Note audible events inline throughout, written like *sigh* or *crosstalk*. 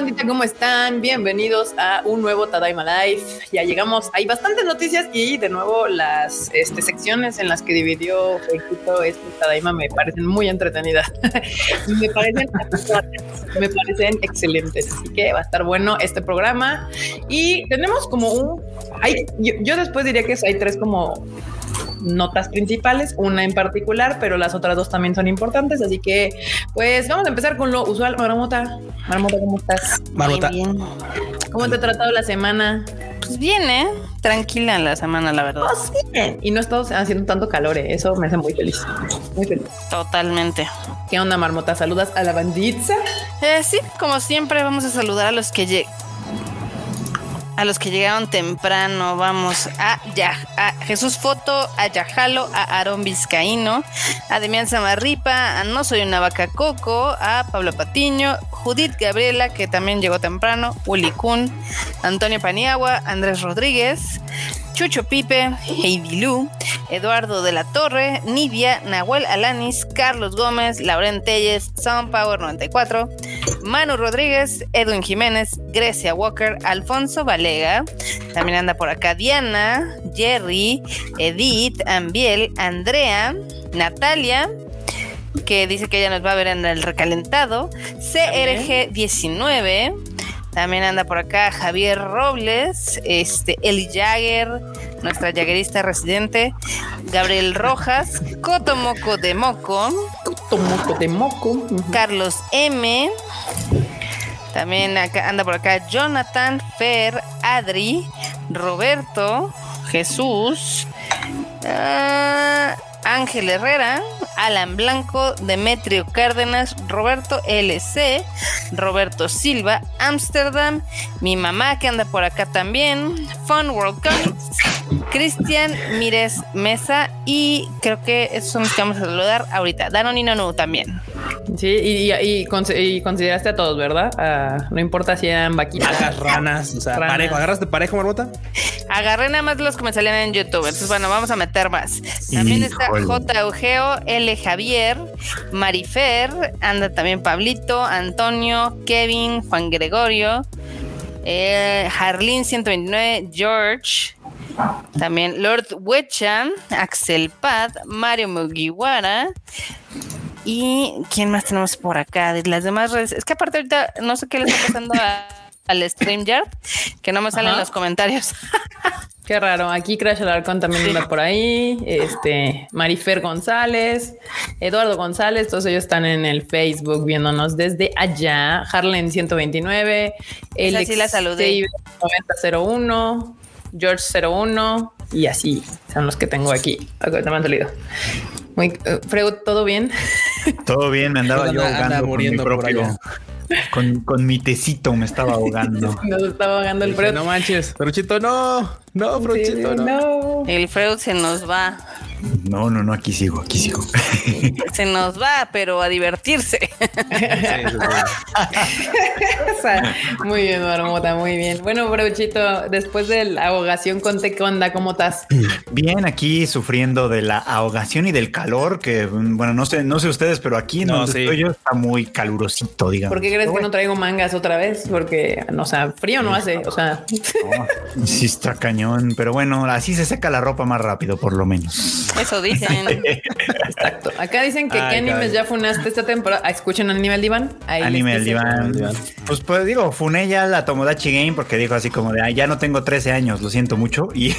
bandita? ¿Cómo están? Bienvenidos a un nuevo Tadaima Life. Ya llegamos, hay bastantes noticias y de nuevo las este, secciones en las que dividió Fequito este Tadaima me parecen muy entretenidas. *laughs* me, parecen, *laughs* me parecen excelentes, así que va a estar bueno este programa. Y tenemos como un... Hay, yo, yo después diría que hay tres como notas principales, una en particular, pero las otras dos también son importantes. Así que, pues vamos a empezar con lo usual. Marmota, Marmota, ¿cómo estás? Marmota. Bien. ¿Cómo te ha tratado la semana? Pues bien, ¿eh? Tranquila la semana, la verdad. Oh, sí. Y no estamos haciendo tanto calor, ¿eh? eso me hace muy feliz. Muy feliz. Totalmente. ¿Qué onda, Marmota? ¿Saludas a la banditza? Eh, sí, como siempre, vamos a saludar a los que llegan a los que llegaron temprano. Vamos a, ya, a Jesús Foto, a Yajalo, a Aarón Vizcaíno, a Demian Samarripa, a No Soy una Vaca Coco, a Pablo Patiño, Judith Gabriela, que también llegó temprano, Uli Kun, Antonio Paniagua, Andrés Rodríguez, Chucho Pipe, Heidi Lu, Eduardo de la Torre, Nidia, Nahuel Alanis, Carlos Gómez, Lauren Telles, Sound Power 94, Manu Rodríguez, Edwin Jiménez, Grecia Walker, Alfonso Valega, también anda por acá Diana, Jerry, Edith, Ambiel, Andrea, Natalia, que dice que ella nos va a ver en el recalentado, CRG19, también anda por acá Javier Robles, este, Eli Jagger, nuestra jaguerista residente, Gabriel Rojas, Cotomoco de Moco, Cotomoco de Moco, Carlos M. También acá, anda por acá Jonathan, Fer, Adri, Roberto, Jesús, uh, Ángel Herrera, Alan Blanco, Demetrio Cárdenas, Roberto LC, Roberto Silva, Amsterdam, mi mamá que anda por acá también, Fun World Comics, Cristian Mires Mesa y creo que esos son los que vamos a saludar ahorita. Danonino Nu también. Sí, y, y, y, consideraste a todos, ¿verdad? Uh, no importa si eran vaquitas. ranas, o sea, ranas. parejo. ¿Agarraste parejo, Marmota? Agarré nada más los que me salían en YouTube. Entonces, bueno, vamos a meter más. También está J. Eugeo, L. Javier, Marifer, anda también Pablito, Antonio, Kevin, Juan Gregorio, eh, Harlin 129, George, también Lord Wechan, Axel Pad, Mario Mugiwara. ¿Y quién más tenemos por acá? De las demás redes. Es que aparte ahorita no sé qué le está pasando a, *laughs* al StreamYard, que no me salen Ajá. los comentarios. *laughs* Qué raro. Aquí Crash Alarcón también anda por ahí. Este, Marifer González, Eduardo González, todos ellos están en el Facebook viéndonos desde allá. Harlen 129, el así la saludé. 9001, George 01 y así son los que tengo aquí. Okay, me han salido. Muy, uh, Freud, ¿todo bien? Todo bien, me andaba yo ahogando anda con mi propio. Con, con, mi tecito me estaba ahogando. *laughs* Nos estaba ahogando el Freud. No manches, Fruchito, no, no, Fruchito, sí, no. no. El Freud se nos va. No, no, no, aquí sigo, aquí sigo. *laughs* Se nos va, pero a divertirse. *laughs* muy bien, Marmota, muy bien. Bueno, Brochito, después de la ahogación, conté qué onda, ¿cómo estás? Bien, aquí sufriendo de la ahogación y del calor, que bueno, no sé, no sé ustedes, pero aquí no, donde sí. estoy yo está muy calurosito, digamos. ¿Por qué crees que no traigo mangas otra vez? Porque, o sea, frío no hace, o sea. No, sí está cañón, pero bueno, así se seca la ropa más rápido, por lo menos. Eso dicen. Exacto. Acá dicen que Ay, qué animes ya funaste esta temporada. Escuchen Anime al Diván. Ahí Anime al Diván. Pues, pues digo, funé ya la Tomodachi Game porque dijo así como de, ya no tengo 13 años, lo siento mucho. Y,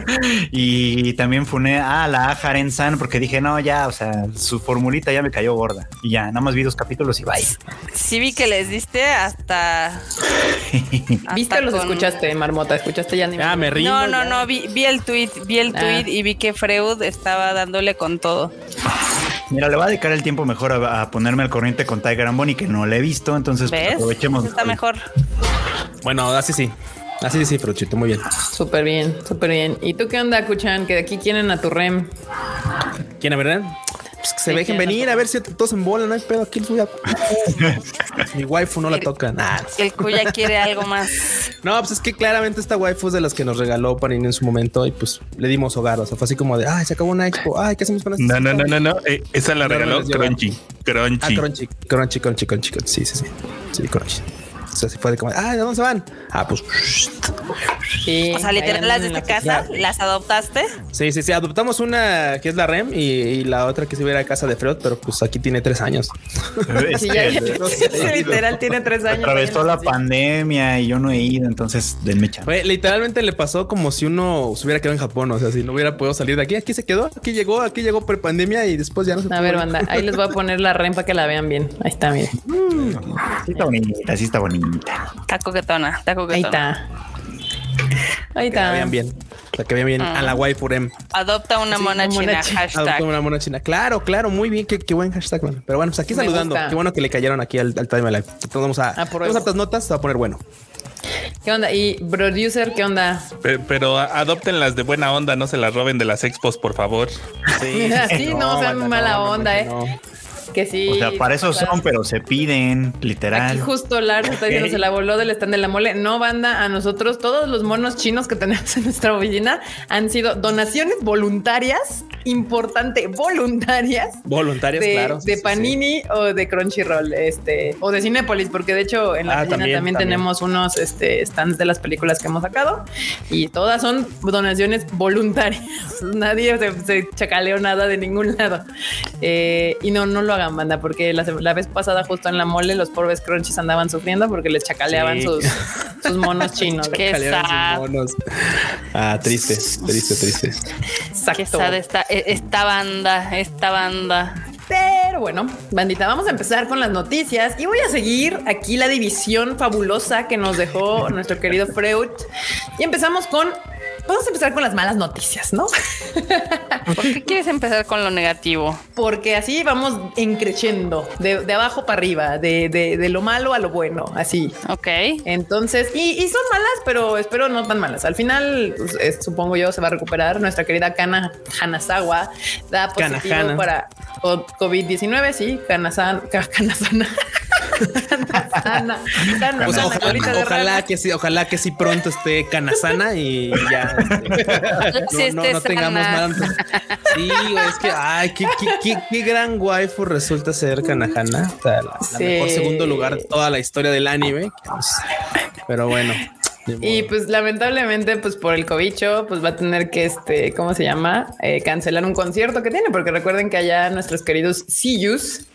*laughs* y también funé a la Haren San porque dije, no, ya, o sea, su formulita ya me cayó gorda. Y ya, nada más vi dos capítulos y bye. Sí vi que les diste hasta... *laughs* ¿Viste o los con... escuchaste, Marmota? ¿Escuchaste ya anime? Ah, me rindo. No, no, no, vi, vi el tweet, vi el tweet ah. y vi que Freud estaba dándole con todo. Mira, le voy a dedicar el tiempo mejor a, a ponerme al corriente con Tiger and Bonnie, que no le he visto, entonces pues, aprovechemos. Está mejor. Bueno, así sí. Así sí, Fruchito, muy bien. Súper bien, súper bien. ¿Y tú qué onda, Kuchan? Que de aquí quieren a tu rem. ¿Quién, verdad? Pues que se dejen venir a ver si todos en bola, no hay pedo. Aquí les voy a. *laughs* *laughs* Mi waifu no la toca. Nah. El cuya quiere algo más. *laughs* No, pues es que claramente esta waifu es de las que nos regaló Panini en su momento y pues le dimos hogar. O sea, fue así como de ay, se acabó una expo. Ay, ¿qué hacemos con esto? No, no, no, no, no. Eh, esa la regaló no, Crunchy. Crunchy. Ah, Crunchy. Crunchy, Crunchy, Crunchy. Sí, sí, sí. Sí, Crunchy. Entonces así fue de como, ah, ¿de dónde se van? Ah, pues. Sí, O sea, literal, las de esta casa, las adoptaste. Sí, sí, sí. Adoptamos una que es la REM y, y la otra que se hubiera a casa de Freud, pero pues aquí tiene tres años. Sí, que ya- ya- no sé, sí, literal tiene tres años. atravesó la pandemia y yo no he ido, entonces denme chance. Fue, literalmente le pasó como si uno se hubiera quedado en Japón. O sea, si no hubiera podido salir de aquí, aquí se quedó, aquí llegó, aquí llegó prepandemia y después ya no se A ver, banda, ahí les voy a poner la REM para que la vean bien. Ahí está, miren. Sí está bonita, sí está bonita. Está coquetona, está Ahí está. Ahí Que la está. vean bien. Sea, que vean bien a la waifu REM. Adopta una Sí, mona china, china. hashtag. Adoptó una mona china. Claro, claro, muy bien. Qué, qué buen hashtag, man. Pero bueno, pues aquí Me saludando. gusta. Qué bueno que le cayeron aquí al, al Time Live. Entonces vamos a tenemos hartas notas. Se va a poner bueno. ¿Qué onda? Y producer, ¿qué onda? Pe- Pero a- adoptenlas de buena onda, no se las roben de las expos, por favor. Sí, Sí, *laughs* no, sean banda, mala no, onda, no, eh. no. Que sí. O sea, para eso son, pero se piden, literal. Aquí justo Lars está diciendo se la voló del stand de la mole. No, banda, a nosotros todos los monos chinos que tenemos en nuestra oficina han sido donaciones voluntarias, importante, voluntarias. Voluntarios, de, claro. de sí. Panini o de Crunchyroll, este, o de Cinépolis, porque de hecho en la Ah, también, tenemos unos este, stands de las películas que hemos sacado y todas son donaciones voluntarias. *laughs* Nadie se, se chacaleó nada de ningún lado. Eh, y no, no lo hagan, banda, porque la, la vez pasada, justo en la mole, los pobres crunchies andaban sufriendo porque les chacaleaban Sí. sus, *laughs* sus monos chinos. Qué sus sad. monos. Ah, triste, triste, triste. Qué Exacto. sad esta, e- esta banda, esta banda. Pero bueno, bandita, vamos a empezar con las noticias y voy a seguir aquí la división fabulosa que nos dejó nuestro querido Freud. Y empezamos con, vamos a empezar con las malas noticias, ¿no? *laughs* ¿Por qué quieres empezar con lo negativo? Porque así vamos encreciendo de, de abajo para arriba, de, de- de lo malo a lo bueno, así. Ok. Entonces, y, y son malas, pero espero no tan malas. Al final, pues, eh, supongo yo, se va a recuperar. Nuestra querida Kana Hanazawa da positivo para co- COVID-19. Sí, Kanazan, Ka- Kanazana. O sea, ojalá, que sí, ojalá que sí pronto esté Canasana y ya. este, Sí, no, tengamos nada. Sí, es que ay, qué, qué, qué, qué gran waifu resulta ser Kanahana. O sea, la, la Sí. mejor segundo lugar de toda la historia del anime. Pero bueno. Y pues lamentablemente, pues por el cobicho, pues va a tener que, este, ¿cómo se llama? Eh, cancelar un concierto que tiene, porque recuerden que allá nuestros queridos Siyus,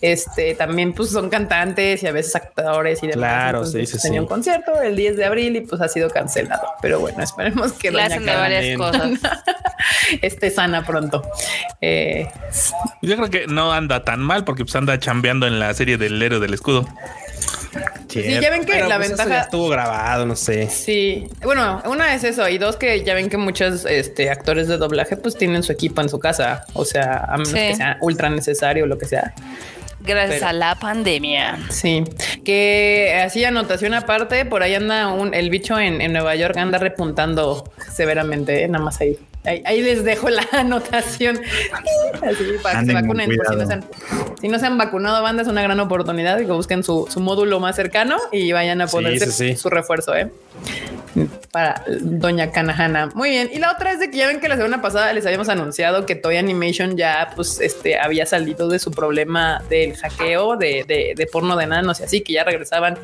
este, también pues son cantantes y a veces actores y demás. Claro, Entonces, sí, sí, Tenía sí. un concierto el 10 de abril y pues ha sido cancelado. Pero bueno, esperemos que Le Doña hacen de Carmen varias cosas. *laughs* esté sana pronto. Eh, Yo creo que no anda tan mal porque pues anda chambeando en la serie del héroe del escudo. Sí, ya ven que Pero, la pues, eso ventaja... ya estuvo grabado, no sé. Sí, bueno, una es eso y dos que ya ven que muchos este, actores de doblaje pues tienen su equipo en su casa, o sea, a menos Sí. que sea ultra necesario o lo que sea. Gracias Pero- a la pandemia. Sí, que así anotación aparte, por ahí anda un, el bicho en, en Nueva York anda repuntando severamente, eh, nada más ahí. Ahí. ahí les dejo la *laughs* anotación. Así para que se vacunen. si, no se han, si no se han vacunado, banda, es una gran oportunidad. Que busquen su, su módulo más cercano y vayan a Sí, ponerse sí, sí. su refuerzo, eh para Doña Kanahana. Muy bien. Y la otra es de que ya ven que la semana pasada les habíamos anunciado que Toy Animation ya pues este había salido de su problema del hackeo de, de, de porno de enanos y así que ya regresaban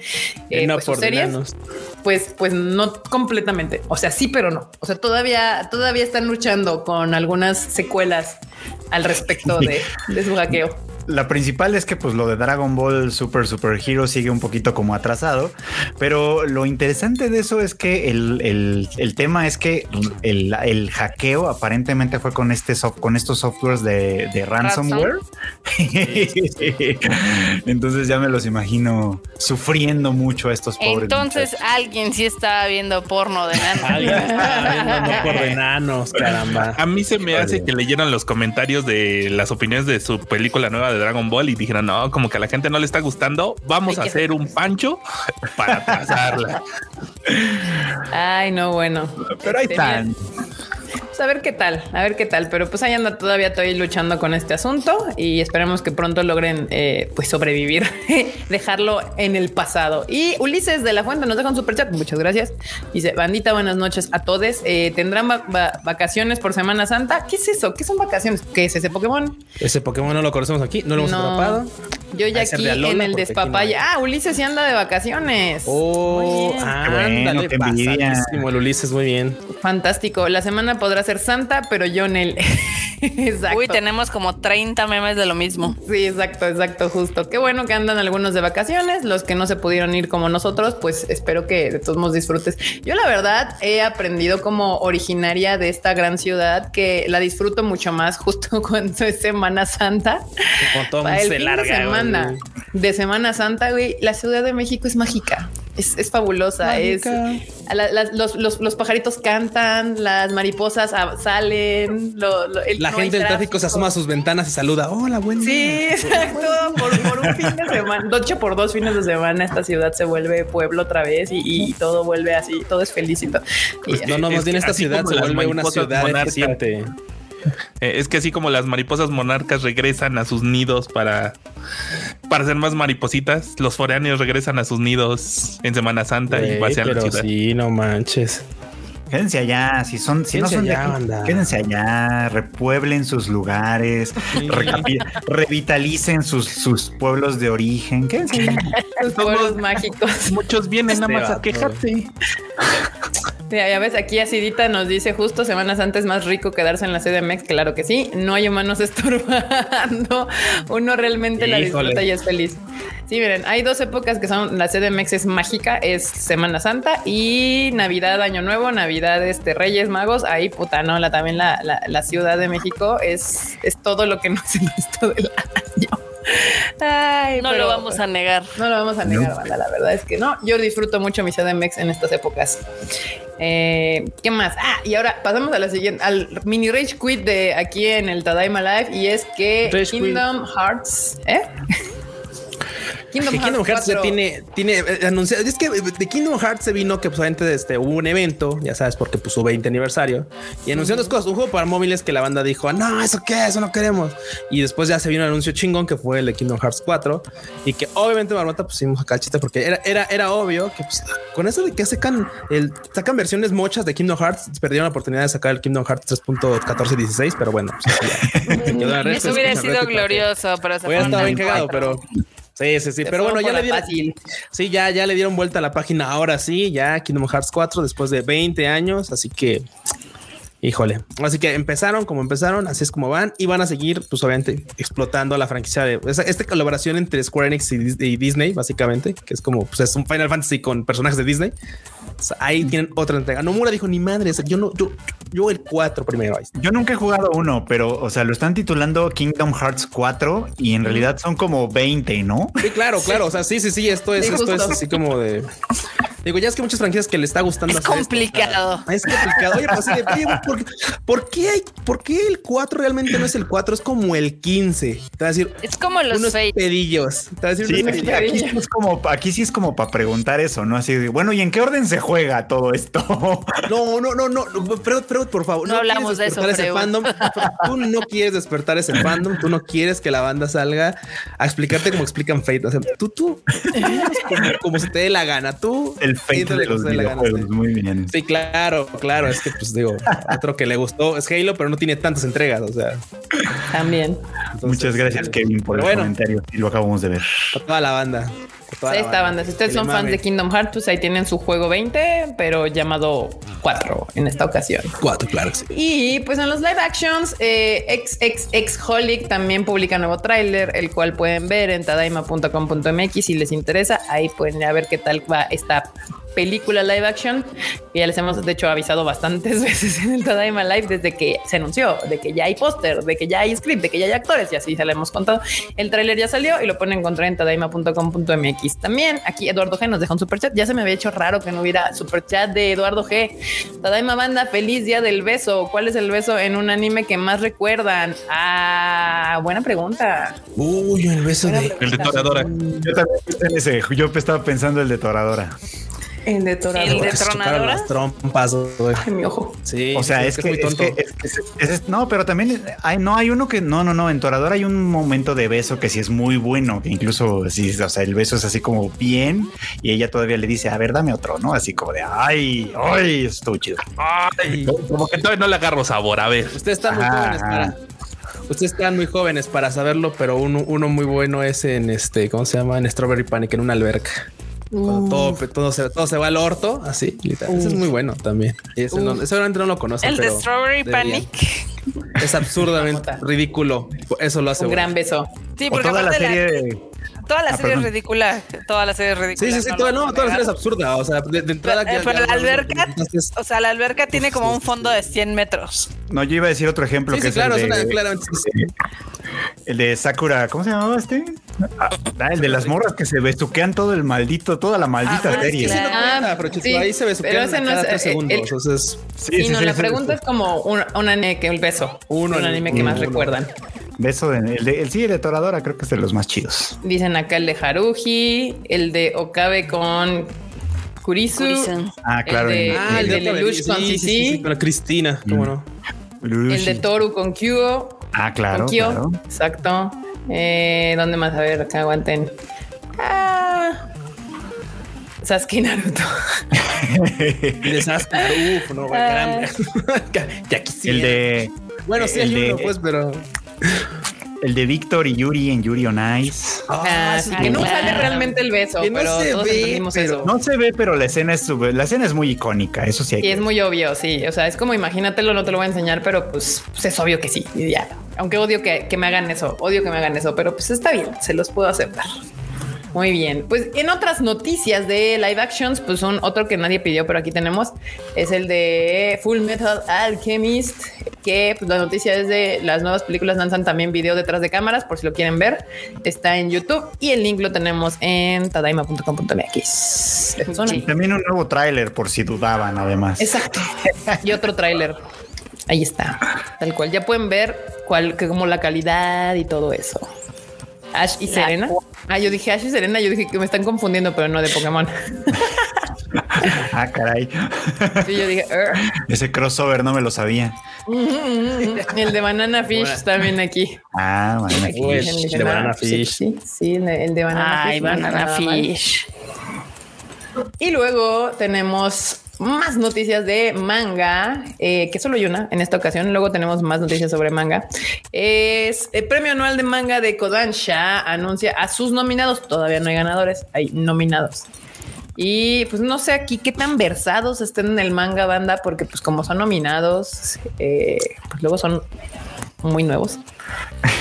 eh, no pues, sus series. Pues, pues no completamente. O sea, sí, pero no. O sea, todavía, todavía están luchando con algunas secuelas al respecto de, de su hackeo. La principal es que pues lo de Dragon Ball Super Super Hero sigue un poquito como atrasado, pero lo interesante de eso es que el, el- el tema es que el, el hackeo aparentemente fue con este soft, con estos softwares de, de ransomware. *laughs* Entonces ya me los imagino sufriendo mucho a estos pobres. Entonces muchachos. alguien sí estaba viendo porno de *laughs* nada. Alguien está viendo no por enanos, caramba. A mí se me hace que leyeron los comentarios de las opiniones de su película nueva de Dragon Ball y dijeron, no, como que a la gente no le está gustando, vamos a Hay hacer un pancho para atrasarla. Ay, no, bueno. Pero ahí están. Pues a ver qué tal, a ver qué tal. Pero pues ahí anda todavía estoy luchando con este asunto y esperemos que pronto logren eh, pues sobrevivir, *laughs* dejarlo en el pasado. Y Ulises de la Fuente nos deja un super chat. Muchas gracias. Dice bandita, buenas noches a todos. Eh, Tendrán va- va- vacaciones por Semana Santa. ¿Qué es eso? ¿Qué son vacaciones? ¿Qué es ese Pokémon? Ese Pokémon no lo conocemos aquí, no lo hemos No. atrapado. Yo ya aquí en el despapaya. no Ah, Ulises sí anda de vacaciones. Oh, Muy bien. ándale, bueno, el Ulises, muy bien. Fantástico. La semana podrá ser santa, pero yo en el. *laughs* exacto. Uy, tenemos como 30 memes de lo mismo. Sí, exacto, exacto, justo. Qué bueno que andan algunos de vacaciones. Los que no se pudieron ir como nosotros, pues espero que de todos modos disfrutes. Yo, la verdad, he aprendido como originaria de esta gran ciudad que la disfruto mucho más justo *laughs* cuando es Semana Santa. Como todo el se fin larga. de semana güey. de Semana Santa, güey, la Ciudad de México es mágica. Es, es fabulosa. Mágica. Es a la- las- los, los- los pajaritos cantan, las mariposas salen, lo- lo- el- La no gente del tráfico se asoma a sus ventanas y saluda. Hola, buen Sí, día. *laughs* exacto. Por, por un fin de semana, de hecho, por dos fines de semana, esta ciudad se vuelve pueblo otra vez y, y todo vuelve así, todo es felicito. Y- Pues No, no, más bien esta ciudad se vuelve una ciudad. Eh, es que así como las mariposas monarcas regresan a sus nidos para, para ser más maripositas, los foráneos regresan a sus nidos en Semana Santa y pasean la pero ciudad. sí, no manches. Quédense allá, si son, si no son de allá, aquí, banda. quédense allá, repueblen sus lugares, revitalicen sus, sus pueblos de origen. Quédense allá. Los pueblos *laughs* mágicos. Muchos vienen nada Este más a vato. quejarse. Ya, ya ves, aquí Acidita nos dice justo semanas antes más rico quedarse en la CDMX. Claro que sí, no hay humanos *laughs* estorbando. Uno realmente la disfruta y es feliz. Sí, miren, hay dos épocas que son la CDMX es mágica, es Semana Santa y Navidad, Año Nuevo, Navidad, este Reyes Magos. Ahí, puta, no, la, también la, la- la Ciudad de México es, es todo lo que no es *laughs* el resto del año. Ay, No pero- lo vamos a negar. no lo vamos a negar, banda. La verdad es que no. Yo disfruto mucho mi CDMX en estas épocas. Eh, ¿Qué más? Ah, y ahora pasamos a la siguiente, al mini Rage Quit de aquí en el Tadaima Live. Y es que Rage Kingdom Hearts, ¿eh? Kingdom Que Kingdom Hearts ya 4. tiene, tiene eh, anunciado. Es que de Kingdom Hearts se vino que pues obviamente este, hubo un evento, ya sabes, porque pues su 20 aniversario y anunció dos cosas. Un juego para móviles que la banda dijo, no, eso qué, eso no queremos. Y después ya se vino el anuncio chingón que fue el de Kingdom Hearts 4 y que obviamente Marmota pusimos acá el chiste porque era, era, era obvio que pues, con eso de que sacan el sacan versiones mochas de Kingdom Hearts, perdieron la oportunidad de sacar el Kingdom Hearts 3.1416, pero bueno, pues, ya. *laughs* Eso hubiera sido glorioso, pero se Hubiera estado bien cagado, pero sí, sí, sí. Pero bueno, ya le dieron. fácil. *laughs* Sí, ya, ya le dieron vuelta a la página. Ahora sí, ya Kingdom Hearts 4 después de 20 años. Así que, híjole. Así que empezaron como empezaron, así es como van y van a seguir, pues obviamente, explotando la franquicia de esa- esta colaboración entre Square Enix y, y Disney, básicamente, que es como pues es un Final Fantasy con personajes de Disney. O sea, ahí tienen otra entrega. Nomura dijo ni madre, o sea, yo no, yo, yo el 4 primero. Ahí. Yo nunca he jugado uno, pero, o sea, lo están titulando Kingdom Hearts 4 y en realidad son como 20, ¿no? Sí, claro, claro. O sea, sí, sí, sí. Esto es, Sí, esto es así como de. Digo, ya es que muchas franquicias que le está gustando. Es esto, complicado. es complicado. Oye, pues, oye, güey, ¿por, qué- por qué hay, por qué el 4 realmente no es el 4? Es como el 15. Te va a decir Es como los unos pedillos. Te va a decir Sí, unos aquí, pedillos. aquí sí es como, aquí sí es como para preguntar eso, ¿no? Así de, bueno, ¿y en qué orden se juega todo esto? *laughs* No, no, no, no. Freud, Freud, por favor. No hablamos de eso, despertar ese Freud. fandom. Tú no quieres despertar ese fandom. Tú no quieres que la banda salga a explicarte como explican Fate. O sea, tú, tú, como, como se te dé la gana. Tú, El fate entrale de como los videojuegos, sí. muy bien. Sí, claro, claro. Es que, pues digo, otro que le gustó es Halo, pero no tiene tantas entregas. O sea, También. entonces, Muchas gracias. Kevin, por el bueno, comentario y lo acabamos de ver. para toda la banda. Ahí está, banda. Si ustedes son fans de Kingdom Hearts, pues ahí tienen su juego 20, pero llamado 4 en esta ocasión. Cuatro, claro que sí. Y pues en los live actions, eh, XXX Holic también publica nuevo tráiler, el cual pueden ver en tadaima.com.mx si les interesa. Ahí pueden ya ver qué tal va esta película live action. Y ya les hemos de hecho avisado bastantes *laughs* veces en el Tadaima Live desde que se anunció, de que ya hay póster, de que ya hay script, de que ya hay actores y así se lo hemos contado. El tráiler ya salió y lo pueden encontrar en tadaima.com.mx. También aquí Eduardo G nos deja un super chat. Ya se me había hecho raro que no hubiera super chat de Eduardo G. Tadaima Banda, feliz día del beso. ¿Cuál es el beso en un anime que más recuerdan? Ah, buena pregunta. Uy, el beso Buena de. El de Toradora. Yo también pensé en ese, yo estaba pensando el de Toradora. El de Toradora. El de Se chocaron Tronadora. las trompas, güey. Ay, mi ojo. Sí, O sea, es, que, muy es tonto. que- es que- es- es- no, pero también hay, no hay uno que no, no, no. En Toradora hay un momento de beso que sí es muy bueno, que incluso sí, o sea, el beso es así como bien y ella todavía le dice, a ver, dame otro, ¿no? Así como de, ay, ay, estuvo chido. Ay, como que todavía no le agarro sabor. A ver, Ustedes están muy jóvenes para. ustedes están muy jóvenes para saberlo, pero uno, uno muy bueno es en este, ¿cómo se llama? En Strawberry Panic, en una alberca. Cuando todo, todo, se, todo se va al orto, así. literal. Ese es muy bueno también. Y ese no- seguramente no lo conocen. El de pero Strawberry. Panic. Es absurdamente *laughs* ridículo. Eso lo hace Un bueno. gran beso. Sí, porque toda la aparte la- serie. toda la Ah, serie es perdón. ridícula. Toda la serie es ridícula. Sí, sí, sí, todo, no, toda la serie es absurda. O sea, de, de entrada. Pero, ya- pero ya- la alberca, Entonces, o sea, la alberca tiene como un fondo de 100 metros. No, yo iba a decir otro ejemplo sí, que sí, es claro, el, es una- claramente. sí, sí. el de Sakura. ¿Cómo se llamaba este? Ah, ah, el de las morras que se besuquean todo el maldito, toda la maldita bueno, es que serie. sí, no Ah, cuenta, pero Chico, sí, ahí se pero besuquean ese no cada es, tres segundos. el- Entonces, Sí, no, la pregunta es como un, un anime que el beso. Uno, un anime que más uno. recuerdan. Beso de, el, de, el sí, el de Toradora creo que es de los más chidos. Dicen acá el de Haruhi, el de Okabe con Kurisu. Ah, claro. El de- ah, el de otro Lelouch con sí, sí, Sisi. sí, Con Cristina, cómo no. el de Toru con Kyo, Ah, claro. con Kyo, claro. exacto. Eh, ¿Dónde más? A ver, acá aguanten. Ah, Sasuke y Naruto. *laughs* Y de Sasuke, uf, no, güey, Ah. gran. *laughs* ya quisiera. El de Bueno, sí, el hay de- uno, pues, pero. El de Víctor y Yuri en Yuri on Ice. Ah, sí, sí, que no claro. sale realmente el beso, Que no se todos ve, entendimos pero- eso. No se ve, pero la escena es la escena es muy icónica. Eso sí hay Y que es muy obvio, sí. O sea, es como imagínatelo, no te lo voy a enseñar, pero pues, pues, es obvio que sí. Y ya. Aunque odio que, que me hagan eso, odio que me hagan eso, pero pues está bien, se los puedo aceptar. Muy bien. Pues en otras noticias de live actions, pues un otro que nadie pidió, pero aquí tenemos, es el de Full Metal Alchemist, que pues la noticia es de las nuevas películas lanzan también video detrás de cámaras, por si lo quieren ver. Está en YouTube y el link lo tenemos en tadaima.com.mx. Y también un nuevo tráiler por si dudaban, además. Exacto. Y otro tráiler. Ahí está. Tal cual. Ya pueden ver cuál, que como la calidad y todo eso. Ash y La- Serena. Ah, yo dije Ash y Serena. Yo dije que me están confundiendo, pero no de Pokémon. *laughs* Ah, caray. Sí, yo dije "Er". Ese crossover no me lo sabía. *laughs* el de Banana Fish Bueno. también aquí. Ah, Uy, el dicen, de Banana Fish. Sí, sí, el de- Banana Ay, Fish. no banana fish. Y luego tenemos más noticias de manga, eh, que solo hay una en esta ocasión. Luego tenemos más noticias sobre manga. Es el premio anual de manga de Kodansha anuncia a sus nominados. Todavía no hay ganadores, hay nominados. Y pues no sé aquí qué tan versados estén en el manga banda, porque pues como son nominados, eh, pues luego son muy nuevos.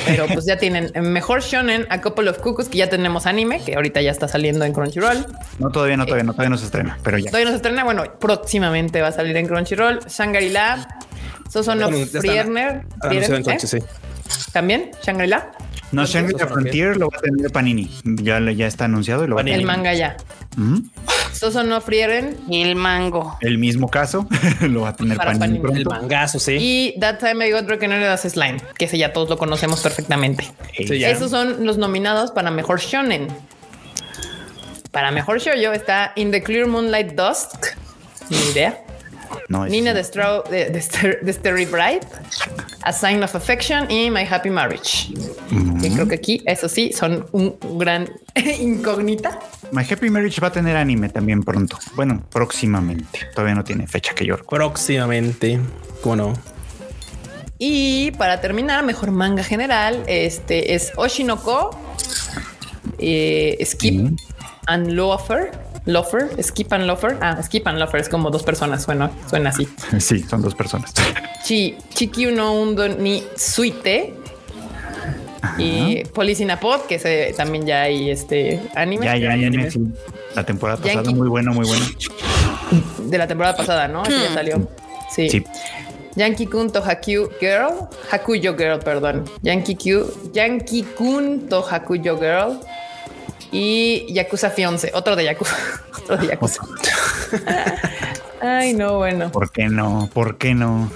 Pero pues ya tienen mejor shonen, a couple of cuckoos, que ya tenemos anime, que ahorita ya está saliendo en Crunchyroll. No, todavía no, todavía no, todavía no se estrena, pero ya. Todavía no se estrena. Bueno, próximamente va a salir en Crunchyroll. Shangri-La, Sosono Frierner. Coche, sí. ¿eh? También Shangri-La. No, Shangri-La Frontier lo va a tener Panini. Ya, le- ya está anunciado y lo va a Panini. El tener. manga ya. Ujú. Sosono Frieren Y el mango. El mismo caso *laughs* lo va a tener Para Panini, Panini. El pronto. mangazo, sí. y That Time I Got Recognized as Slime, que ese ya todos lo conocemos perfectamente. Sí, ya. Esos son los nominados para mejor shonen. Para mejor shoujo está In the Clear Moonlight Dusk. Ni idea. No, Nina sí. de, Straw, de, de, Ster- de Starry Bright, A Sign of Affection y My Happy Marriage. Creo que aquí, eso sí, son un gran *laughs* incógnita. My Happy Marriage va a tener anime también pronto. Bueno, próximamente. Todavía no tiene fecha que yo recuerdo. Próximamente. ¿Cómo no? Y para terminar, mejor manga general, este es Oshinoko, eh, Skip Mm. and Loafer. Loafer, Skip and Loafer. Ah, Skip and Loafer es como dos personas. Bueno, suena así. *laughs* Sí, son dos personas. Chi, Chiki uno undo ni Suite. Y Police in a Pod, que se, también ya hay este anime ya, ya, hay anime, sí. La temporada pasada, Yankee. muy bueno, muy bueno. de la temporada pasada, ¿no? Ese ya salió. Sí. Sí. Yankee Kun Tohaku Girl, Hakuyo Girl, perdón. Yankee Q, Yankee Kun Tohakuyo Girl y Yakuza Fiance, otro de Yakuza, *laughs* otro de Yakuza. *laughs* Ay, no, bueno. ¿Por qué no? ¿Por qué no?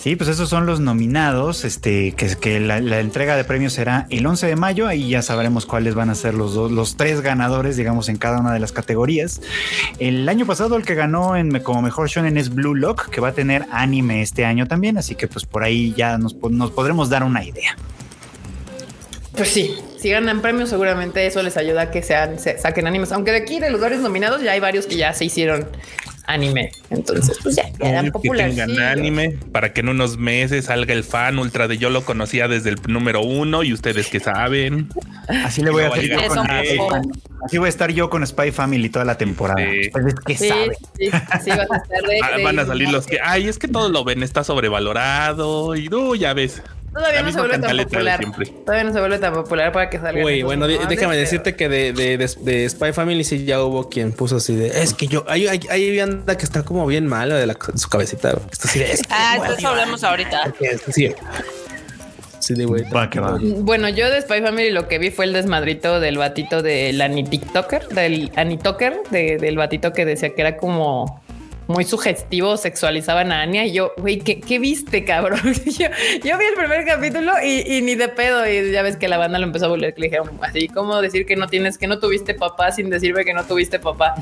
Sí, pues esos son los nominados. Este, que, que la, la entrega de premios será el 11 de mayo. Ahí ya sabremos cuáles van a ser los dos, los tres ganadores, digamos, en cada una de las categorías. El año pasado, el que ganó en, como mejor shonen es Blue Lock, que va a tener anime este año también. Así que, pues por ahí ya nos podremos dar una idea. Pues sí, si ganan premios, seguramente eso les ayuda a que sean, se saquen animes. Aunque de aquí, de los varios nominados, ya hay varios que ya se hicieron anime. Entonces, pues ya, ya eran que populares. tengan anime para que en unos meses salga el fan ultra de yo lo conocía desde el número uno y ustedes que saben. Así le voy a No, hacer yo con. Así voy a estar yo con Spy Family toda la temporada. Sí. Pues es que Sí, sabe. sí, sí, vas a estar de- Ah, de- van a salir los que, ay, es que todos lo ven, está sobrevalorado y no, ya ves. Todavía no se vuelve tan popular. Todavía no se vuelve tan popular para que salga. Güey, bueno, de- déjame decirte que de, de, de, de Spy Family sí ya hubo quien puso así de es que yo hay, hay, hay anda que está como bien mala de, la, de su cabecita. Está así de es que Ah, de eso hablamos ahorita. así. Sí, de güey. Va que va. Bueno, yo de Spy Family lo que vi fue el desmadrito del batito del Ani TikToker, del Anitoker, de, del batito que decía que era como muy sugestivo, sexualizaban a Anya. Y yo, güey, ¿qué, qué viste, cabrón? *laughs* yo, yo vi el primer capítulo y, y ni de pedo. Y ya ves que la banda lo empezó a volver. Que le dijeron así, ¿cómo decir que no tienes, que no tuviste papá sin decirme que no tuviste papá?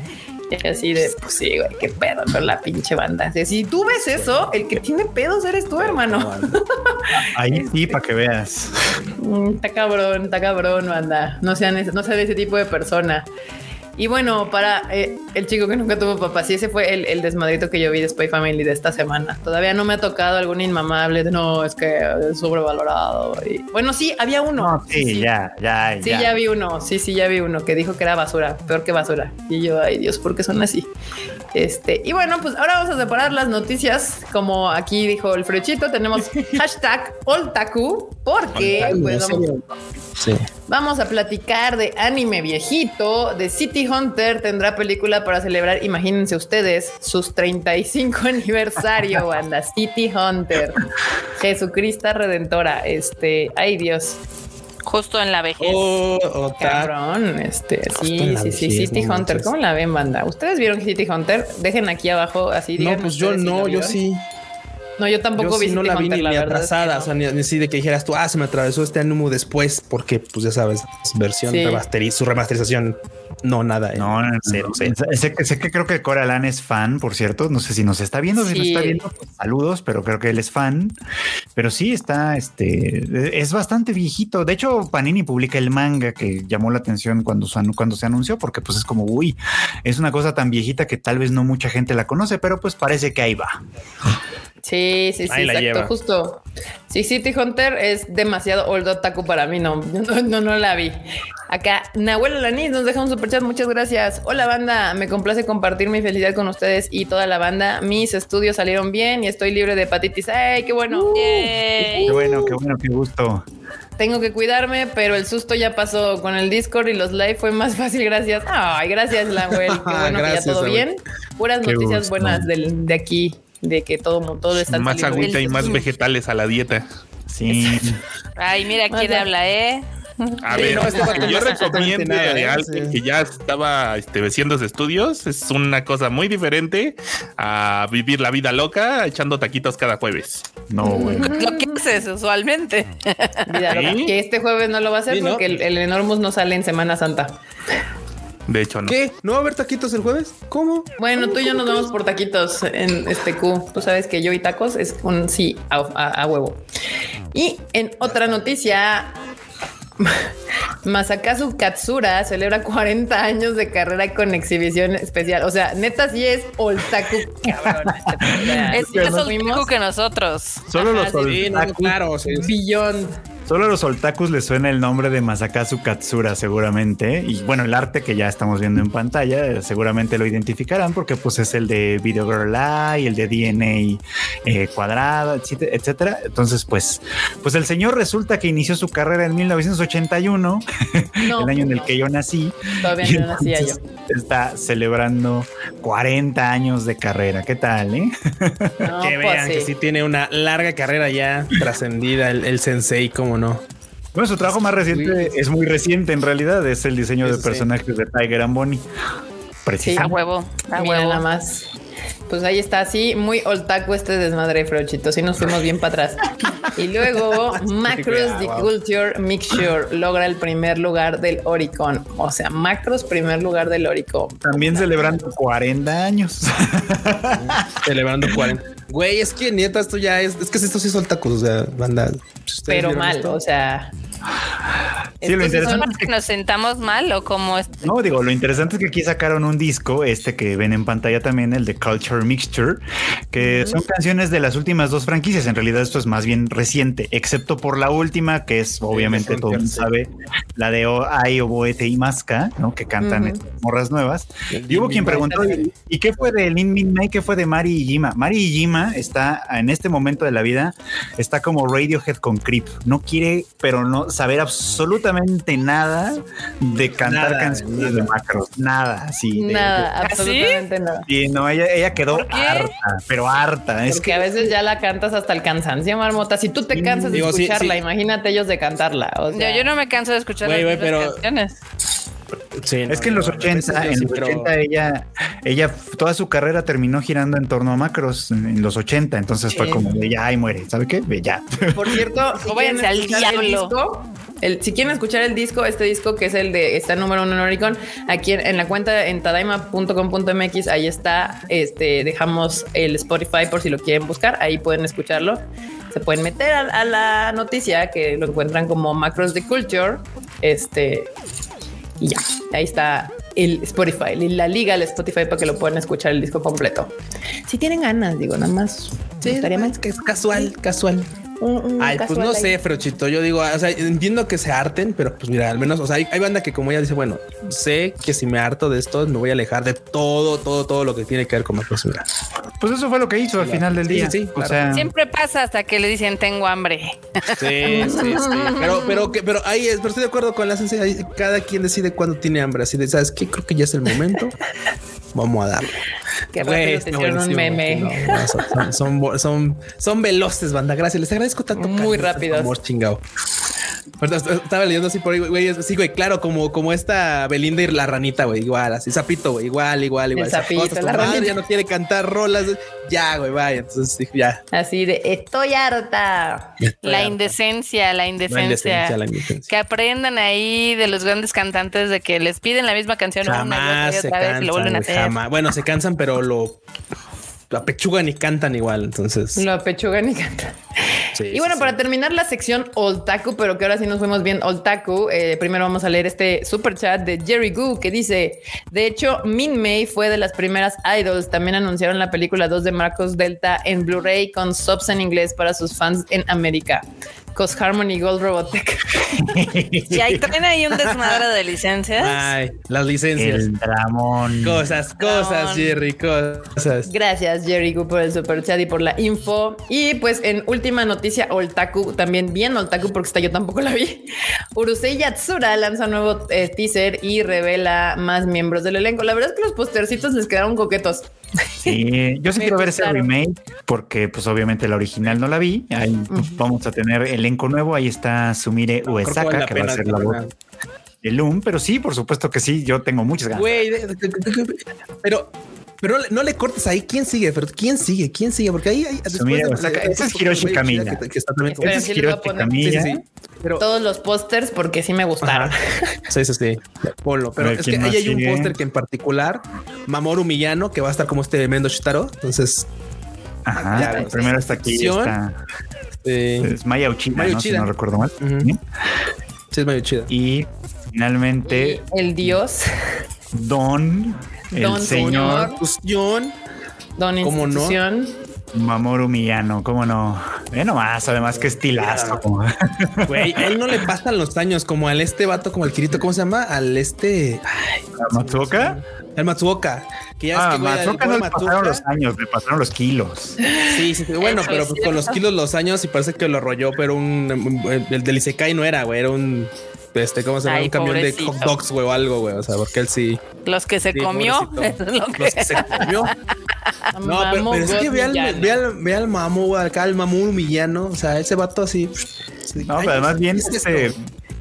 Y así de, pues sí, güey, qué pedo con la pinche banda. Si tú ves eso, el que tiene pedos eres tú, hermano. Ahí *laughs* sí, para que veas. Mm, Está cabrón, está cabrón, banda. No sean, no sean ese tipo de persona. Y bueno, para eh, el chico que nunca tuvo papá, sí, ese fue el, el desmadrito que yo vi de Spy Family de esta semana. Todavía no me ha tocado algún inmamable de no, es que es sobrevalorado. Y, bueno, sí, había uno. No, sí, ya, ya, Sí, ya. vi uno, sí, sí, ya vi uno que dijo que era basura, peor que basura. Y yo, ay Dios, ¿por qué son así? Este, y bueno, pues ahora vamos a separar las noticias. Como aquí dijo el frechito, tenemos *laughs* hashtag Oltaku, porque pues, vamos, Sí. Vamos a platicar de anime viejito, de City Hunter. Tendrá película para celebrar, imagínense ustedes, sus 35 *laughs* aniversario, banda. City Hunter. Jesucrista Redentora. Este, ay Dios, Justo en la vejez. Oh, cabrón. Este, sí, sí, sí, vejez, City no Hunter. manches. ¿Cómo la ven, banda? ¿Ustedes vieron City Hunter? Dejen aquí abajo así. No, pues yo si no, yo sí. No, yo tampoco Yo vi sí no la vi Hunter, ni, la ni verdad es que atrasada, no. o sea, ni, ni así de que dijeras tú, ah, se me atravesó este anime después, porque pues ya sabes, es versión Sí. remasteri- su remasterización, no nada. eh. No, no, no. Cero, cero. Sé, que- sé que creo que Coralan es fan, por cierto. No sé si nos está viendo, si nos Sí. está viendo, pues, saludos, pero creo que él es fan. Pero sí está, este, es bastante viejito. De hecho, Panini publica el manga que llamó la atención cuando, cuando se anunció, porque pues es como, uy, es una cosa tan viejita que tal vez no mucha gente la conoce, pero pues parece que ahí va. Sí, sí, sí, Ahí la exacto, lleva. justo. Sí, City Hunter es demasiado old otaku para mí, no, *laughs* no, no, no la vi. Acá, Nahuel Alanis nos deja un superchat, muchas gracias. Hola banda, me complace compartir mi felicidad con ustedes y toda la banda. Mis estudios salieron bien y estoy libre de hepatitis. ¡Ay, qué bueno! Yay. Qué bueno, qué bueno, qué gusto. Tengo que cuidarme, pero el susto ya pasó con el Discord y los live fue más *laughs* fácil, gracias. Ay, gracias, Nahuel. Qué *laughs* bueno que ya todo bien. Puras Qué noticias gusto. buenas del- de aquí, de que todo, todo está Más saliendo agüita y más vegetales a la dieta. Sí. Ay, mira quién habla, ¿eh? A ver, no, este yo recomiendo nada, de ¿eh? alguien Sí. que ya estaba este, haciendo sus estudios. Es una cosa muy diferente a vivir la vida loca echando taquitos cada jueves. No, güey. Lo que haces usualmente. Vida loca. ¿Sí? Que este jueves no lo va a hacer Sí, ¿no? porque el, el Enormous no sale en Semana Santa. De hecho, no. ¿Qué? ¿No va a haber taquitos el jueves? ¿Cómo? Bueno, tú y yo nos vamos por taquitos en este Q. Tú sabes que yo y tacos es un sí a, a- a huevo. Y en otra noticia, *laughs* Masakazu Katsura celebra 40 años de carrera con exhibición especial. O sea, neta sí es otaku *laughs* cabrón. Es más que nosotros. Solo los Ajá, sí, Sí, no, claro, sí. Beyond. Solo a los otakus les suena el nombre de Masakazu Katsura seguramente. Y bueno, el arte que ya estamos viendo en pantalla eh, seguramente lo identificarán porque pues es el de Video Girl Eye, el de DNA eh, cuadrado, etcétera, etcétera. Entonces pues, pues el señor resulta que inició su carrera en 1981, *laughs* No, el año en el que yo nací. Todavía no nacía yo. Está celebrando 40 años de carrera. ¿Qué tal, eh? No, que pues vean sí. que sí tiene una larga carrera ya trascendida el, el sensei, cómo no. Bueno, su trabajo más reciente es muy reciente en realidad. Es el diseño Eso de sí. personajes de Tiger and Bonnie. A Precisamente. huevo, a Mira huevo. nada más. Pues ahí está, sí, muy otaku este desmadre, Frochito. Sí, nos fuimos bien para atrás. Y luego, *laughs* Macros The Culture Mixture logra el primer lugar del Oricon. O sea, Macros, primer lugar del Oricon. También celebrando 40 años. *laughs* Celebrando 40. Güey, es que neta, esto ya es, es que esto sí son tacos, o sea, banda. si Pero mal, o sea, Sí, lo interesante ¿Son es que nos sentamos mal o como es? No, digo, lo interesante es que aquí sacaron un disco, este que ven en pantalla también, el de Culture Mixture, que son canciones de las últimas dos franquicias. En realidad esto es más bien reciente, excepto por la última, que es obviamente todo el mundo sabe, la de O- Ai, Oboete y Masca, ¿no? Que cantan estas morras nuevas. Y hubo quien preguntó, ¿y y qué fue de Lin Min Mai? ¿Qué fue de Mari y Jima? Mari y Jima está en este momento de la vida, está como Radiohead con Creep. No quiere, pero no saber absolutamente nada de cantar Nada, canciones de nada. macros. Nada, así. de- Nada, ¿Ah, absolutamente nada. de- y no, ella, ella quedó harta, pero harta. Es Porque que a veces ya la cantas hasta el cansancio, Marmota. Si tú te cansas de Digo, escucharla, sí. imagínate ellos de cantarla. O sea, Yo, yo no me canso de escuchar las pero- canciones. Sí, Es que en los no, no, 80, eso yo en los creo- 80 ella, ella toda su carrera terminó girando en torno a macros en, en los 80, entonces fue como de ya y muere, ¿sabe qué? De ya. Por cierto, si quieren al diablo. disco, el- si quieren escuchar el disco, este disco que es el de está número uno en Oricon, aquí en, en la cuenta en tadaima.com.mx, ahí está, este, dejamos el Spotify por si lo quieren buscar, ahí pueden escucharlo. Se pueden meter a, a la noticia que lo encuentran como Macros de Culture, este, y ya, ahí está el Spotify, la liga al Spotify para que lo puedan escuchar el disco completo. Si tienen ganas, digo, nada más. Sí, estaría mal. es que es casual, casual. Un- un Ay, pues no ahí. sé, Frochito. Yo digo, o sea, entiendo que se harten, pero pues mira, al menos, o sea, hay, hay banda que como ella dice, bueno, sé que si me harto de esto, me voy a alejar de todo, todo, todo lo que tiene que ver con Macros. Mira. Pues eso fue lo que hizo al final del Sí, día. sí, sí, o claro. sea, Siempre pasa hasta que le dicen tengo hambre. Sí, sí, sí. Pero, pero, que, pero ahí es, pero estoy de acuerdo con la esencia. Cada quien decide cuándo tiene hambre. Así de, ¿sabes qué? Creo que ya es el momento. Vamos a darle. Que Güey, rápido te un meme. no, no, son, son, son, son, son veloces, banda. Gracias. Les agradezco tanto. Muy rápidos. Amor chingado. Estaba leyendo así por ahí, güey. Sí, güey, claro, como, como esta Belinda y la ranita, güey. Igual, así, Zapito, güey. Igual, igual, igual. El tu la ranita. ya no quiere cantar rolas. Ya, güey, vaya. Entonces, sí, ya. Así de estoy harta. La indecencia, la La indecencia. indecencia, la indecencia. Que aprendan ahí de los grandes cantantes de que les piden la misma canción una y otra Jamás y se otra vez y lo vuelven a cansan, hacer. jamás. Bueno, se cansan, pero lo apechugan y cantan igual. Entonces, Lo apechugan y cantan. sí, Y bueno, sí, para sí. terminar la sección Oltaku, pero que ahora sí nos fuimos bien Oltaku, eh, primero vamos a leer este super chat de Jerry Gu que dice: De hecho, Min May fue de las primeras idols. También anunciaron la película 2 de Marcos Delta en Blu-ray con subs en inglés para sus fans en América. Cos Harmony Gold Robotech. *laughs* Y ahí traen ahí un desmadre de licencias. Ay, las licencias. el dramón. Cosas, cosas, Dramón. Jerry, cosas. Gracias, Jerry por el super chat y por la info. Y pues en última noticia, Oltaku, también bien Oltaku, porque esta yo tampoco la vi. *laughs* Urusei Yatsura lanza un nuevo eh, teaser y revela más miembros del elenco. La verdad es que los postercitos les quedaron coquetos. Sí, yo sí quiero ver ese remake porque pues obviamente la original no la vi. Ahí pues, vamos a tener elenco nuevo. Ahí está Sumire Uesaka, que va a ser la voz de Loom. Pero sí, por supuesto que sí, yo tengo muchas ganas. Güey, *laughs* pero, pero no le- no le cortes ahí. ¿Quién sigue? Pero ¿quién sigue? ¿Quién sigue? Porque ahí hay. después mira, de- o sea, de- ese es Hiroshi güey, Kamiya. chida Que, que está también como- Pero Ese es Hiroshi poner- Sí, Kamiya. sí, sí. Pero, Todos los pósters porque sí me gustaron. Ajá. Sí, sí, sí. Ponlo. Pero ver, es que ¿quién ahí hay un póster que en particular, Mamoru Miyano, que va a estar como este Mendo Shitaro. Entonces, Ajá. Ya, el primero está aquí. Está, eh, es Maya Uchida, Maya ¿no? Si Uchida. no recuerdo mal. ¿Sí? sí, es medio chida. Y finalmente, El dios, Don, el Don señor don ¿Cómo no? institución. Mamoru Miyano, ¿cómo no? Ve nomás, además que estilazo. Güey, a él no le pasan los años como al este vato, como al Kirito, ¿cómo se llama? Al este. Ay, ¿Matsuoka? al Matsuoka. Que ya es Ah, que, Matsuoka pobre no le pasaron los años, le pasaron los kilos. Sí, sí, sí, bueno, pero es pues, con los kilos, los años, y parece que lo arrolló, pero un, un- el del Isekai no era, güey, era un, este, ¿cómo se llama? Ay, un camión de hot dogs, güey, o algo, güey, o sea, porque él sí. Los que se sí, comió. pobrecito. *laughs* eso es lo que- Los que se comió. *laughs* No, pero, Mamo pero es que ve al, ve al, ve al mamu, güey, acá al mamu villano, o sea, ese vato así. sí, No, pero además bien, ¿qué es este?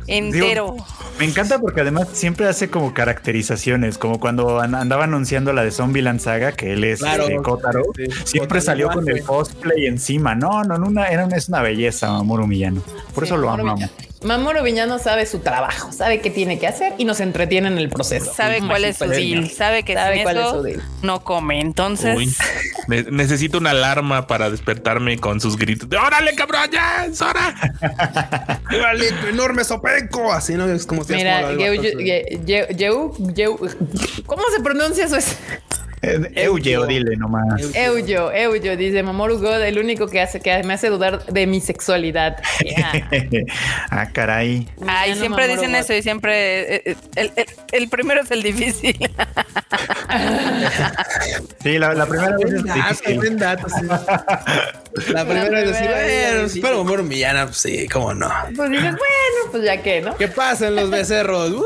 Entero. Me encanta porque además siempre hace como caracterizaciones, como cuando an- andaba anunciando la de Zombieland Saga, que él es Claro. este, Kotaro. Sí, Siempre Kotaro, salió con el cosplay encima. No, no, no, una, era una- es una belleza, Mamoru Miyano. Por eso lo amamos. Mamoru Viñano sabe su trabajo, sabe qué tiene que hacer y nos entretiene en el proceso. Sabe cuál es su deal, sabe que Sabe sin cuál es su deal. no come. Entonces, Uy, *laughs* ne- necesito una alarma para despertarme con sus gritos. de, ¡Órale, cabrón! ¡Ya! ¡Es hora! *laughs* ¡Órale, tu enorme sopenco! Así no es como si Mira, Yeu- Ye- Ye- Yeu- Yeu- ¿cómo se pronuncia eso? Eugeo, dile nomás. Euyo, Euyo, dice Mamoru God, el único que hace que me hace dudar de mi sexualidad. *laughs* Yeah. ah, caray. ay, siempre Mamoru dicen God. eso y siempre eh, eh, el, el- el primero es el difícil. *laughs* Sí, la, la primera vez es Ah, difícil. buen dato, sí. *laughs* La *laughs* primera es decir, bueno, fuera Mamoru Villana, pues sí, cómo no. Pues dices, bueno, pues ya que, ¿no? ¿Qué pasa en los becerros? Uh,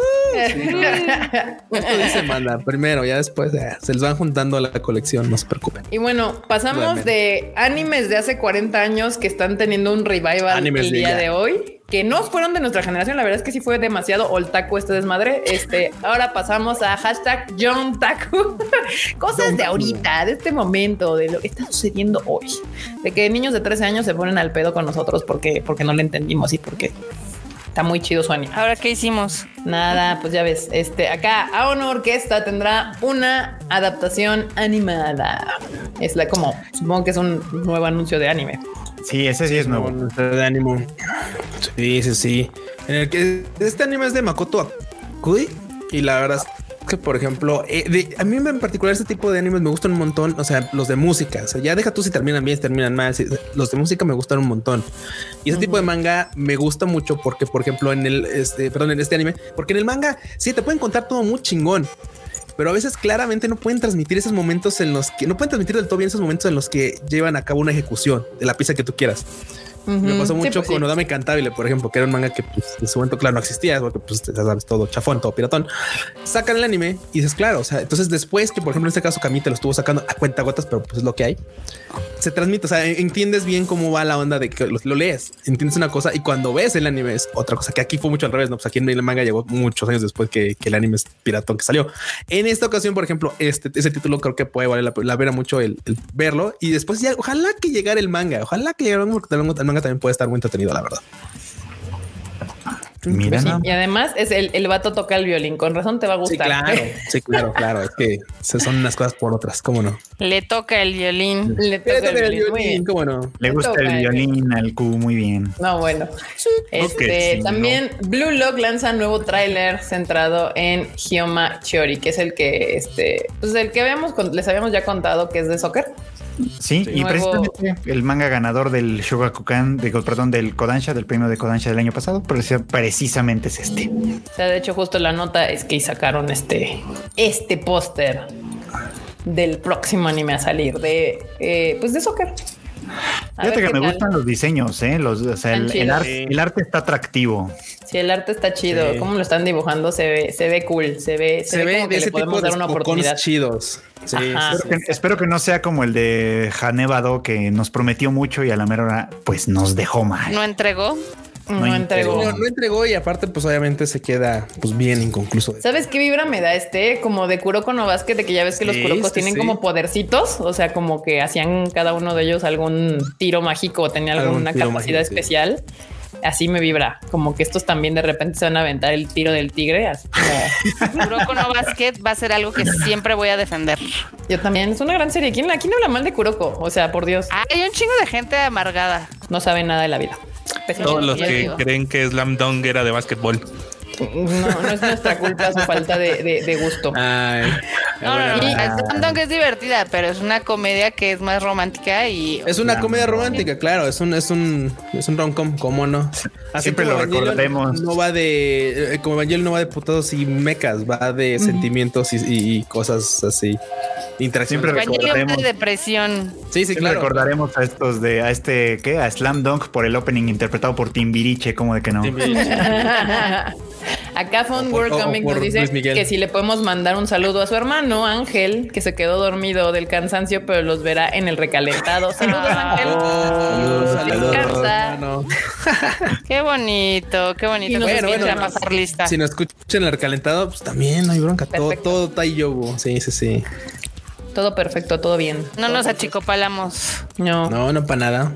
sí. *laughs* Esto dice manda primero, ya después ya, se les van juntando a la colección, no se preocupen. Y bueno, pasamos Realmente. de animes de hace 40 años que están teniendo un revival Animes el día de hoy, que no fueron de nuestra generación. La verdad es que sí fue demasiado oltaku este desmadre. Este, *laughs* ahora pasamos a hashtag John Taku. *laughs* Cosas de ahorita, de este momento, de lo que está sucediendo hoy. De que niños de 13 años se ponen al pedo con nosotros porque, porque no le entendimos y porque está muy chido su anime. Ahora, ¿qué hicimos? Nada, pues ya ves, este acá Aono Orquesta tendrá una adaptación animada. Es la como, supongo que es un nuevo anuncio de anime. Sí, ese sí es nuevo. De ánimo. Sí, sí, sí. En el que este anime es de Makoto Akui y la verdad es que, por ejemplo, eh, de- a mí en particular este tipo de animes me gustan un montón. O sea, los de música. O sea, ya deja tú si terminan bien, si terminan mal. si- los de música me gustan un montón. Y ese tipo de manga me gusta mucho porque, por ejemplo, en el este, perdón, en este anime, porque en el manga sí te pueden contar todo muy chingón. Pero a veces claramente no pueden transmitir esos momentos en los que no pueden transmitir del todo bien esos momentos en los que llevan a cabo una ejecución de la pieza que tú quieras. Me pasó Ujú. Sí, mucho pues, con sí. Odame Cantabile, por ejemplo, que era un manga que pues, en su momento, claro, no existía, porque pues ya sabes, todo chafón, todo piratón. Sacan el anime y dices, claro, o sea, entonces después que, por ejemplo, en este caso Camille te lo estuvo sacando a cuenta gotas, pero pues es lo que hay, se transmite, o sea, entiendes bien cómo va la onda de que lo, lo lees, entiendes una cosa y cuando ves el anime es otra cosa, que aquí fue mucho al revés, ¿no? Pues aquí en el manga llegó muchos años después que, que el anime es piratón que salió. En esta ocasión, por ejemplo, este, ese título creo que puede valer la, la pena mucho el, el verlo y después ya, ojalá que llegara el manga, ojalá que llegara el manga, manga- también puede estar muy entretenido, la verdad. Mira, Sí, ¿no? Y además es el, el vato toca el violín, con razón te va a Sí, gustar. claro, *laughs* sí, claro, claro. Es que se- son unas cosas por otras, cómo no. Le toca el violín. Le toca el violín, cómo no. Le gusta el el violín al Q muy bien. No, bueno. Este, sí, también Blue Lock lanza nuevo tráiler centrado en Hyoma Chiori, que es el que este, pues el que habíamos con- les habíamos ya contado que es de soccer. Sí, y Nuevo- precisamente el manga ganador del Shogakukan, de, perdón, del Kodansha, del premio de Kodansha del año pasado, preci- precisamente es este. O sea, de hecho, justo la nota es que sacaron este, este póster del próximo anime a salir de, eh, pues de soccer. Fíjate que me tal. gustan los diseños, ¿eh? Los, o sea, el, arte está atractivo. Sí, el arte está chido. Sí. Cómo lo están dibujando se ve, se ve cool. Se ve, se, Se ve como que le ese podemos tipo de dar una oportunidad. chidos. Sí, Ajá. sí, Espero que, espero que no sea como el de Hanebado que nos prometió mucho y a la mera hora pues nos dejó mal. No entregó. No, No entregó. No, no entregó y aparte, pues obviamente se queda pues bien inconcluso. ¿Sabes qué vibra me da este? Como de Kuroko no Basket, de que ya ves que los Kurokos sí, tienen sí. como podercitos, o sea, como que hacían cada uno de ellos algún tiro mágico o tenía alguna capacidad mágico, sí. especial. Así me vibra, como que estos también de repente se van a aventar el tiro del tigre, así como *laughs* Kuroko no Basket va a ser algo que siempre voy a defender. yo también. Es una gran serie. ¿Quién, aquí no habla mal de Kuroko? O sea, por Dios, Hay un chingo de gente amargada. no sabe nada de la vida. Pésimo. Todos los que creen que Slam Dunk era de básquetbol. No, no es nuestra culpa su falta de, de- de gusto. Ay, No, no, no. Dunk es divertida, pero es una comedia que es más romántica y Es una comedia romántica, claro. Es un, es un, es un rom-com, ¿cómo no? Siempre lo recordaremos. No va de, eh, como Evangelion no va de putados y mecas, va de sentimientos y, y- y cosas así. Siempre recordaremos. de depresión. Sí, sí, Siempre claro. recordaremos a estos de, a este, ¿qué? A Slam Dunk por el opening interpretado por Timbiriche, como de que no. *laughs* Acá por- World o- o Comic por nos dice que si le podemos mandar un saludo a su hermano Ángel, que se quedó dormido del cansancio, pero los verá en el recalentado. *laughs* Saludos, Ah. Ángel. Saludos, saludos. No. *laughs* Qué bonito, qué Y bonito. nos bueno, empiece bueno, a pasar lista. Si no escuchan el recalentado, pues también no hay bronca. Todo, Perfecto. todo está ahí yobo. Sí, sí, sí. Todo perfecto, todo bien. No nos achicopalamos. No. No, no para nada.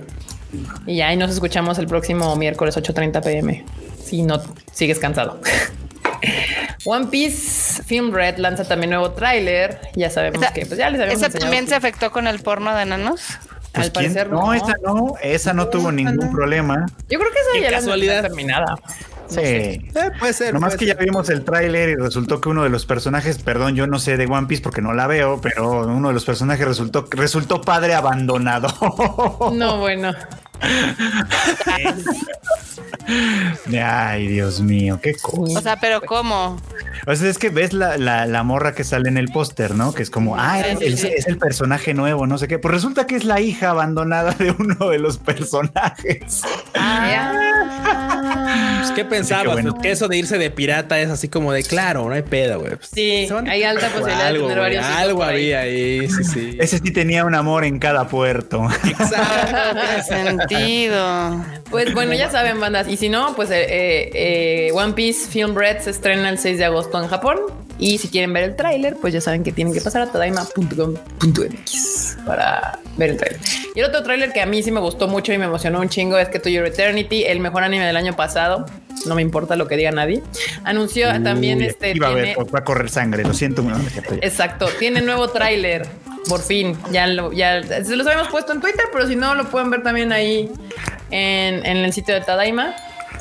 Y ya, y nos escuchamos el próximo miércoles 8:30 pm. si no sigues cansado. *laughs* One Piece Film Red lanza también nuevo tráiler. Ya sabemos Esa- que pues ya les habíamos ¿Esa también que- se afectó con el porno de enanos? Pues, al ¿quién? parecer no, no. esa no, esa no tuvo ningún problema. Yo creo que esa Qué ya la casualidad. está terminada. Sí. Eh, puede ser. Nomás puede que ya vimos el tráiler y resultó que uno de los personajes, perdón, yo no sé de One Piece porque no la veo, pero uno de los personajes resultó, resultó padre abandonado. No, bueno. *laughs* Ay, Dios mío, qué cosa. O sea, pero ¿cómo? O sea, es que ves la, la, la morra que sale en el póster, ¿no? Que es como, ah, es, el- sí. es el personaje nuevo, no sé qué. Pues resulta que es la hija abandonada de uno de los personajes. Ah. Pues, ¿Qué pensabas? Bueno. Pues, que eso de irse de pirata es así como de claro, no hay pedo, güey. Pues, Sí, hay alta posibilidad de algo, tener varios Algo había ahí, sí, sí. Ese sí tenía un amor en cada puerto. Exacto. *laughs* Pues bueno, ya saben, bandas. Y si no, pues eh, eh, eh, One Piece Film Red se estrena el 6 de agosto en Japón. Y si quieren ver el tráiler, pues ya saben que tienen que pasar a tadaima.com.mx para ver el tráiler. Y el otro tráiler que a mí sí me gustó mucho y me emocionó un chingo es que To Your Eternity, el mejor anime del año pasado, no me importa lo que diga nadie, anunció también este... Iba a tiene- ver, va a correr sangre, lo siento. no. Exacto, tiene nuevo tráiler. Por fin, ya lo, ya se los habíamos puesto en Twitter, pero si no lo pueden ver también ahí en, en el sitio de Tadaima.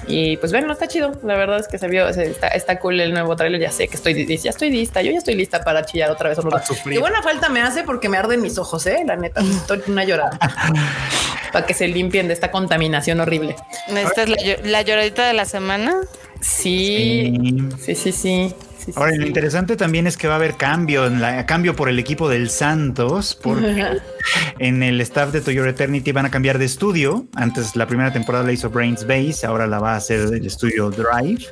Y pues bueno, está chido. La verdad es que se vio, se- está, está cool el nuevo tráiler. Ya sé que estoy, ya estoy lista. Yo ya estoy lista para chillar otra vez. Para sufrir. Qué buena falta me hace porque me arden mis ojos, eh. La neta, estoy una llorada *laughs* para que se limpien de esta contaminación horrible. Esta es la, llo- la lloradita de la semana. Sí, Sí. sí, sí, sí. Sí, Ahora, sí. lo interesante también es que va a haber cambio, en la, cambio por el equipo del Santos, porque *laughs* en el staff de To Your Eternity van a cambiar de estudio. Antes la primera temporada la hizo Brains Base, ahora la va a hacer el estudio Drive.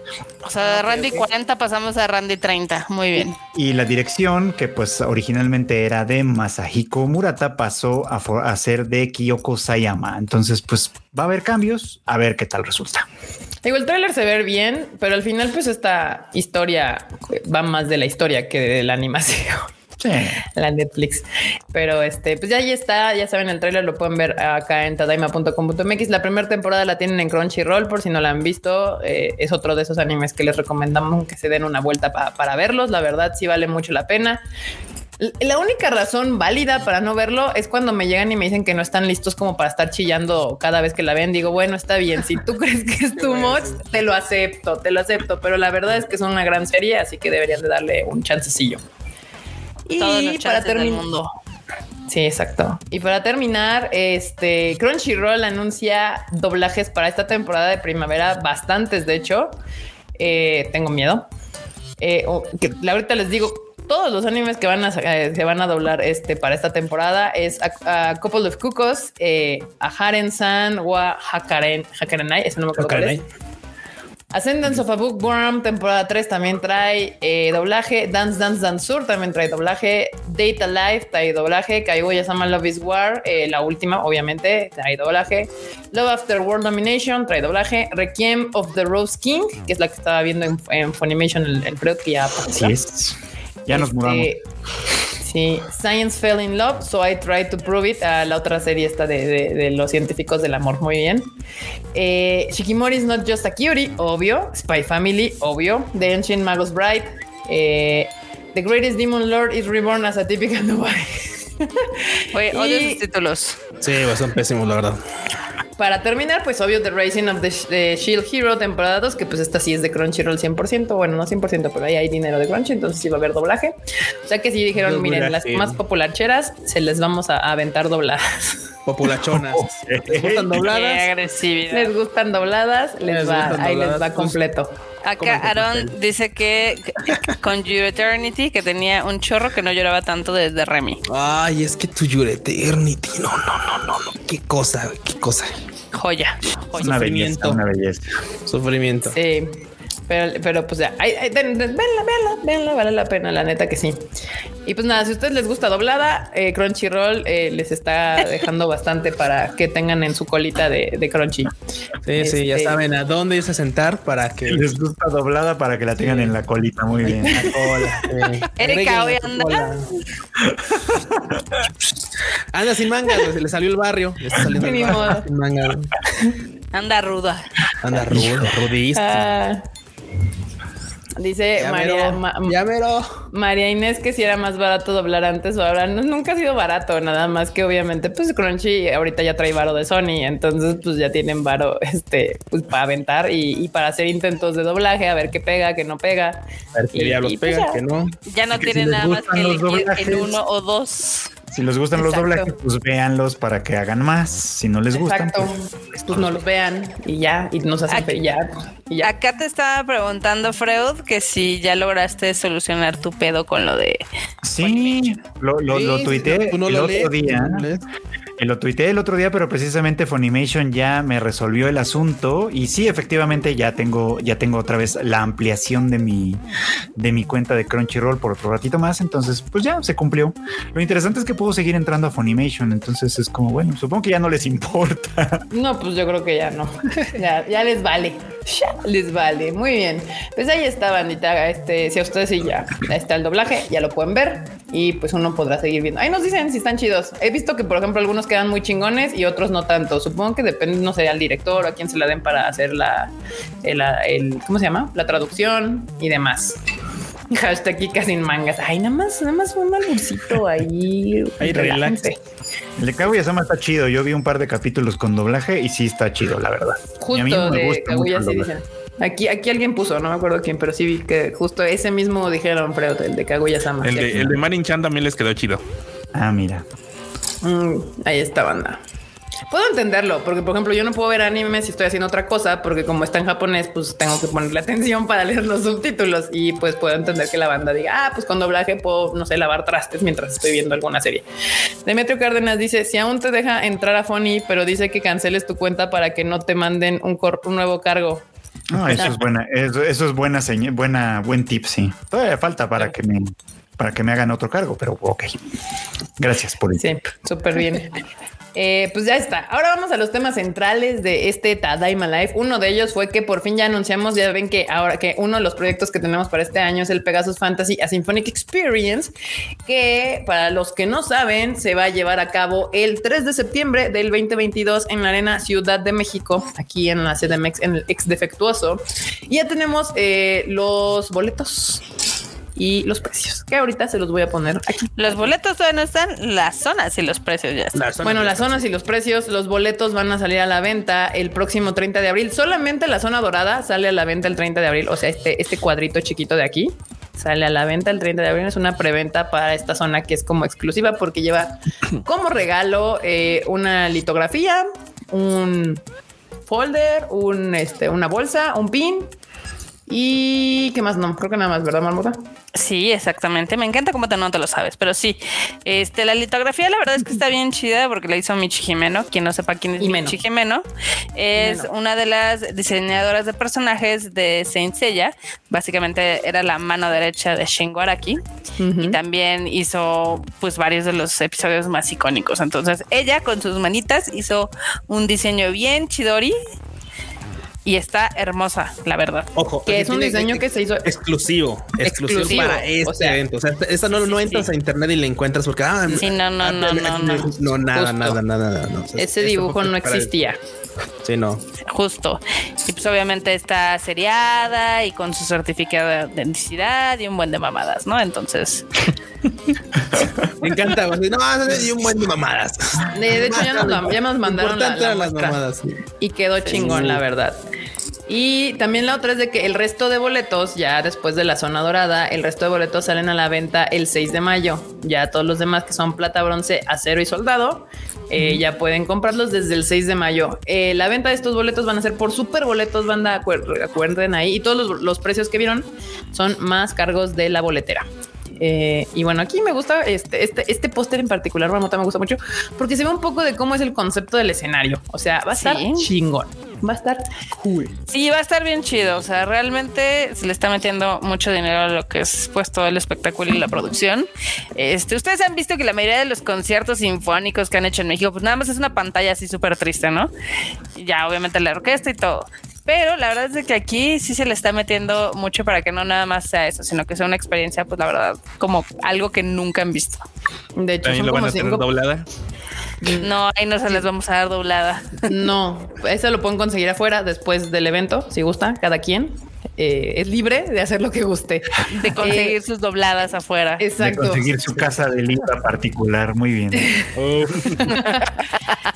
O sea, de Randy 40 pasamos a Randy 30. Muy bien. Y la dirección, que pues originalmente era de Masahiko Murata, pasó a, for- a ser de Kyoko Sayama. Entonces, pues va a haber cambios, a ver qué tal resulta. Digo, el tráiler se ve bien, pero al final, pues esta historia va más de la historia que de la animación. Sí. *laughs* La Netflix, pero este, pues ya ahí está. Ya saben, el tráiler lo pueden ver acá en tadaima.com.mx. La primera temporada la tienen en Crunchyroll, por si no la han visto. Eh, es otro de esos animes que les recomendamos que se den una vuelta pa- para verlos. La verdad, sí vale mucho la pena. La única razón válida para no verlo es cuando me llegan y me dicen que no están listos como para estar chillando cada vez que la ven. Digo, bueno, está bien. Si tú *laughs* crees que es too much, te lo acepto, te lo acepto. Pero la verdad es que es una gran serie, así que deberían de darle un chancecillo. Todos Y para terminar, mundo. Sí, exacto. Y para terminar, este Crunchyroll anuncia doblajes para esta temporada de primavera, bastantes de hecho. Eh, tengo miedo. Eh, que ahorita les digo, todos los animes que van a sa- eh, se van a doblar este para esta temporada es a, a Couple of Cuckoos, eh, a Haren-san o a Hakaren, Hakarenai, ese no me acuerdo cuál es. Ascendance of a Bookworm, temporada 3 también trae eh, doblaje. Dance Dance Dance Sur también trae doblaje. Data Life trae doblaje. Kaiguya Sama Love is War, eh, la última, obviamente, trae doblaje. Love After World Domination trae doblaje. Requiem of the Rose King, que es la que estaba viendo en, en Funimation el, el que ya pasó. Así es. Ya nos Este, mudamos. Sí, Science Fell in Love, so I tried to prove it. a la otra serie esta de, de- de los científicos del amor, muy bien. Eh, Shikimori is not just a cutie, obvio. Spy Family, obvio. The Ancient Magus Bride. eh, The Greatest Demon Lord is reborn as a typical Dubai. *laughs* *laughs* Oye, odio Y- sus títulos. Sí, pues son pésimos, la verdad. Para terminar, pues obvio, The Rising of the, Sh- the Shield Hero, temporada 2, que pues esta sí es de Crunchyroll 100%. Bueno, no 100%, pero ahí hay dinero de Crunchy, entonces sí va a haber doblaje. O sea que sí dijeron, miren, las más popularcheras se les vamos a aventar dobladas. *laughs* Populachonas. *laughs* ¿Les gustan Qué dobladas? agresividad. Les gustan dobladas, les, Les va, ahí les va pues, completo. Acá Aaron dice que con Your Eternity que tenía un chorro que no lloraba tanto desde Remy. Ay, es que tu Your Eternity. No, no, no, no, no. Qué cosa, qué cosa. Joya. joya. Una sufrimiento. belleza, una belleza. Sufrimiento. Sí, pero, pero pues ya, ay, ay, den- den- véanla, véanla, véanla, vale la pena, la neta que sí. Y pues nada, si a ustedes les gusta doblada, eh, Crunchyroll eh, les está dejando bastante para que tengan en su colita de, de Crunchy. Sí, sí, ya Este- saben a dónde irse a sentar para que Les gusta doblada para que la tengan en la colita. Muy bien. la cola. sí. *laughs* Erika, hoy anda. *laughs* Anda sin manga, se le salió el barrio. Le está saliendo el barrio sin manga. Anda ruda. Anda rudo, rudísimo. Ah. Dice Ya María, mero, Ma- ya mero. María Inés que si era más barato doblar antes o ahora. No, nunca ha sido barato, nada más que obviamente pues Crunchy ahorita ya trae varo de Sony, entonces pues ya tienen varo *laughs* este pues para aventar y, y para hacer intentos de doblaje, a ver qué pega, qué no pega. A ver qué Y- diablos y pues pega, ya. que no. Ya no Que si tiene les nada más que elegir en uno o dos. Si les gustan los doblajes, pues véanlos para que hagan más. Si no les gustan, Exacto. pues, Pues no los vean y ya, y nos hacen Aquí- fe- ya, y ya. Acá te estaba preguntando, Freud, que si ya lograste solucionar tu pedo con lo de. sí, lo, lo, lo tuiteé no el lo otro lees, día. no Y lo tuiteé el otro día, pero precisamente Funimation ya me resolvió el asunto y sí, efectivamente ya tengo, ya tengo otra vez la ampliación de mi, de mi cuenta de Crunchyroll por otro ratito más. Entonces, pues ya se cumplió. Lo interesante es que puedo seguir entrando a Funimation. Entonces es como, bueno, supongo que ya no les importa. No, pues yo creo que ya no. ya, ya les vale. Ya les vale. Muy bien. Pues ahí está, bandita. Este, si a ustedes sí ya está el doblaje, ya lo pueden ver y pues uno podrá seguir viendo. Ahí nos dicen si están chidos. He visto que, por ejemplo, algunos quedan muy chingones y otros no tanto. Supongo que depende, no sé, al director o a quién se la den para hacer la, el, el- ¿cómo se llama? La traducción y demás. Hashtag Kika sin mangas. Ay, nada más, nada más un alburcito ahí. Ahí, relax. relájense. El de Kaguya-sama está chido. Yo vi un par de capítulos con doblaje y sí está chido, la verdad. Y a mí Justo me de gusta Kaguya mucho sí dicen. Aquí, aquí alguien puso, no me acuerdo quién, pero sí vi que justo ese mismo dijeron, Freud, el de Kaguya Sama. El de, el de Marin Chan también les quedó chido. Ah, mira. Mm, ahí está, banda. Puedo entenderlo, porque por ejemplo, yo no puedo ver anime si estoy haciendo otra cosa, porque como está en japonés, pues tengo que ponerle atención para *laughs* leer los subtítulos y pues puedo entender que la banda diga, ah, pues con doblaje puedo, no sé, lavar trastes mientras estoy viendo alguna serie. Demetrio Cárdenas dice, si aún te deja entrar a Funny, pero dice que canceles tu cuenta para que no te manden un, un nuevo cargo. No, eso es buena, eso, eso es buena señal, buena, buen tip, sí. Todavía falta para que me, para que me hagan otro cargo, pero ok. Gracias por Sí, súper bien. Eh, pues ya está. Ahora vamos a los temas centrales de este Tadaima Life. Uno de ellos fue que por fin ya anunciamos, ya ven que ahora que uno de los proyectos que tenemos para este año es el Pegasus Fantasy A Symphonic Experience, que para los que no saben se va a llevar a cabo el 3 de septiembre del 2022 en la Arena Ciudad de México, aquí en la CDMX, en el ex defectuoso. Y ya tenemos eh, los boletos y los precios, que ahorita se los voy a poner aquí. Los boletos todavía no están, las zonas y los precios ya están. La zona Bueno, las zonas y los precios, los boletos van a salir a la venta el próximo 30 de abril. Solamente la zona dorada sale a la venta el 30 de abril. O sea, este, este cuadrito chiquito de aquí sale a la venta el 30 de abril. Es una preventa para esta zona que es como exclusiva porque lleva *coughs* como regalo eh, una litografía, un folder, un, este, una bolsa, un pin. Y qué más no, creo que nada más, ¿verdad, Marmota? Sí, exactamente. Me encanta cómo te no te lo sabes, pero sí. Este, la litografía, la verdad es que está bien chida porque la hizo Michi Jimeno. Quien no sepa quién es Jimeno. Michi Jimeno, es Jimeno. una de las diseñadoras de personajes de Saint Seiya. Básicamente era la mano derecha de Shingo Araki y también hizo pues varios de los episodios más icónicos. Entonces, ella con sus manitas hizo un diseño bien chidori y está hermosa, la verdad. Ojo, Que es un diseño que se hizo exclusivo, exclusivo, Exclusivo, para este o sea, evento. O sea, esta no, no sí, entras sí. a internet y la encuentras porque ah, Sí, no, no, ah, no, no, no. no, nada, Justo. nada, nada, nada. no. O sea, Ese dibujo no para- existía. Sí, no. Justo. Y pues obviamente está seriada y con su certificado de autenticidad y un buen de mamadas, ¿no? Entonces, Me encanta. así, No, y un buen de mamadas. De, de hecho, ya nos, ya nos mandaron la, las mamadas. sí. y quedó chingón, la verdad. Y también la otra es de que el resto de boletos, ya después de la zona dorada, el resto de boletos salen a la venta el 6 de mayo. Ya todos los demás que son plata, bronce, acero y soldado, eh, ya pueden comprarlos desde el 6 de mayo. Eh, la venta de estos boletos van a ser por super boletos, banda, acuer- acuerden ahí. Y todos los, los precios que vieron son más cargos de la boletera. Eh, y bueno, aquí me gusta este, este, este póster en particular, Marmota, me gusta mucho porque se ve un poco de cómo es el concepto del escenario. O sea, va a estar Sí. chingón, va a estar cool. sí, va a estar bien chido. O sea, realmente se le está metiendo mucho dinero a lo que es pues todo el espectáculo y la producción. Este, ustedes han visto que la mayoría de los conciertos sinfónicos que han hecho en México, pues nada más es una pantalla así súper triste, ¿no? Y ya, obviamente la orquesta y todo. Pero la verdad es que aquí sí se le está metiendo mucho para que no nada más sea eso, sino que sea una experiencia, pues la verdad, como algo que nunca han visto. De hecho, También son lo van como a tener cinco. doblada. No, ahí no se les vamos a dar doblada. No, eso lo pueden conseguir afuera después del evento, si gusta, cada quien. Eh, es libre de hacer lo que guste. De conseguir Eh, sus dobladas afuera. De exacto. conseguir su casa de libra particular. Muy bien. *laughs*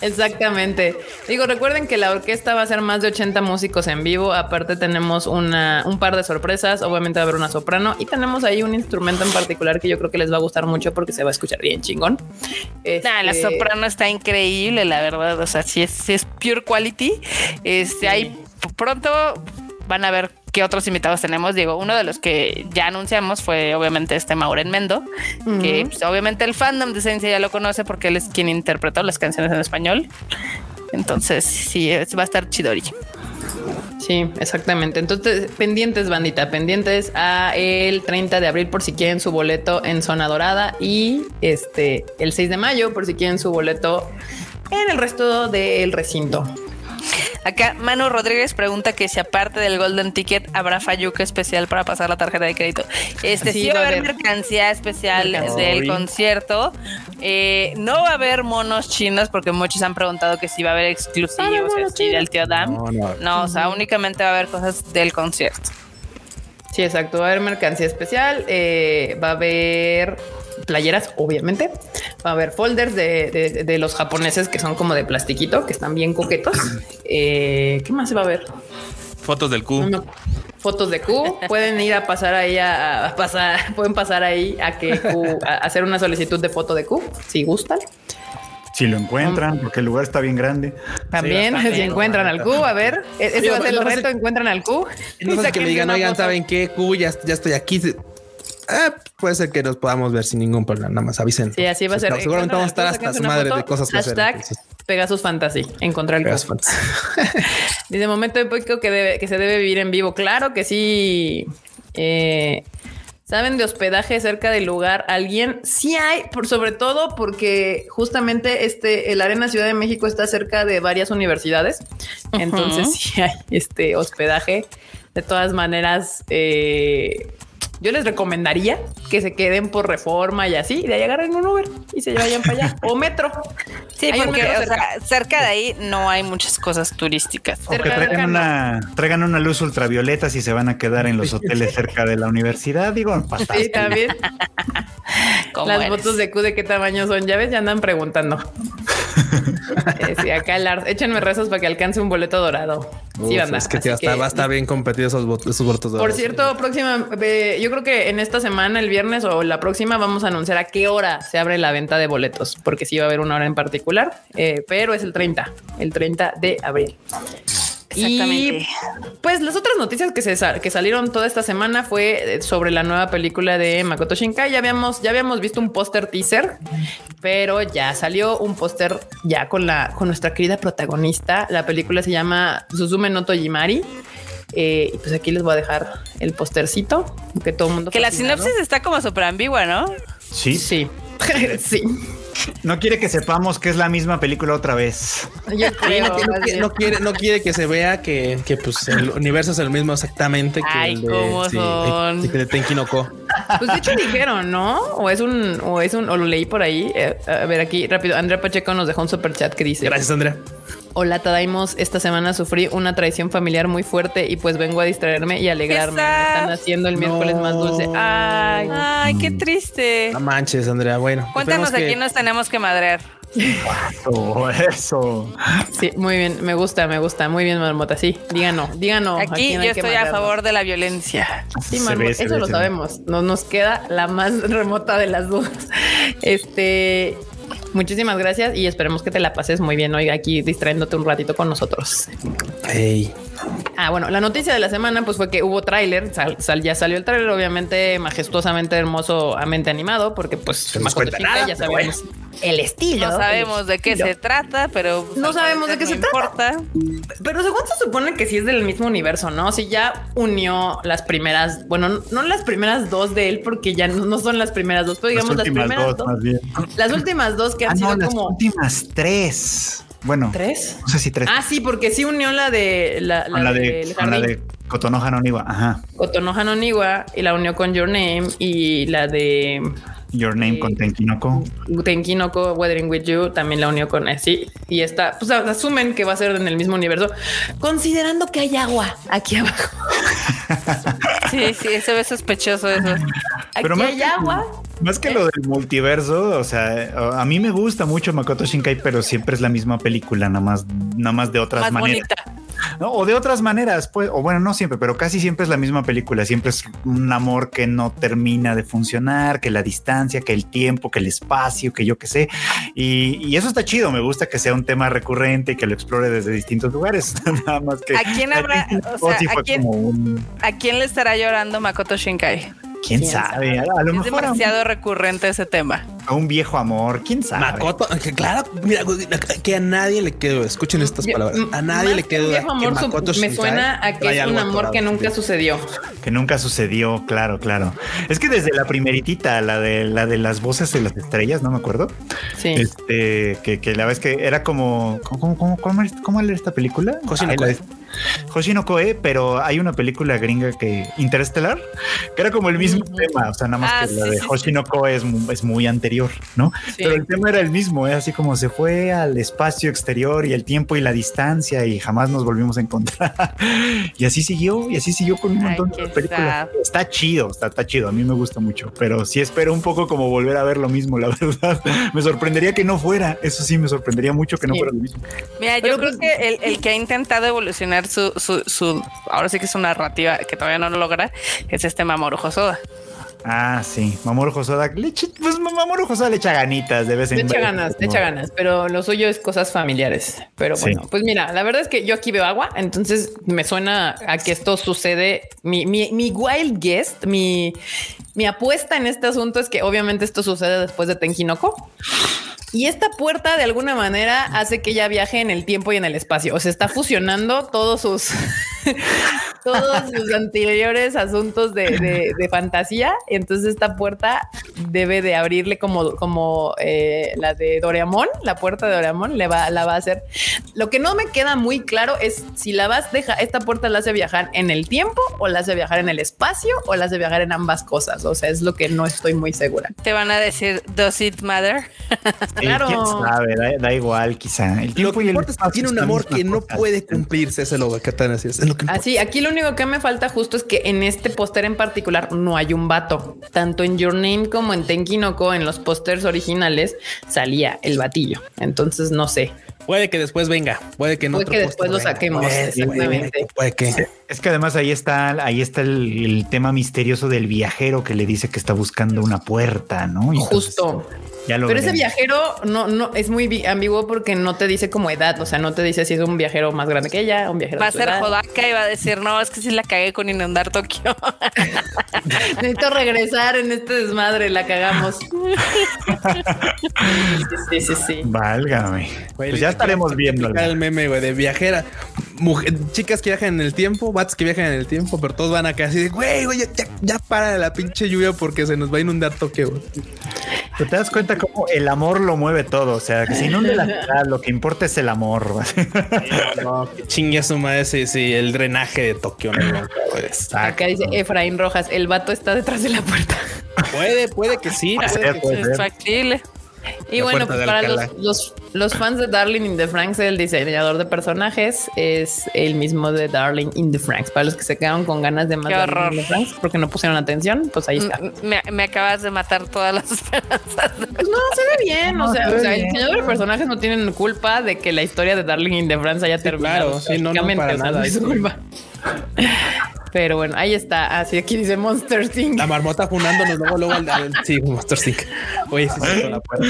Exactamente. Digo, recuerden que la orquesta va a ser más de 80 músicos en vivo. Aparte tenemos una, un par de sorpresas. Obviamente va a haber una soprano y tenemos ahí un instrumento en particular que yo creo que les va a gustar mucho porque se va a escuchar bien chingón. Nah, la Este, soprano está increíble, la verdad. O sea, si es, sí es pure quality. Este, pronto van a ver qué otros invitados tenemos. Digo, uno de los que ya anunciamos fue obviamente este Mauren Mendo, que pues, obviamente el fandom de Sensei ya lo conoce porque él es quien interpretó las canciones en español. Entonces, sí, va a estar chidori. Sí, exactamente. Entonces, pendientes, bandita, pendientes a el 30 de abril por si quieren su boleto en Zona Dorada y este el 6 de mayo por si quieren su boleto en el resto del recinto. Acá Manu Rodríguez pregunta que si aparte del Golden Ticket habrá Fayuca especial para pasar la tarjeta de crédito. Este sí, Sí, va a haber mercancía especial Mercancía. del concierto. Eh, no va a haber monos chinos porque muchos han preguntado que si va a haber exclusivos así del tío Dam. No, no. No, o sea, únicamente va a haber cosas del concierto. Sí, exacto. Va a haber mercancía especial. eh, va a haber playeras, obviamente. Va a haber folders de, de- de los japoneses que son como de plastiquito, que están bien coquetos. *clears throat* Eh, ¿Qué más se va a ver? Fotos del Q. No, Fotos de Q. Pueden ir a pasar ahí a, a pasar, *laughs* pueden pasar ahí a que Q, a hacer una solicitud de foto de Q, si gustan. Si lo encuentran, porque el lugar está bien grande. También, si encuentran al Q, a ver, e- ese Sí, va a ser el reto, encuentran al Q. No sé *laughs* que me digan, oigan. ¿saben qué? Q, ya, ya estoy aquí. Ah, puede ser que nos podamos ver sin ningún problema. Nada más avisen. Sí, así va a ser. Seguramente vamos a estar hasta su madre foto, de cosas que hacer. Hashtag entonces, Pegasus Fantasy, encontrar el Pegasus. Fantasy. *laughs* Dice momento épico que, debe, que se debe vivir en vivo. Claro que sí. Eh, ¿Saben de hospedaje cerca del lugar? ¿Alguien? Sí hay, por, sobre todo porque justamente este, el Arena Ciudad de México está cerca de varias universidades. Entonces *laughs* sí hay este hospedaje. De todas maneras, eh, yo les recomendaría que se queden por reforma y así, y de ahí agarren un Uber y se vayan para allá. O metro. Sí, Hay porque metro o sea, cerca de ahí no hay muchas cosas turísticas. O Cerca traigan una, traigan una luz ultravioleta si se van a quedar en los hoteles cerca de la universidad. Digo, basta. Sí, también. *laughs* ¿Cómo Las eres? fotos de Q de qué tamaño son, ya ves, ya andan preguntando. *laughs* Eh, sí, acá Lars, échenme rezos para que alcance un boleto dorado. sí, Uf, banda. es que, Así va, a estar, que- va a estar bien competido esos, votos, esos. Por dorados. cierto, próxima, eh, yo creo que en esta semana, el viernes o la próxima, vamos a anunciar a qué hora se abre la venta de boletos, porque sí va a haber una hora en particular, eh, pero es el 30, el 30 de abril. Exactamente. Y pues las otras noticias que, se que salieron toda esta semana fue eh, sobre la nueva película de Makoto Shinkai. Ya habíamos, ya habíamos visto un póster teaser, pero ya salió un póster ya con la con nuestra querida protagonista. La película se llama Suzume no Tojimari. Eh, y pues aquí les voy a dejar el póstercito que todo el mundo Que la sinopsis está como súper ambigua, ¿no? Sí, Sí, *laughs* sí. no quiere que sepamos que es la misma película otra vez. Yo creo, no, quiere- no quiere, no que se vea que, que, pues el universo es el mismo exactamente que Ay, el de, cómo sí, son. que el de Tenki no Ko. Pues de hecho dijeron, ¿no? O es un, o es un, o lo leí por ahí. Eh, a ver, aquí rápido. Andrea Pacheco nos dejó un super chat que dice: Gracias, Andrea. Hola, Tadaimos. Esta semana sufrí una traición familiar muy fuerte y pues vengo a distraerme y alegrarme. Me están haciendo el miércoles No. más dulce. Ay, Ay, qué triste. No manches, Andrea. Bueno, Cuéntanos a esperemos quién nos tenemos que madrear. Oh, eso. sí, muy bien. Me gusta, me gusta. Muy bien, Marmota. Sí, díganos, díganos. Aquí yo estoy a favor de la violencia. Sí, Marmota, eso ve, lo sabemos. No nos queda la más remota de las dudas. Este. Muchísimas gracias y esperemos que te la pases muy bien hoy aquí distrayéndote un ratito con nosotros. Ey, Ah, bueno, la noticia de la semana pues fue que hubo tráiler, sal- sal- ya salió el tráiler, obviamente majestuosamente hermoso, amente animado, porque pues No nos cuenta nada, ya sabemos el estilo. No sabemos de qué se trata, pero pues, No al sabemos de qué no se importa. Pero según se supone que sí es del mismo universo, ¿no? Si ya unió las primeras, bueno, no las primeras dos de él, porque ya no, no son las primeras dos, pero digamos las, últimas primeras dos, dos, más bien. las últimas dos que han Ah, sido no, las como últimas tres. Bueno, tres. no sé si tres. Ah, sí, porque sí unió la de la, la de, con la jardín. de Kotonoha no Niwa. Ajá. Kotonoha no Niwa y la unió con Your Name y la de Your Name Sí. con Tenkinoko. Tenkinoko Weathering with You también la unió con así y está, pues asumen que va a ser en el mismo universo, considerando que hay agua aquí abajo. *laughs* Sí, sí, se ve sospechoso eso. Aquí Pero hay que- agua. Más que lo del multiverso, o sea, a mí me gusta mucho Makoto Shinkai, pero siempre es la misma película, nada más, nada más de otras Más maneras. bonita. ¿No? O de otras maneras, pues, o bueno, no siempre, pero casi siempre es la misma película. Siempre es un amor que no termina de funcionar, que la distancia, que el tiempo, que el espacio, que yo qué sé. Y, y eso está chido. Me gusta que sea un tema recurrente y que lo explore desde distintos lugares. *laughs* Nada más que. ¿A quién habrá- o sea, sí a fue quién- como un- ¿A quién le estará llorando Makoto Shinkai? ¿Quién, ¿Quién sabe? A, a lo Es mejor a un, demasiado recurrente ese tema. a un viejo amor. ¿Quién sabe? Makoto, que claro, mira, que a nadie le quedó, escuchen estas Yo- palabras, a nadie le que quedó un viejo amor, su- Makoto me Shinkai suena a que es un amor que nunca sucedió. que nunca sucedió, claro, claro. Es que desde la primeritita, la de la de las voces de las estrellas, no me acuerdo. Sí. Este, que, que la vez que era como, ¿cómo, cómo, cómo, cómo era esta película? Koe. Hoshi no Koe, pero hay una película gringa que Interestelar, que era como el mismo tema, o sea, nada más Ah, que la de sí, Hoshi no Koe es, es muy anterior, ¿no? Sí. Pero el tema era el mismo, ¿eh? así como se fue al espacio exterior y el tiempo y la distancia y jamás nos volvimos a encontrar. *laughs* y así siguió, y así siguió con un Ay, montón qué de películas. sad. Está chido, está, está chido, a mí me gusta mucho, pero sí espero un poco como volver a ver lo mismo, la *laughs* verdad. me sorprendería que no fuera, eso sí, me sorprendería mucho que no fuera lo mismo. Mira, Pero yo creo pues- que el, el que ha intentado evolucionar su, su, su, ahora sí que es una narrativa que todavía no lo logra, es este Mamoru Hosoda. Ah, sí, Mamoru Hosoda, le echa- pues Mamoru Hosoda le echa ganitas de vez en Le echa ganas, le echa ganas, pero lo suyo es cosas familiares. Pero Sí. bueno, pues mira, la verdad es que yo aquí veo agua, entonces me suena a que esto sucede. Mi, mi, mi wild guest, mi, mi apuesta en este asunto es que obviamente esto sucede después de Tenkinoko. Y esta puerta de alguna manera hace que ella viaje en el tiempo y en el espacio. O sea, está fusionando todos sus *laughs* todos sus anteriores asuntos de, de- de fantasía. Entonces esta puerta debe de abrirle como, como eh, la de Doraemon, la puerta de Doraemon le va, la va a hacer. Lo que no me queda muy claro es si la vas deja esta puerta la hace viajar en el tiempo o la hace viajar en el espacio o la hace viajar en ambas cosas. O sea, es lo que no estoy muy segura. Te van a decir, ¿Does it matter? *laughs* Claro. quién sabe, da, da igual, quizá. El Lo que y el importa es que espacio tiene un amor que no puede cumplirse, ese es lo que están así, es lo que importa. Así, aquí lo único que me falta justo es que en este póster en particular no hay un vato. Tanto en Your Name como en Tenkinoko, en los pósters originales, salía el batillo. Entonces no sé. Puede que después venga, puede que no. Puede que después lo saquemos, exactamente. Puede que. Es que además ahí está, ahí está el, el tema misterioso del viajero que le dice que está buscando una puerta, ¿no? Y entonces, Justo. Ya lo Pero ese viajero no, no es muy ambiguo porque no te dice como edad, o sea, no te dice si es un viajero más grande que ella, un viajero Va a ser. Hodaka y va a decir, no, es que sí la cagué con inundar Tokio. *laughs* Necesito regresar en este desmadre, la cagamos. sí, *laughs* sí, sí, sí. Válgame. Güey, pues ya estaremos viendo. el meme, güey, de viajera. Mujer- chicas que viajan en el tiempo, bats que viajan en el tiempo, pero todos van acá así de, güey, güey, ya, ya, ya para de la pinche lluvia porque se nos va a inundar Tokio. güey". Pero te das cuenta cómo el amor lo mueve todo. O sea, que si no la *laughs* ciudad, lo que importa es el amor. No, chingue a su madre si, si el drenaje de Tokio no. Acá dice Efraín Rojas, el vato está detrás de la puerta. Puede, puede que sí. Puede puede ser, que puede sí. ser. es factible. *laughs* Y La bueno, pues para los, los, los fans de Darling in the Franks, el diseñador de personajes es el mismo de Darling in the Franks. Para los que se quedaron con ganas de más Qué Darling horror. in the Franks porque no pusieron atención, pues ahí está. Me, me acabas de matar todas las *laughs* esperanzas. Pues no, se ve bien. No, o sea, se o sea, el diseñador de personajes no tienen culpa de que la historia de Darling in the Franks haya terminado. claro, sí, no, no, para o sea, nada, no es culpa. *laughs* Pero bueno, ahí está. Así aquí dice Monster Thing. La marmota funándonos luego, luego al, al- sí, Monster Sync. Oye, sí, sí, con la puerta.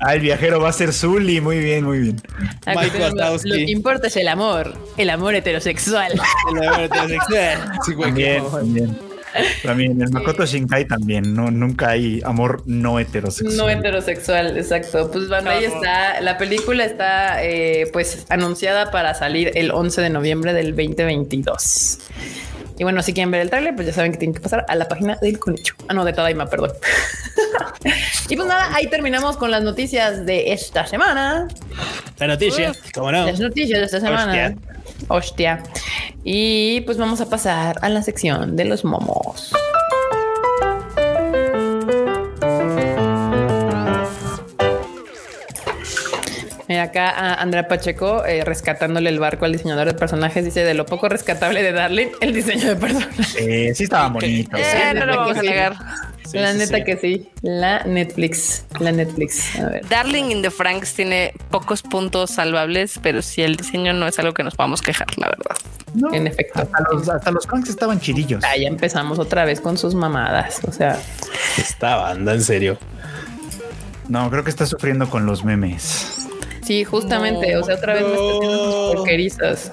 Ah, el viajero va a ser Zully. Muy bien, muy bien. Tenemos, Wazowski. Lo que importa es el amor, el amor heterosexual. El heterosexual. Sí, güey, También, también. También, el Makoto Shinkai también. No, nunca hay amor no heterosexual. No heterosexual, exacto. Pues bueno, ahí está. La película está eh, pues anunciada para salir el 11 de noviembre del 2022. Y bueno, si quieren ver el trailer, pues ya saben que tienen que pasar a la página del Conicho. Ah, no, de Tadaima, perdón. *laughs* y pues nada, ahí terminamos con las noticias de esta semana. La noticia, cómo no. Las noticias de esta semana. Hostia. Hostia. Y pues vamos a pasar a la sección de los momos. Mira acá a Andrea Pacheco eh, rescatándole el barco al diseñador de personajes. Dice de lo poco rescatable de Darling, el diseño de personajes. Eh, sí, estaba bonito. Eh, sí, no lo vamos a negar. Sí. la sí, neta sí. que sí. La Netflix. La Netflix. A ver. Darling in the Franks tiene pocos puntos salvables, pero sí el diseño no es algo que nos podamos quejar, la verdad. No, En efecto. Hasta los, hasta los Franks estaban chidillos. Ah, ya empezamos otra vez con sus mamadas. O sea, Esta banda, en serio. No, creo que está sufriendo con los memes. sí, justamente. o sea, otra vez me está haciendo sus porquerizas.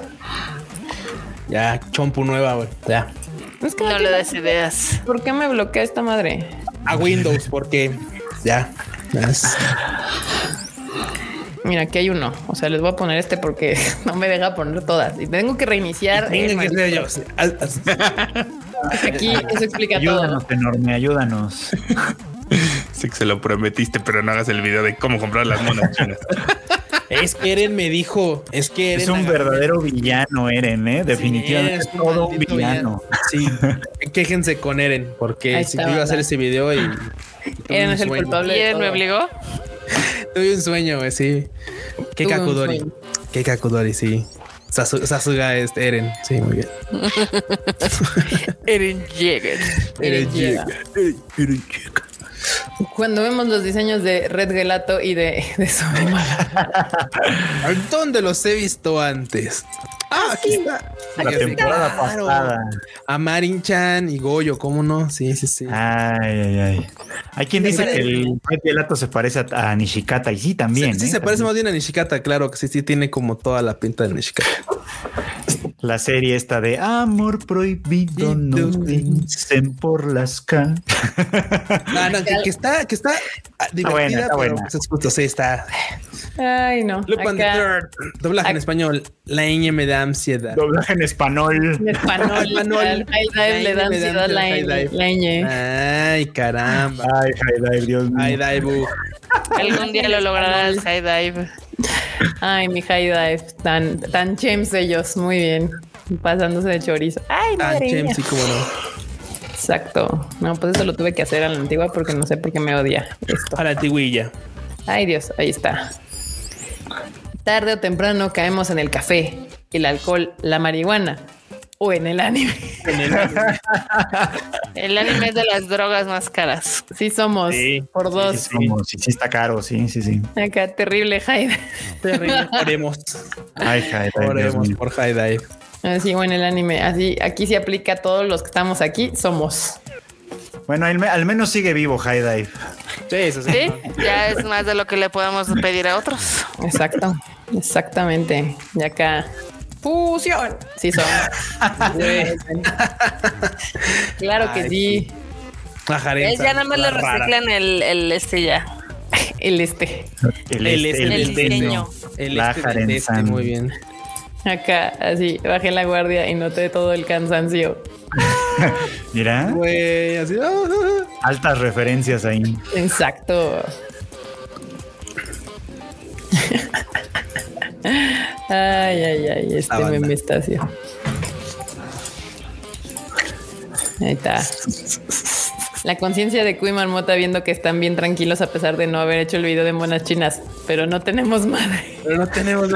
Ya, chompu nueva, güey. Ya. Es que No no le des ideas. ¿Por qué me bloquea esta madre? A Windows, porque ya. Mira, aquí hay uno. O sea, les voy a poner este porque *laughs* no me deja poner todas. Y tengo que reiniciar. Que ser Aquí eso explica todo. Ayúdanos, enorme, ayúdanos. *laughs* Sí que se lo prometiste, pero no hagas el video de cómo comprar las monas chinas. *laughs* Es que Eren me dijo. Es que Eren Es un verdadero villano, Eren, ¿eh? Definitivamente es un todo un villano. Sí, *laughs* quéjense con Eren, porque si iba a hacer ese video y. *laughs* Eren es el culpable. ¿Y él me obligó? *laughs* Tuve un sueño, güey, sí. Qué Kakudori. Qué Kakudori, sí. Sasu- Sasuga es Eren. Sí, muy bien. Eren Jäger. Eren llega. Eren llega. Cuando vemos los diseños de Red Gelato y de, de. *laughs* ¿Dónde los he visto antes? Ah, aquí está. La Aquí temporada pasada. A Marin-chan y Goyo, ¿cómo no? Sí, sí, sí. Ay, ay, ay. Hay quien dice que el Red Gelato se parece a, a Nishikata y sí, también. sí, sí ¿eh? se parece También. más bien a Nishikata, claro que sí, sí tiene como toda la pinta de Nishikata. La serie esta de Amor Prohibido no dicen por las calles. No, no, que, que está, que está ah, divertida, buena, está pero buena. pues es justo, sí, está. Ay, no. Lupin the Acá, Third, doblaje en español. La ñ me da ansiedad. Doblaje en español. en español, *laughs* Español. High Dive le da ansiedad la high ñ. dive. La ñ. Ay, caramba. Ay, High Dive, Dios mío. Ay, Daibu. Algún día lo logrará el high dive. Ay, mi High Dive. Tan, tan chems ellos. Muy bien. Pasándose de chorizo. Ay, Tan madre mía. sí, cómo no. Exacto. No, pues eso lo tuve que hacer a la antigua porque no sé por qué me odia esto. A la tigüilla. Ay, Dios, ahí está. Tarde o temprano caemos en el café, el alcohol, la marihuana o en el anime. El anime es de las drogas más caras. Sí somos Sí, por dos. Sí, somos, sí, sí está caro, sí, sí, sí. Acá terrible Hyde. Terrible. *laughs* Oremos. Ay, High Dive, Dios Oremos por High Dive. Así o en el anime. Así aquí se aplica a todos los que estamos aquí. Somos. Bueno, al, me- al menos sigue vivo High Dive. Sí, eso sí. Sí, ya es más de lo que le podemos pedir a otros. Exacto. Exactamente. Y acá. Fusión. Sí somos. *laughs* claro que Ay, sí. Es ya nada más le reciclan el, el este ya. *laughs* El este. El, El, este, este, el el diseño. este, el La este este, muy bien. Acá, así, bajé la guardia y noté todo el cansancio. *laughs* Mira, Güey, así. ah, ah, altas referencias ahí. Exacto. Ay, ay, ay, este meme está así. Ahí está. La conciencia de Kui Marmota viendo que están bien tranquilos a pesar de no haber hecho el video de monas chinas, pero no tenemos madre. Pero no tenemos *laughs*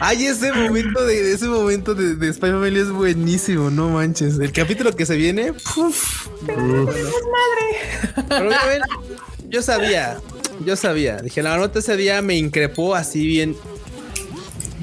Ay, ese momento de ese momento de, de Spy Family es buenísimo, no manches. El capítulo que se viene. uf. Pero ya ven, yo sabía, yo sabía. Dije, la nota ese día me increpó así bien.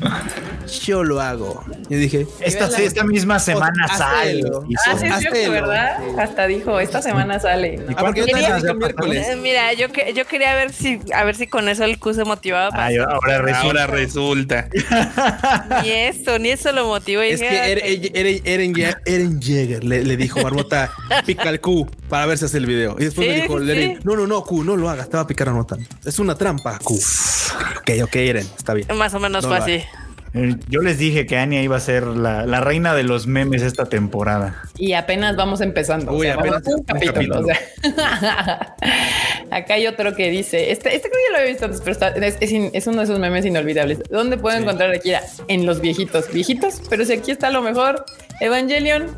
*laughs* Yo lo hago. Yo dije, Esta, esta misma semana sale. Ah, sí, es hazlo. cierto, ¿verdad? Hasta dijo, esta semana sale. ¿Y Ah, porque miércoles. Eh, Mira, yo que yo quería ver si a ver si con eso el Q se motivaba para Ay, ahora resulta. Ahora resulta. *laughs* ni eso, ni eso lo motivó. Y Es que "Ah, Eren, Eren, Eren, Jäger le, le dijo Marmota, pica el Q para ver si hace el video. Y después Sí, me dijo Eren, sí. no, no, no, Q, no lo hagas, te va a picar a Marmota. Es una trampa, Q. Ok, ok, Eren, está bien. Más o menos No fue así. Yo les dije que Anya iba a ser la, la reina de los memes esta temporada. Y apenas vamos empezando. Uy, o sea, apenas vamos un un capítulo. capítulo. o sea. *laughs* Acá hay otro que dice, este, este creo que ya lo había visto antes, pero está- es, es in- es uno de esos memes inolvidables. ¿Dónde puedo encontrar a Akira? En los viejitos. ¿Viejitos? Pero si aquí está lo mejor, Evangelion.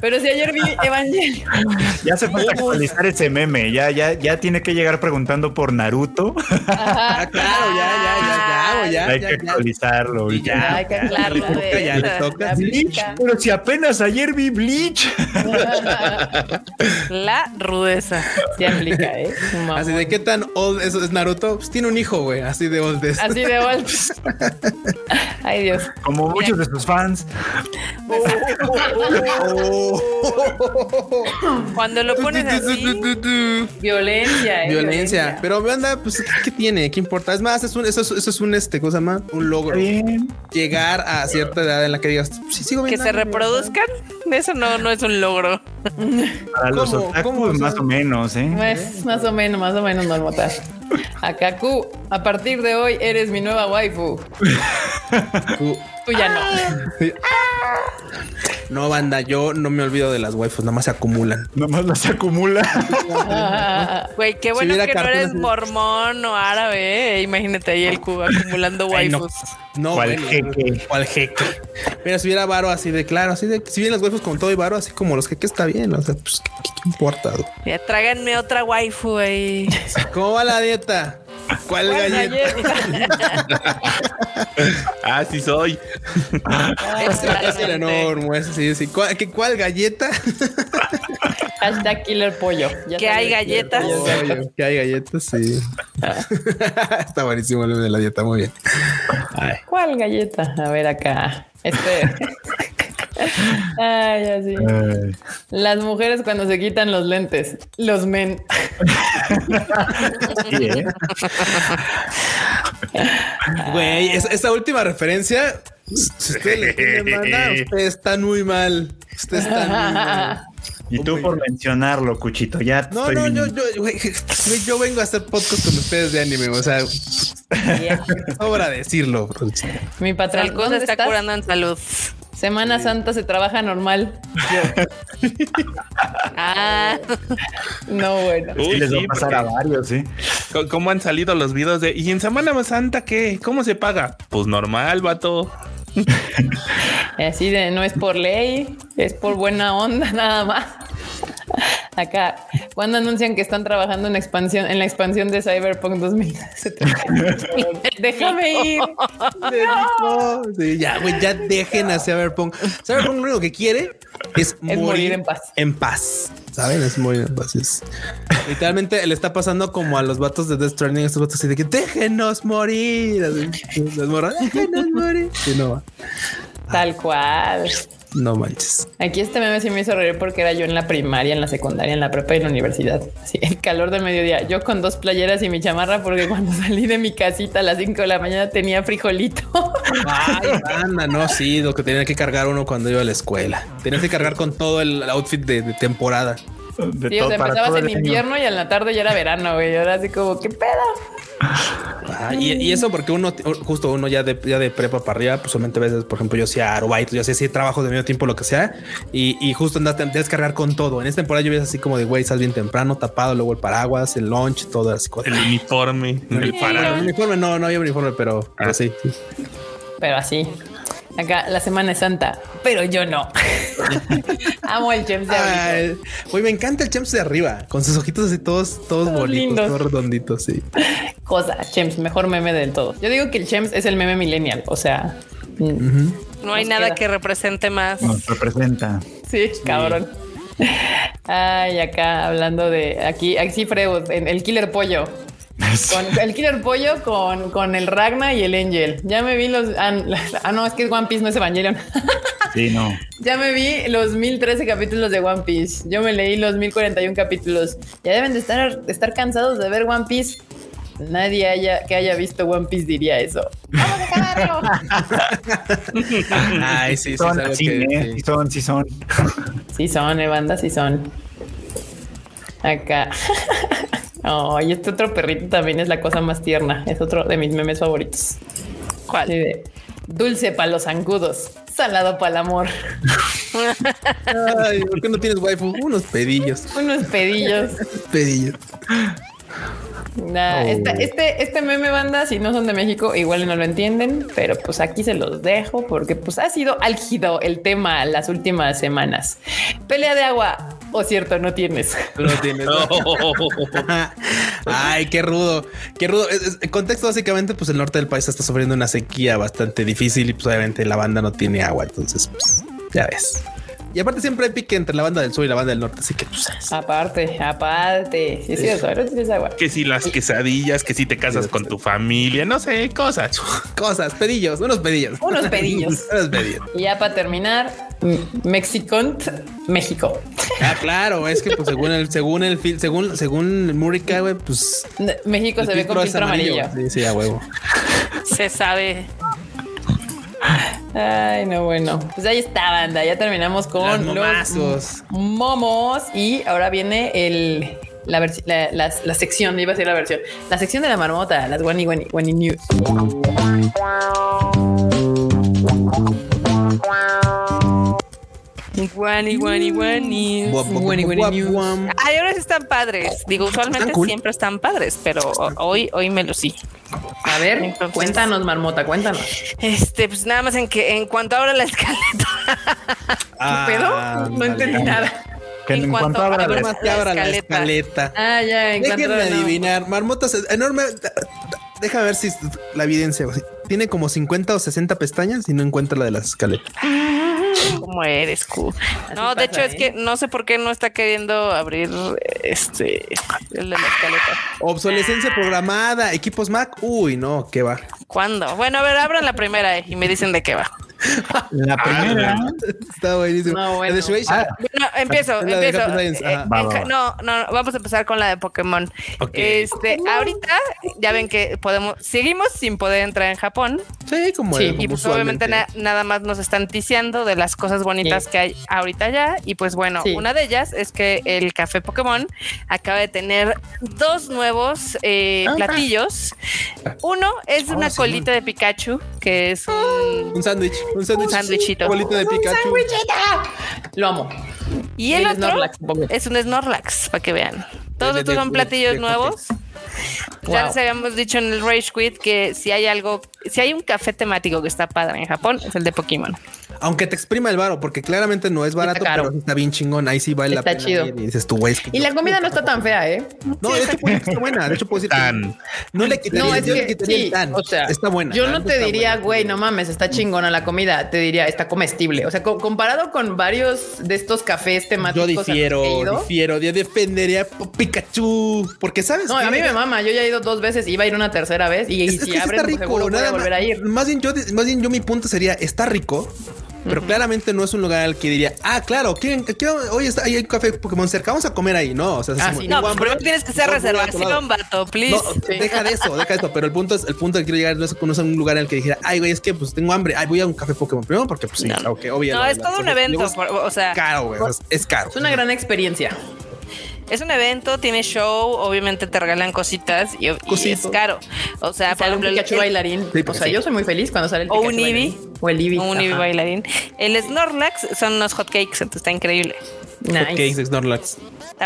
Pero si ayer vi Evangelion. *laughs* Ya se falta actualizar ese meme. Ya, ya, ya tiene que llegar preguntando por Naruto. Ah, claro, ya, ya, ya, ya, Hay ya, que actualizarlo. ya. Ay, qué claro. le toca, ya le toca. Pero si apenas ayer vi Bleach. *laughs* La rudeza. Se aplica, ¿eh? Así de qué tan old es, es Naruto. Pues tiene un hijo, güey. Así de old es. Así de gol. *laughs* Ay, Dios. Como muchos de sus fans. Cuando lo pones así, Violencia, ¿eh? Violencia. Pero anda, pues, ¿qué, qué tiene? ¿Qué importa? Es más, es un, eso, es- eso es un, este, cosa más, un logro. Bien. Llegar a cierta edad en la que digas, sí, sigo que viendo se anime, reproduzcan, eso no, no es un logro. Para los ¿Cómo? otakus, ¿Cómo? O sea- más o menos, ¿eh? Pues, más o menos, más o menos, Normotar. Acá, Q, a partir de hoy eres mi nueva waifu. Tú- ya no. No, banda, yo no me olvido de las waifus, nada más se acumulan. Nomás las acumula. Ah, *laughs* Güey, qué bueno que no eres mormón o árabe. eh. Imagínate ahí el cubo acumulando Ay, no. waifus. No, ¿Cuál jeque? ¿Cuál jeque? Pero si hubiera varo así de claro, así de si vienen las waifus con todo y varo, así como los jeques está bien. O sea, pues, ¿qué, qué- importa? Ya tráiganme otra waifu ahí. ¿Cómo va la dieta? ¿Cuál, ¿cuál galleta? galleta? Ah, *laughs* sí soy. Es el enorme, sí, sí. ¿Cuál, qué- cuál galleta? Hashtag killer pollo. Ya Que hay galletas. pollo, que hay galletas, sí. *laughs* Está buenísimo el de la dieta, muy bien. Ay. ¿Cuál galleta? A ver acá. Este. *laughs* Ay, así. Ay. Las mujeres cuando se quitan los lentes. Los men. *laughs* Sí, ¿eh? Güey, es- esa última referencia, si usted le manda, usted está muy mal. Usted está muy mal. Y tú por mencionarlo, Cuchito, ya No, estoy no, viendo. yo, güey, yo vengo a hacer podcast con ustedes de anime, o sea, *laughs* sobra decirlo. bro. Mi patrón. Tal cosa ¿dónde está estás? curando en salud. Semana Santa se trabaja normal. *laughs* Ah, No, bueno. Sí, Uy, les va sí, a pasar a varios, ¿sí? ¿Cómo han salido los videos de y en Semana Santa qué? ¿Cómo se paga? Pues normal, vato. *laughs* Así de no es por ley, es por buena onda nada más. *laughs* Acá, cuando anuncian que están trabajando en expansión, en la expansión de Cyberpunk 2077. *laughs* Déjame ir. *laughs* No, sí, ya, güey, ya dejen a Cyberpunk. Cyberpunk lo único que quiere es, Es morir en paz. En paz, ¿saben? Es morir en paz. es- Literalmente le está pasando como a los vatos de Death Stranding, estos vatos así de que déjenos morir. Así, las morras, déjenos morir. Y no va. Tal cual. No manches. Aquí este meme sí me hizo reír porque era yo en la primaria, en la secundaria, en la prepa y en la universidad. Así, el calor del mediodía. Yo con dos playeras y mi chamarra porque cuando *laughs* salí de mi casita a las 5 de la mañana tenía frijolito. Ay, anda, no, sí, lo que tenía que cargar uno cuando iba a la escuela. Tenía que cargar con todo el outfit de, de temporada. De Sí, o sea, empezabas todo en el año. invierno y en la tarde ya era verano, güey. Ahora así como, ¿qué pedo? Ah, y, y eso porque uno, justo uno ya de, ya de prepa para arriba, pues solamente veces, por ejemplo, yo hacía Arobyte, yo hacía así trabajos de medio tiempo, lo que sea, y, y justo andas, te tienes que cargar con todo. En esta temporada yo ves así como de güey, estás bien temprano, tapado, luego el paraguas, el lunch, todo así. El uniforme, *laughs* el para. el uniforme no, no había uniforme, pero, pero Ah. sí, sí. Pero así. Acá la Semana es Santa, pero yo no. *laughs* Amo el James de güey, me encanta el Champs de arriba, con sus ojitos así todos, todos, Todos lindos. todos redonditos, sí. Cosa, Chems, mejor meme del todo. Yo digo que el Chems es el meme millennial. O sea, mm, no hay nada queda. que represente más. Nos representa. sí, cabrón. Ay, acá hablando de aquí, aquí Freud, en el Killer Pollo. *laughs* Con el Killer Pollo con, con el Ragna y el Angel. Ya me vi los. Ah, *laughs* ah, no, es que es One Piece, no es Evangelion. *laughs* Sí, no. ya me vi los 1013 capítulos de One Piece. Yo me leí los 1041 capítulos. Ya deben de estar, de estar cansados de ver One Piece. Nadie haya, que haya visto One Piece diría eso. ¡Vamos a acabarlo! Ay, sí, sí, es Son algo que- ¿eh? sí. Sí son, sí son. Sí son, eh, banda, sí son. Acá. Oh, y este otro perrito también es la cosa más tierna. Es otro de mis memes favoritos. ¿Cuál? De, Dulce para los zancudos, salado para el amor. Ay, ¿por qué no tienes waifu? Unos pedillos, Unos pedillos. pedillos. Nah, Oh. esta- este, este meme banda, si no son de México, igual no lo entienden, pero pues aquí se los dejo porque pues ha sido álgido el tema las últimas semanas. Pelea de agua, o cierto, no tienes. No tienes. *laughs* Ay, qué rudo, qué rudo. El contexto básicamente, pues el norte del país está sufriendo una sequía bastante difícil y pues obviamente la banda no tiene agua, entonces pues ya ves. Y aparte siempre hay pique entre la banda del sur y la banda del norte, así que pues Aparte, aparte. Sí, sí, eso, no tienes agua. que si las quesadillas, que si te casas con tu familia, no sé, cosas. *laughs* cosas, pedillos, unos pedillos. Unos pedillos. *laughs* unos pedillos. Y ya para terminar, Mexicont, México. Ah, claro, es que pues según el, según el según, según Murica, güey, pues México se ve con filtro amarillo. Sí, sí, a huevo. Se sabe. Ay, no, bueno. Pues ahí está, banda. Ya terminamos con los momos. Y ahora viene el. La, la, la- la sección, iba a ser la versión. La sección de la marmota, las Wani Wani, Wani News. Guani, guani, guani. Guani, guani. Ay, ahora sí están padres. Digo, usualmente Están cool. siempre están padres, pero hoy, hoy me lo sí. A ver, Entonces- cuéntanos, marmota, cuéntanos. Este, pues nada más en que en cuanto abra la escaleta. Ah, ¿Qué pedo? No entendí nada. Que en, En cuanto cuanto abra abra la- Nada más que abra la escaleta. escaleta. Ah, ya, en cuanto- Déjenme no. adivinar. Marmotas es enorme. Déjame ver si la evidencia. Tiene como 50 o 60 pestañas y no encuentra la de las escaletas. ¿Cómo eres, Q? No, pasa, de hecho es ¿eh? que no sé por qué no está queriendo abrir este el de la escaleta. Obsolescencia programada, equipos Mac. Uy, no, qué va. ¿Cuándo? Bueno, a ver, abran la primera eh, y me dicen de qué va. La primera. Está buenísimo. No, bueno. Ah, Bueno, empiezo, empiezo. Eh. Va, no, no, vamos a empezar con la de Pokémon. Ok. Este, ahorita ya ven que podemos, seguimos sin poder entrar en Japón Sí, como Sí, y pues obviamente na- nada más nos están ticiando de las cosas bonitas Sí. que hay ahorita ya y pues bueno, Sí. una de ellas es que el café Pokémon acaba de tener dos nuevos eh, Ah. platillos. Uno es Oh, una sí, colita de Pikachu, que es un... Un sándwich, un sándwich. Un sándwichito. Bolito de Pikachu. Lo amo. Y el El otro Snorlax, es un Snorlax, para que vean. Todos estos son platillos nuevos. Ya les habíamos dicho en el Rage Quit que si hay algo, si hay un café temático que está padre en Japón, es el de Pokémon. Aunque te exprima el varo, porque claramente no es barato, caro. pero está bien chingón. Ahí sí vale Está la pena. chido. Y dices tú, güey. es que Y yo- la comida no está tan fea, ¿eh? No, de hecho, puede que esté buena. De hecho, puedo decir Tan. no le quitaría, No, es yo le que quitaría sí, el tan. o sea, está buena. Yo no te está diría, güey, no mames, está chingona la comida. Te diría, está comestible. O sea, co- comparado con varios de estos cafés Yo temáticos. he difiero, difiero. Yo defendería a Pikachu. Porque sabes No, a mí me mama. Yo ya he ido dos veces, iba a ir una tercera vez y, y Es, es si abren, pues, rico. seguro voy a nada volver más, a ir. más bien yo, más bien yo mi punto sería está rico. Pero claramente no es un lugar al que diría, ah, claro, ¿quieren, quieren- oye, está, ahí hay un café Pokémon cerca, vamos a comer ahí. No, o sea, es Ah, sí, No, pues hambre, primero tienes que hacer reservación, vato, please. No, Sí. deja de eso, deja de eso. Pero el punto es, el punto que quiero llegar no es, no es un lugar en el que dijera, ay, güey, es que pues tengo hambre, ay, voy a un café Pokémon primero porque pues sí, No. claro que obvio. No, es todo un evento, por- o sea, caro, güey, es caro. Es una gran experiencia. Es un evento, tiene show, obviamente te regalan cositas y, y es caro. O sea, por Sale un ejemplo, el- Pikachu el- bailarín. Sí, o pues sea, sí. yo soy muy feliz cuando sale el O Pikachu un Eevee. bailarín. O el Eevee. un Eevee bailarín. El Snorlax son unos hotcakes, entonces está increíble. Nice. Hotcakes, Snorlax,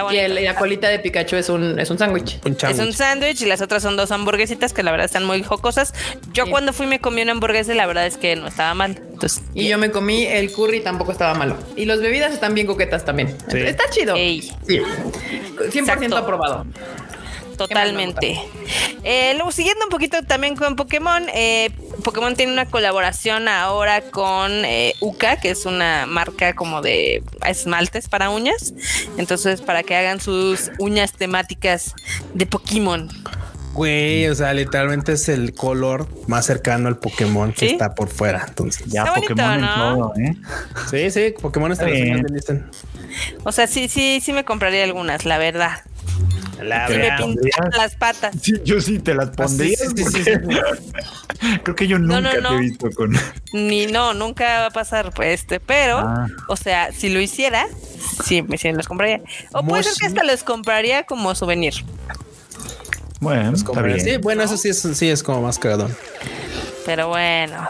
Y bonito. el- la colita de Pikachu es un, es un sándwich. un Es un sándwich y las otras son dos hamburguesitas que la verdad están muy jocosas. Yo Sí. cuando fui me comí una hamburguesa y la verdad es que no estaba mal. Entonces, Y yo me comí el curry, tampoco estaba malo. Y las bebidas están bien coquetas también. Sí. Está chido. ey, Sí. 100% Exacto. aprobado. Totalmente. Eh, luego, siguiendo un poquito también con Pokémon, eh, Pokémon tiene una colaboración ahora con eh, Uka, que es una marca como de esmaltes para uñas. Entonces, para que hagan sus uñas temáticas de Pokémon. Güey, o sea, literalmente es el color más cercano al Pokémon que ¿Sí? está por fuera. Entonces, Ya Está bonito, Pokémon ¿no? en todo, ¿eh? sí, sí, Pokémon está en las Está uñas bien. de Listen. O sea, sí, sí, sí me compraría algunas, la verdad. La Sí me verdad. pintan las patas. Sí, yo sí te las pondría. sí, sí, sí, porque- *laughs* Creo que yo nunca no, no. te he visto con. Ni no, nunca va a pasar, pues, este, pero, Ah. o sea, si lo hiciera, sí, me sí los compraría. O puede ser que hasta los compraría como souvenir. Bueno, está Como- bien. Sí, bueno, eso sí es, sí es como más cagadón. Pero bueno.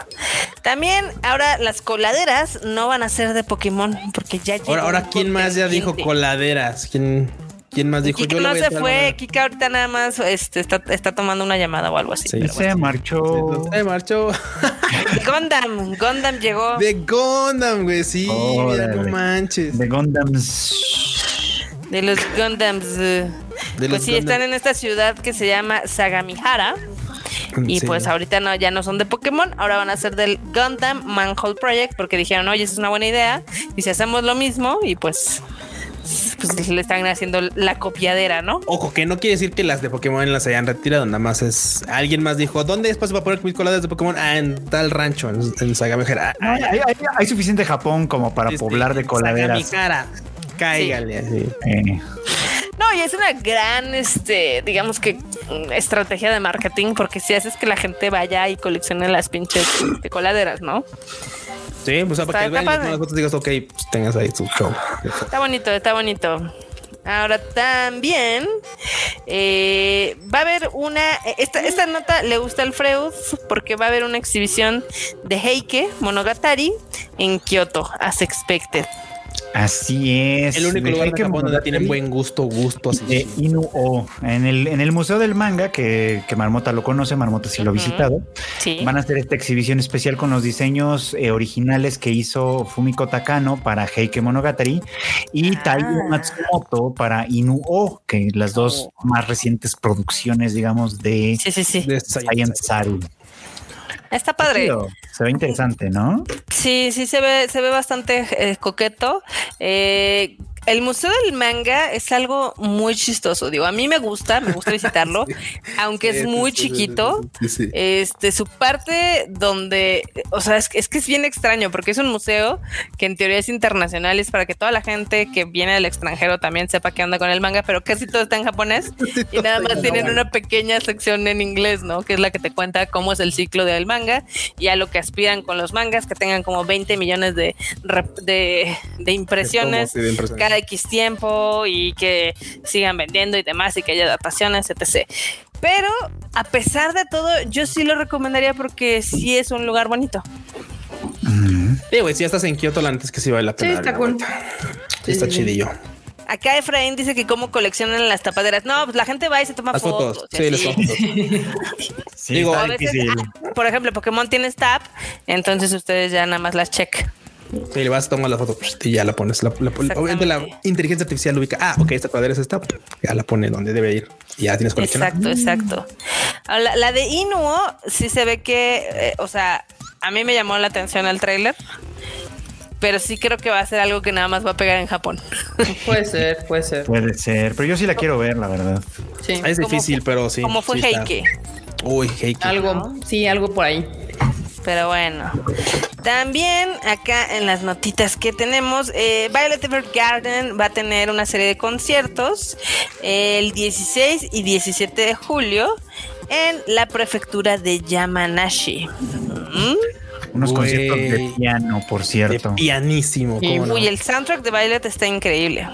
También ahora las coladeras no van a ser de Pokémon porque ya Ahora, ahora ¿quién más ya dijo coladeras? ¿Quién? ¿Quién más dijo? Kika no se fue, la mano"? Kika ahorita nada más este, está, está tomando una llamada o algo así. Sí. pero Se bueno. marchó. Se marchó. Gundam, Gundam llegó. De Gundam, güey. Sí, mira, no manches. De Gundams. De los Gundams. eh, De pues los sí, Gundam. están en esta ciudad que se llama Sagamihara. Y Sí. pues ahorita no, ya no son de Pokémon, ahora van a ser del Gundam Manhole Project porque dijeron, oye, esa es una buena idea. Y si hacemos lo mismo, y pues, pues le están haciendo la copiadera, ¿no? Ojo, que no quiere decir que las de Pokémon las hayan retirado, nada más es. Alguien más dijo: ¿Dónde espacio para poner mis coladas de Pokémon? Ah, en tal rancho, en, en Sagamihara. No, hay, hay- hay suficiente Japón como para Este, poblar de coladeras. Sagamihara. Cáigale así. Eh, No, y es una gran, este, digamos que mm, estrategia de marketing porque si haces que la gente vaya y coleccione las pinches coladeras, ¿no? Sí, pues para Está- que está vean las fotos y digas, ok, pues tengas ahí tu show. Está bonito, está bonito. Ahora también eh, va a haber una. Esta, esta nota le gusta al Freud porque va a haber una exhibición de Heike Monogatari en Kioto, as expected. Así es. El único lugar de Japón donde tienen buen gusto, gusto así. de. En el, en el Museo del Manga, que, que Marmota lo conoce, Marmota sí lo ha visitado, Sí. van a hacer esta exhibición especial con los diseños eh, originales que hizo Fumiko Takano para Heike Monogatari y Ah. Taiyo Matsumoto para Inu-Oh, que las dos más recientes producciones, digamos, de Sí, sí, sí. De Science Saru. Está padre. Se ve interesante, ¿no? Sí, sí se ve, se ve bastante eh, coqueto. Eh, el Museo del Manga es algo muy chistoso. Digo, a mí me gusta, me gusta visitarlo, *laughs* aunque es muy chiquito. Sí, sí. Este, su parte donde, o sea, es, que- es que es bien extraño porque es un museo que en teoría es internacional, es para que toda la gente que viene del extranjero también sepa qué onda con el manga, pero casi todo está en japonés *laughs* y nada más tienen una pequeña sección en inglés, ¿no? Que es la que te cuenta cómo es el ciclo del manga y a lo que aspiran con los mangas, que tengan como 20 millones de, de, de impresiones Sí, de impresiones. cada X tiempo y que sigan vendiendo y demás y que haya adaptaciones, etc. Pero a pesar de todo, yo sí lo recomendaría porque sí es un lugar bonito. Sí, güey, si ya estás en Kioto, la antes que sí vale la pena. Sí, está cool. Sí, está sí, sí. chidillo. Acá Efraín dice que cómo coleccionan las tapaderas. No, pues la gente va y se toma Las fotos. fotos. Sí, las fotos. Sí, Digo, está veces, ah, por ejemplo, Pokémon tiene tap, entonces ustedes ya nada más las check. Sí, le vas a tomar la foto pues, y ya la pones. La, la- obviamente la inteligencia artificial ubica. Ah, ok, esta cuadra es esta. Ya la pone donde debe ir. Y ya tienes coleccionado. Exacto, exacto. Ahora, La, la de Inuo sí se ve que, eh, o sea, a mí me llamó la atención el tráiler, pero sí creo que va a ser algo que nada más va a pegar en Japón. *laughs* Puede ser, puede ser. Puede ser, pero yo sí la quiero ver, la verdad. Sí. Es difícil, pero sí. Como fue sí está. Heike. Uy, Heike. Algo, sí, algo por ahí. Pero bueno. También acá en las notitas que tenemos, eh, Violet Evergarden va a tener una serie de conciertos el 16 y 17 de julio en la prefectura de Yamanashi. Mm. Unos conciertos de piano, por De cierto. pianísimo. ¿cómo no? Uy, el soundtrack de Violet está increíble.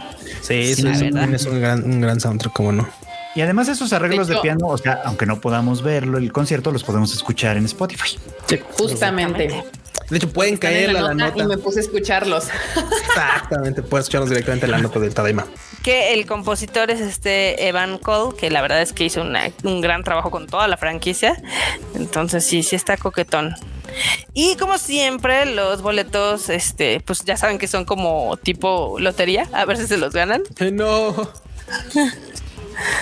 Sí, sí, la sí, verdad. es un gran, un gran soundtrack, cómo no. Y además esos arreglos De piano, o sea, aunque no podamos verlo, el concierto los podemos escuchar en Spotify. Justamente. De hecho, pueden Están en la nota nota. Y me puse a escucharlos. Exactamente, puedes escucharnos directamente en la nota del Tadaima. Que el compositor es este Evan Cole, que la verdad es que hizo una- un gran trabajo con toda la franquicia. Entonces sí, sí está coquetón. Y como siempre, los boletos, este, pues ya saben que son como tipo lotería, a ver si se los ganan. Eh, No. *laughs*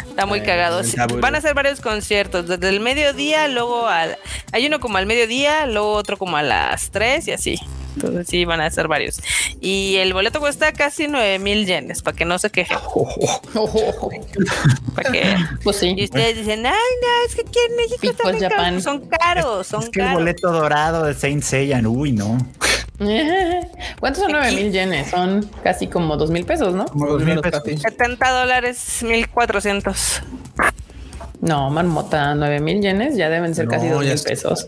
Está muy cagado. está. Van a hacer varios conciertos, desde el mediodía, luego al... Hay uno como al mediodía, luego otro como a las 3 y así. Entonces sí, van a hacer varios. Y el boleto cuesta casi 9 mil yenes, para que no se quejen. *laughs* Para que... Pues sí. Y ustedes dicen, ay, no, es que aquí en México están bien caros". Japan. Son caros, son Es que el caros. boleto dorado de Saint Seiya, uy, no. *laughs* ¿Cuántos son 9 mil yenes? Son casi como 2 mil pesos, ¿no? Como dos mil pesos. 70 dólares, 1400. No, marmota, 9 mil yenes ya deben ser No, casi 2 ya mil pesos.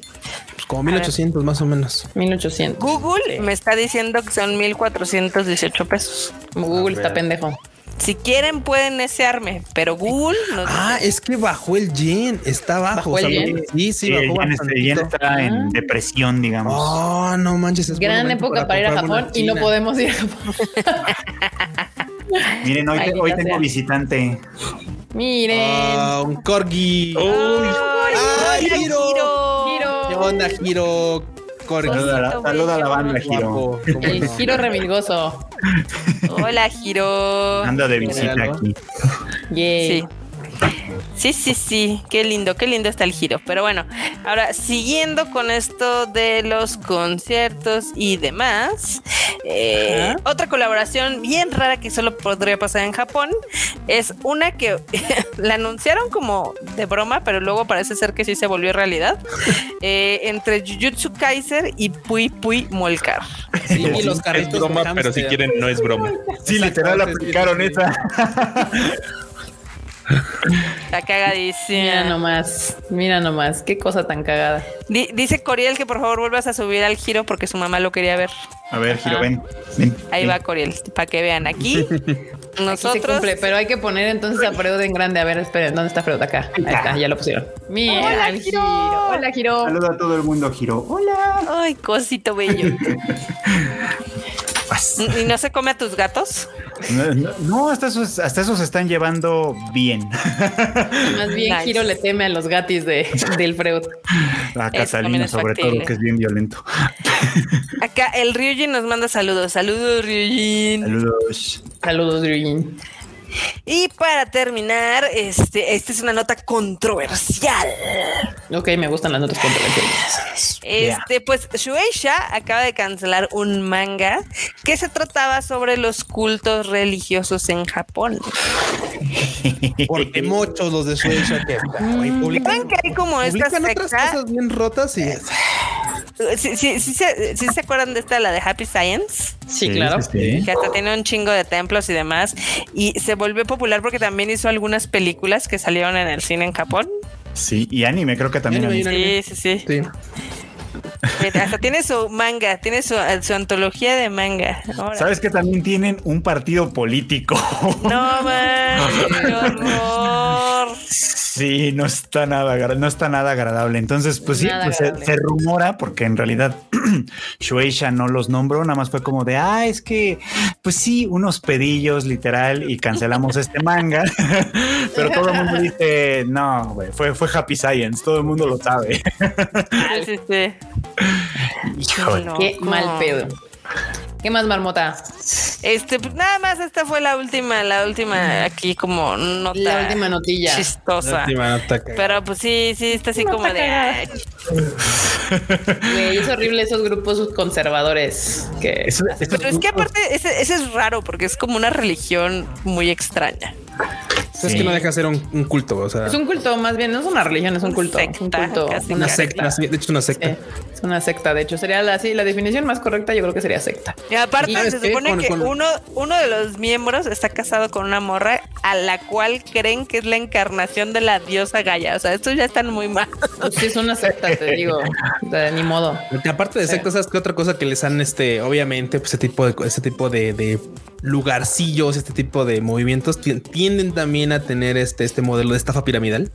Como 1800 más o menos. 1800. Google me está diciendo que son 1418 pesos. Google está pendejo. Si quieren pueden desearme, pero Google no Ah, es que bajó el yen. Está bajo. ¿Bajó el yen? Sí, sí, Sí, el bajó yen, este, el yen está Ah. en depresión, digamos. Oh, no manches. es Gran época para, ir a Japón y no podemos ir a Japón. *laughs* Miren, hoy, tengo sea. visitante. Miren. Ah, un corgi. ¡Ay, ¡Ay, hola, Hiro! Giro! ¿Qué onda, Giro? Saluda a la, Osito saluda a la bello. banda, Giro. Guapo. *laughs* ¿Cómo El giro remilgoso. Hola, Giro. Ando de visita aquí. Yay. Sí. Sí, sí, sí, qué lindo, qué lindo está el giro. Pero bueno, ahora siguiendo con esto de los conciertos y demás, eh, otra colaboración bien rara que solo podría pasar en Japón es una que *laughs* la anunciaron como de broma, pero luego parece ser que sí se volvió realidad, *laughs* eh, entre Jujutsu Kaiser y Pui Pui Molcar. Sí, y los es broma, pero si quieren, no es broma. Sí, literal aplicaron esa. *laughs* Está cagadísima. Mira nomás, mira nomás, qué cosa tan cagada. Di- dice Coriel que por favor vuelvas a subir al giro porque su mamá lo quería ver. A ver, Giro, Ah. ven. ven, Ahí ven. va Coriel, para que vean aquí. *laughs* Aquí se Nosotros. cumple, pero hay que poner entonces a Freud en grande. A ver, esperen, ¿dónde está Freud? Acá. Ahí está, ya lo pusieron. Mira, Hola, el Giro. giro. Hola, Giro. Saluda a todo el mundo, Giro. Hola. Ay, cosito bello. *laughs* Pues, ¿Y no se come a tus gatos? No, no, no, hasta esos, hasta esos se están llevando bien. Más bien, Nice. Giro le teme a los gatis de, del Freud. A Catalina, sobre factible. todo, que es bien violento. Acá el Ryujin nos manda saludos. Saludos, Ryujin. Saludos. Saludos, Ryujin. Y para terminar, este, esta es una nota controversial. Ok, me gustan las notas controversiales. Este, pues Shueisha acaba de cancelar un manga que se trataba sobre los cultos religiosos en Japón. *laughs* Porque muchos los de Shueisha que publican, ¿Saben que hay como esta publican otras secta? cosas bien rotas y ¿Sí, sí, sí se, sí se acuerdan de esta, la de Happy Science? Sí, claro. sí. Que hasta tiene un chingo de templos y demás. Y se volvió popular porque también hizo algunas películas que salieron en el cine en Japón. Sí, y anime creo que también. Anime, anime. Sí, sí, sí. sí. Hasta tiene su manga, tiene su, su antología de manga. Ahora. ¿Sabes que también tienen un partido político? *laughs* No, man, qué horror. Sí, no está nada, no está nada agradable. Entonces, pues sí, pues se, rumora, porque en realidad *clears throat* Shueisha no los nombró, nada más fue como de, ah, es que, pues sí, unos pedillos literal y cancelamos este manga. *laughs* Pero todo el mundo dice, no, fue, fue Happy Science, todo el mundo lo sabe. Sí, sí. *laughs* Híjole. Qué mal pedo. ¿Qué más, marmota? Este, pues nada más, esta fue la última, la última aquí como nota La última notilla. chistosa. Última nota que- Pero pues sí, sí, está así como de. ay, Güey, es horrible esos grupos conservadores que Eso- eso- Pero es que aparte, ese, ese es raro porque es como una religión muy extraña. Es que no deja de ser un, un culto, o sea, es un culto, más bien, no es una religión, es un Un culto. secta, un culto. casi. una secta, sí, de hecho una secta. Sí, es una secta. De hecho, sería la, sí, la definición más correcta, yo creo que sería secta. Y aparte, ¿Y sabes se supone Con- que con- uno, uno de los miembros está casado con una morra a la cual creen que es la encarnación de la diosa Gaia. O sea, estos ya están muy mal. Pues sí, es una secta, te digo. De, ni modo. Porque aparte de sectas, ¿sabes qué otra cosa que les han, este, obviamente, pues ese tipo de, ese tipo de, de lugarcillos, este tipo de movimientos ti- tienden también a tener este, este modelo de estafa piramidal?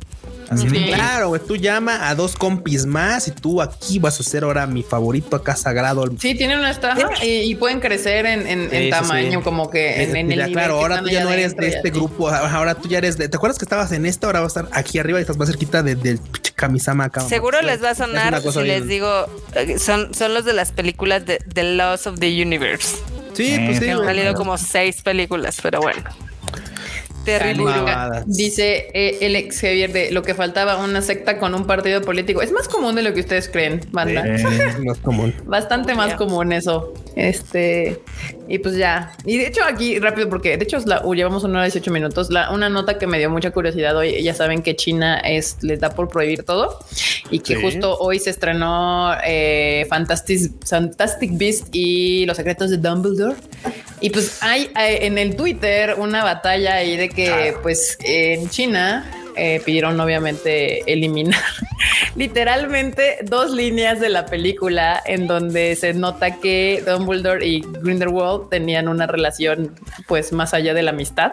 Así de, Sí. claro, güey, tú llama a dos compis más y tú aquí vas a ser ahora mi favorito acá sagrado. Sí, tienen una estafa y, y pueden crecer en, en- Sí, tamaño, sí. como que en, en el nivel claro, ahora tú ya no eres de este grupo, ahora tú ya eres de. ¿Te acuerdas que estabas en esta? Ahora vas a estar aquí arriba y estás más cerquita de- del Kamisama acá. Seguro les va a sonar si les digo, eh, son, son los de las películas de The Laws of the Universe. Sí, Eh, pues sí. Que han salido como seis películas, pero bueno. Dice eh, el ex Javier de lo que faltaba, una secta con un partido político. Es más común de lo que ustedes creen, banda. *laughs* Es más común. Bastante más Ya. común eso. Este, y pues ya. Y de hecho, aquí rápido, porque de hecho es la, uh, llevamos una hora y 18 minutos. La, una nota que me dio mucha curiosidad hoy. Ya saben que China es, les da por prohibir todo y que Sí. justo hoy se estrenó eh, Fantastic, Fantastic Beast y los secretos de Dumbledore. Y pues hay eh, en el Twitter una batalla ahí de que, pues en China eh, pidieron obviamente eliminar *laughs* literalmente dos líneas de la película en donde se nota que Dumbledore y Grindelwald tenían una relación pues más allá de la amistad.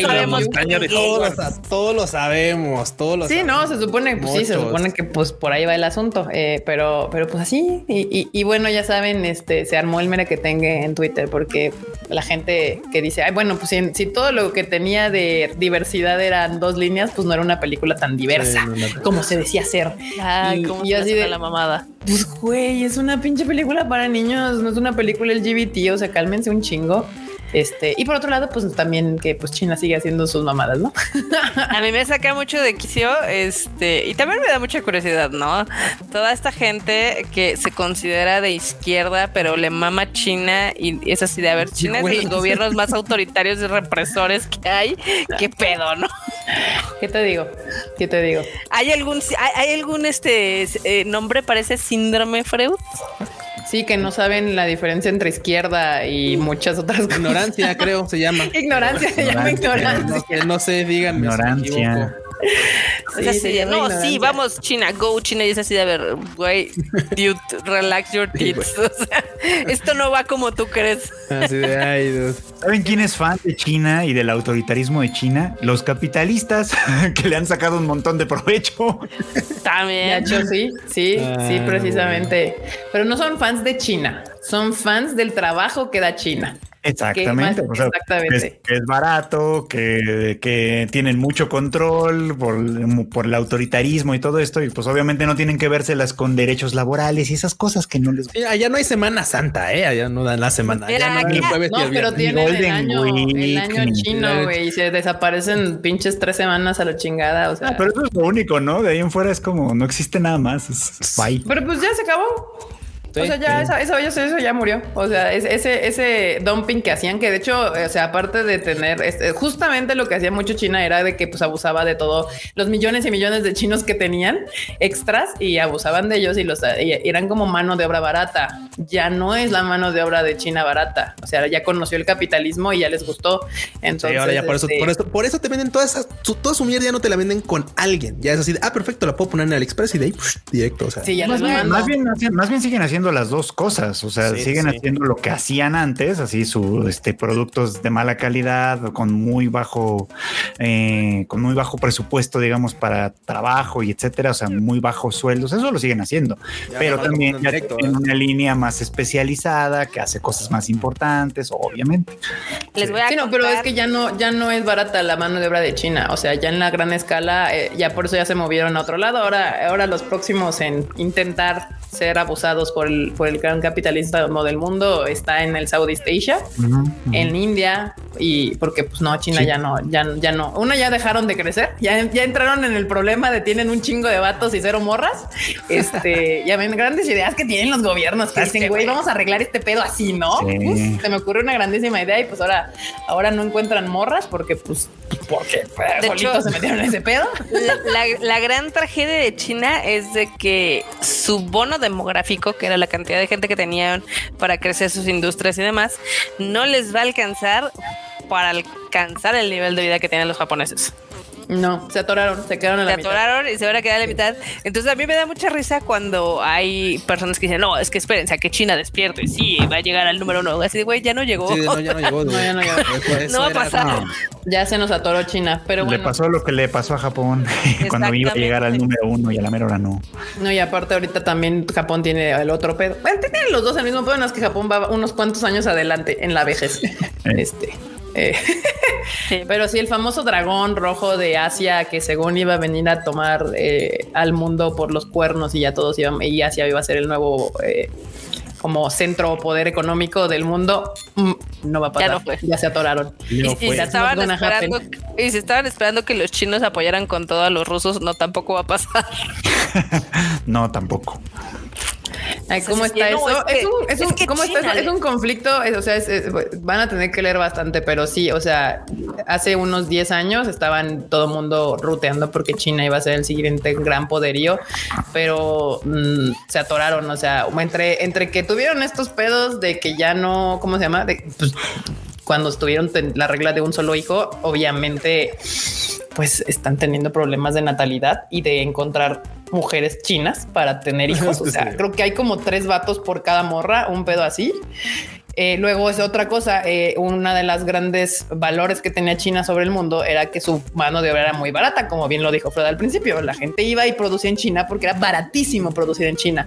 Sabemos de que- Todos, lo- todos lo sabemos, todos lo Sí, no, sabemos. se supone, pues sí, se Muchos. supone que pues por ahí va el asunto, eh, pero, pero pues así. Y, y- y bueno, ya saben, este se armó el mere que tenga en Twitter porque la gente que dice, ay, bueno, pues si, si todo lo que tenía de diversidad eran dos líneas, pues no era una película tan diversa Sí, no, no. como se decía ser. Y- se así de- la mamada. Pues güey, es una pinche película para niños, no es una película LGBT, o sea, cálmense un chingo. Este, y por otro lado, pues también que pues China sigue haciendo sus mamadas, ¿no? *laughs* A mí me saca mucho de quicio, este, y también me da mucha curiosidad, ¿no? Toda esta gente que se considera de izquierda, pero le mama China y es así de, a ver, China es de los gobiernos más autoritarios y represores que hay. ¿Qué pedo, no? ¿Qué te digo? ¿Qué te digo? ¿Hay algún, hay, hay algún este eh, nombre para ese síndrome, Freud? Sí, que no saben la diferencia entre izquierda y muchas otras cosas. Ignorancia, creo, se llama. *laughs* Ignorancia, se llama Ignorancia. ignorancia. No, que no sé, díganme. si Es así no, ignorancia. sí, vamos, China, go China. Y es así de, a ver, güey, dude, relax your tits. *laughs* O sea, esto no va como tú crees. Así de, ay, dude. ¿Saben quién es fan de China y del autoritarismo de China? Los capitalistas *laughs* que le han sacado un montón de provecho. También. hecho, sí, sí, sí, Ah, precisamente. Pero no son fans de China, son fans del trabajo que da China. Exactamente. o sea, exactamente. Que, es, que es barato, que, que tienen mucho control por, por el autoritarismo y todo esto. Y pues obviamente no tienen que vérselas con derechos laborales y esas cosas que no les Sí, allá no hay Semana Santa, ¿eh? Allá no dan la semana. Allá Mira, no hay el jueves y No, el pero viernes. tienen el Golden año, el Week, año ni- chino, güey, y se desaparecen pinches tres semanas a la chingada. O sea, Ah, pero eso es lo único, ¿no? De ahí en fuera es como no existe nada más. Es bye. Pero pues ya se acabó. Sí, o sea, ya sí. eso, eso, eso, eso ya murió. O sea, es- ese, ese dumping que hacían, que de hecho, o sea, aparte de tener, este, justamente lo que hacía mucho China era de que pues abusaba de todo, los millones y millones de chinos que tenían extras y abusaban de ellos y los y eran como mano de obra barata. Ya no es la mano de obra de China barata. O sea, ya conoció el capitalismo y ya les gustó. Entonces, Sí, ahora ya por eso, este, por eso, por eso te venden todas esas, su, toda su mierda ya no te la venden con alguien. Ya es así de, ah, perfecto, la puedo poner en AliExpress y de ahí psh, directo. O sea, Sí, ya Más bien, más, bien, más bien siguen haciendo las dos cosas, o sea, Sí, siguen sí. haciendo lo que hacían antes, así sus este, productos de mala calidad, con muy bajo, eh, con muy bajo presupuesto, digamos, para trabajo y etcétera, o sea, muy bajos sueldos, eso lo siguen haciendo, Ya pero también ya directo, tienen ¿verdad? una línea más especializada que hace cosas más importantes, obviamente. Les voy a Sí, no, pero es que ya no, ya no es barata la mano de obra de China. O sea, ya en la gran escala, eh, ya por eso ya se movieron a otro lado. Ahora, ahora los próximos en intentar ser abusados por el, por el gran capitalismo del mundo está en el Southeast Asia, en India y porque pues no, China Sí. ya no, ya, ya no. Una ya dejaron de crecer, ya, ya entraron en el problema de tienen un chingo de vatos y cero morras. Este, ya ven grandes ideas que tienen los gobiernos que dicen, güey, vamos a arreglar este pedo así, ¿no? Sí. *laughs* Se me ocurre una grandísima idea y pues ahora, ahora no encuentran morras porque pues, porque pues, De solitos hecho- se metieron en ese pedo. La, la- la gran tragedia de China es de que su bono demográfico, que era la cantidad de gente que tenían para crecer sus industrias y demás, no les va a alcanzar para alcanzar el nivel de vida que tienen los japoneses. No, se atoraron, se quedaron en Se la mitad. atoraron y se van a quedar a la mitad. Entonces a mí me da mucha risa cuando hay personas que dicen, no, es que espérense a que China despierte. Sí, va a llegar al número uno. Así de, güey, ya no llegó. Sí, no, ya no llegó. *laughs* No, ya no llegó. Eso- eso No va a pasar. no. Ya se nos atoró China, pero le bueno. pasó lo que le pasó a Japón *laughs* cuando iba a llegar al número uno y a la mera hora no. No, y aparte ahorita también Japón tiene el otro pedo. Bueno, tienen los dos el mismo pedo, no es que Japón va unos cuantos años adelante en la vejez. este. Eh, Sí. *laughs* Pero sí, el famoso dragón rojo de Asia que según iba a venir a tomar eh, al mundo por los cuernos y ya todos iban y Asia iba a ser el nuevo eh, como centro o poder económico del mundo, mm, no va a pasar. Ya no fue. Ya se atoraron. Y, y fue. estaban esperando, y si estaban esperando que los chinos apoyaran con todo a los rusos, no tampoco va a pasar. *laughs* No, tampoco. ¿Cómo está eso? es un, conflicto, es- o sea, es- es- van a tener que leer bastante, pero sí, o sea, hace unos 10 años estaban todo el mundo ruteando porque China iba a ser el siguiente gran poderío, pero mm, se atoraron, o sea, entre, entre que tuvieron estos pedos de que ya no, ¿cómo se llama? De, pues, cuando estuvieron la regla de un solo hijo, obviamente pues están teniendo problemas de natalidad y de encontrar mujeres chinas para tener *laughs* hijos. O sea, creo que hay como tres vatos por cada morra, un pedo así. Eh, luego es otra cosa, eh, una de las grandes valores que tenía China sobre el mundo era que su mano de obra era muy barata, como bien lo dijo Fred al principio. La gente iba y producía en China porque era baratísimo producir en China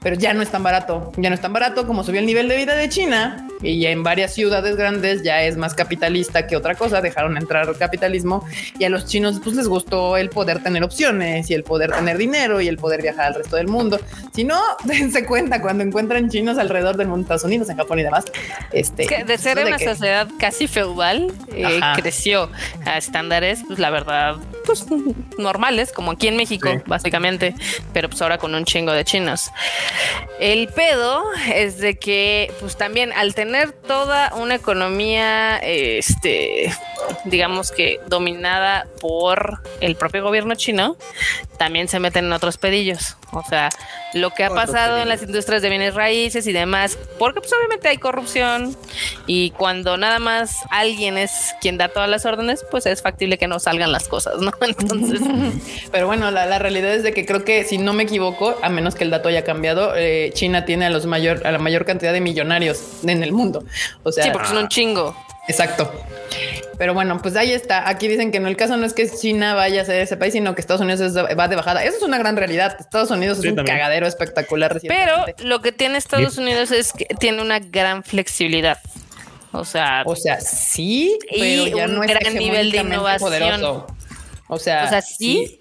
pero ya no es tan barato. Ya no es tan barato como subió el nivel de vida de China y ya en varias ciudades grandes ya es más capitalista que otra cosa. Dejaron entrar capitalismo y a los chinos pues les gustó el poder tener opciones y el poder tener dinero y el poder viajar al resto del mundo. Si no, *laughs* dense cuenta cuando encuentran chinos alrededor del mundo, Estados Unidos, en Japón y demás. Este, de ser una sociedad casi feudal, eh, creció a estándares, pues la verdad, pues normales, como aquí en México, básicamente, pero pues ahora con un chingo de chinos. El pedo es de que, pues también al tener toda una economía, este, digamos que dominada por el propio gobierno chino, también se meten en otros pedillos. O sea, lo que ha pasado en las industrias de bienes raíces y demás, porque pues obviamente hay corrupción y cuando nada más alguien es quien da todas las órdenes, pues es factible que no salgan las cosas, ¿no? *laughs* Entonces, pero bueno, la, realidad es de que creo que si no me equivoco, a menos que el dato haya cambiado, eh, China tiene a los mayor, a la mayor cantidad de millonarios en el mundo. O sea, sí, porque son un chingo. Exacto. Pero bueno, pues ahí está. Aquí dicen que no, el caso no es que China vaya a ser ese país, sino que Estados Unidos va de bajada. Eso es una gran realidad. Estados Unidos es un cagadero espectacular. Pero lo que tiene Estados Unidos es que tiene una gran flexibilidad. O sea, o sea, sí, pero ya un no es gran nivel de innovación. Poderoso. O sea, o sea sí,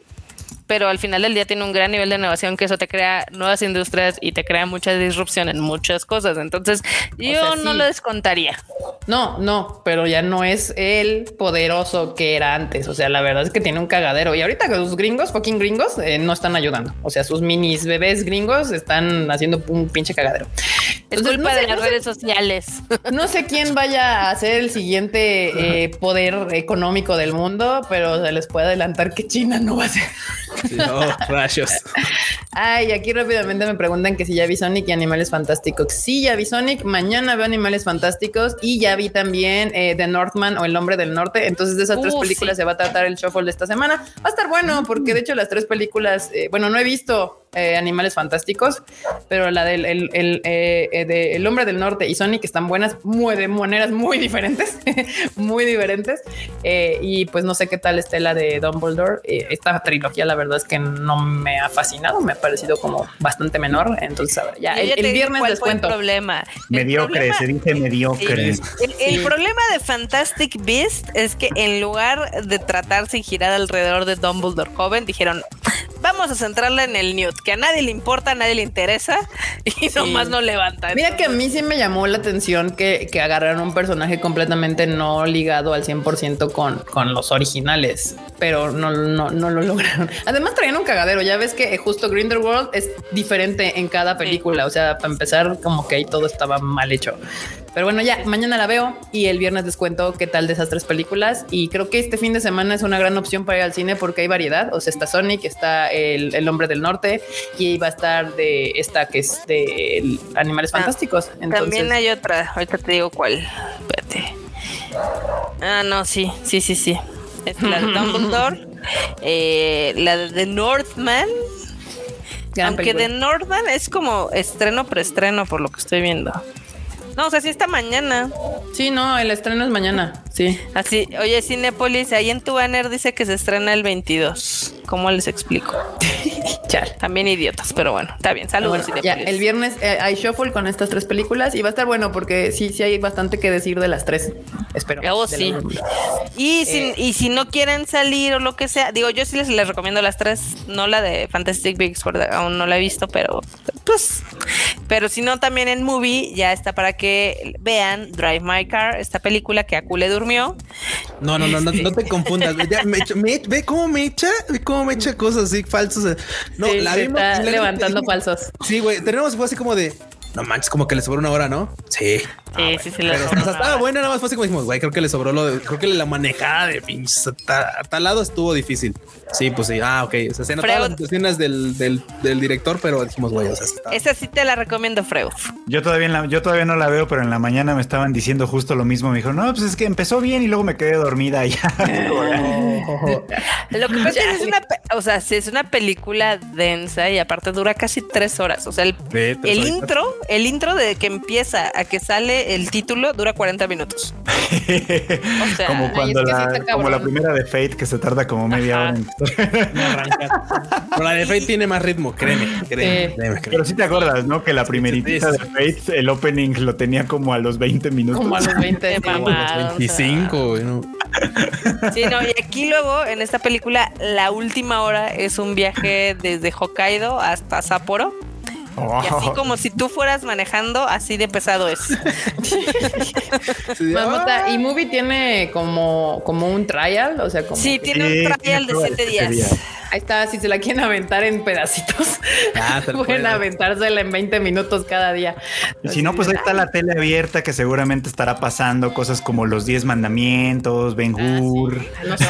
pero al final del día tiene un gran nivel de innovación que eso te crea nuevas industrias y te crea mucha disrupción en muchas cosas. Entonces, yo no lo descontaría. No, no, pero ya no es el poderoso que era antes. O sea, la verdad es que tiene un cagadero y ahorita los gringos, fucking gringos, eh, no están ayudando. O sea, sus minis bebés gringos están haciendo un pinche cagadero. Es culpa de las redes sociales. *laughs* No sé quién vaya a ser el siguiente eh, poder económico del mundo, pero se les puede adelantar que China no va a ser. *laughs* No, rayos. Ay, aquí rápidamente me preguntan que si ya vi Sonic y Animales Fantásticos. Sí, ya vi Sonic. Mañana veo Animales Fantásticos y ya vi también eh, The Northman o El Hombre del Norte. Entonces, de esas tres uh, películas se va a tratar el shuffle de esta semana. Va a estar bueno porque de hecho las tres películas, eh, bueno, no he visto eh, animales fantásticos, pero la del el, el, eh, eh, de el hombre del norte y Sonic están buenas muy, de maneras muy *laughs* diferentes, muy diferentes. y pues no sé qué tal esté la de Dumbledore. esta trilogía, la verdad es que no me ha fascinado, me ha parecido como bastante menor. Entonces, ya el, viernes les cuento. El problema. Mediocre, se dice mediocre. El, problema de Fantastic Beast es que en lugar de tratarse y girar alrededor de Dumbledore joven, dijeron vamos a centrarla en el Newt, que a nadie le importa, a nadie le interesa y nomás no levanta. Mira que a mí sí me llamó la atención que, que agarraron un personaje completamente no ligado al 100% con, con los originales, pero no, no, no lo lograron. Además traían un cagadero, ya ves que justo Grindelwald es diferente en cada película, o sea, para empezar como que ahí todo estaba mal hecho. Pero bueno, ya mañana la veo y el viernes les cuento qué tal de esas tres películas. Y creo que este fin de semana es una gran opción para ir al cine porque hay variedad. O sea, está Sonic, está el, Hombre del Norte y va a estar de esta que es de Animales ah, Fantásticos. También hay otra. Ahorita te digo cuál. Espérate. Ah, no, sí, sí, sí, sí. Es la de *laughs* Dumbledore, eh, la de The Northman. Aunque The Northman es como estreno preestreno por lo que estoy viendo. No, o sea, sí está mañana. Sí, no, el estreno es mañana. Sí. Así, oye, Cinepolis, ahí en tu banner dice que se estrena el 22. ¿Cómo les explico? *laughs* Chal. También idiotas, pero bueno, está bien. Saludos, Ya, el viernes eh, hay shuffle con estas tres películas y va a estar bueno porque sí, sí hay bastante que decir de las tres. Espero. Oh, sí. Y, si, eh. y si no quieren salir o lo que sea, digo, yo sí les, les recomiendo las tres, no la de Fantastic Beasts, aún no la he visto, pero pues, pero si no, también en movie ya está para que vean Drive My Car, esta película que Akule durmió. No, no, no, no, no te *laughs* confundas. ve cómo me echa, ve cómo me echa cosas así falsas. No, la vimos levantando falsos. Sí, güey. Tenemos fue así como de no manches, como que le sobró una hora, ¿no? Sí. Sí, sí, sí. lo Pero sobró. estaba buena, nada más fue así como dijimos, güey, creo que le sobró lo de, creo que la manejada de pinches a, ta- a tal lado estuvo difícil. Sí, pues sí, ah, ok. O sea, se notaban Freud. las intenciones del, del, del director, pero dijimos, güey, o sea, está- Esa sí te la recomiendo, Freud. Yo todavía, en la- yo todavía no la veo, pero en la mañana me estaban diciendo justo lo mismo. Me dijo, no, pues es que empezó bien y luego me quedé dormida y ya. *laughs* Lo que pasa es que es una, o sea, sí, es una película densa y aparte dura casi tres horas. O sea, el, el intro, el intro de que empieza a que sale el título dura 40 minutos. *laughs* O sea, como cuando es que sí la, como primera de Fate que se tarda como media Ajá. hora. en-. *laughs* Pero la de Fate tiene más ritmo, créeme, créeme, Sí. créeme, créeme. Pero sí te acuerdas, ¿no? Que la primeritita sí, de sí. Fate, el opening lo tenía como a los 20 minutos. Como a los 20 Qué *laughs* sí. mamada. 25, güey, no. Sí, no, y aquí luego en esta película la última hora es un viaje desde Hokkaido hasta Sapporo. Oh. Y así como si tú fueras manejando, así de pesado es. *laughs* Sí, Marmota, ah, y Movie tiene como, como un trial, o sea, como Sí, que- tiene un trial de siete días. Ahí está, si se la quieren aventar en pedacitos, Ah, *laughs* pueden puedes. aventársela en 20 minutos cada día. Y si no, pues ahí está la tele abierta que seguramente estará pasando cosas como los 10 mandamientos, Ben Ah, Hur, No sé,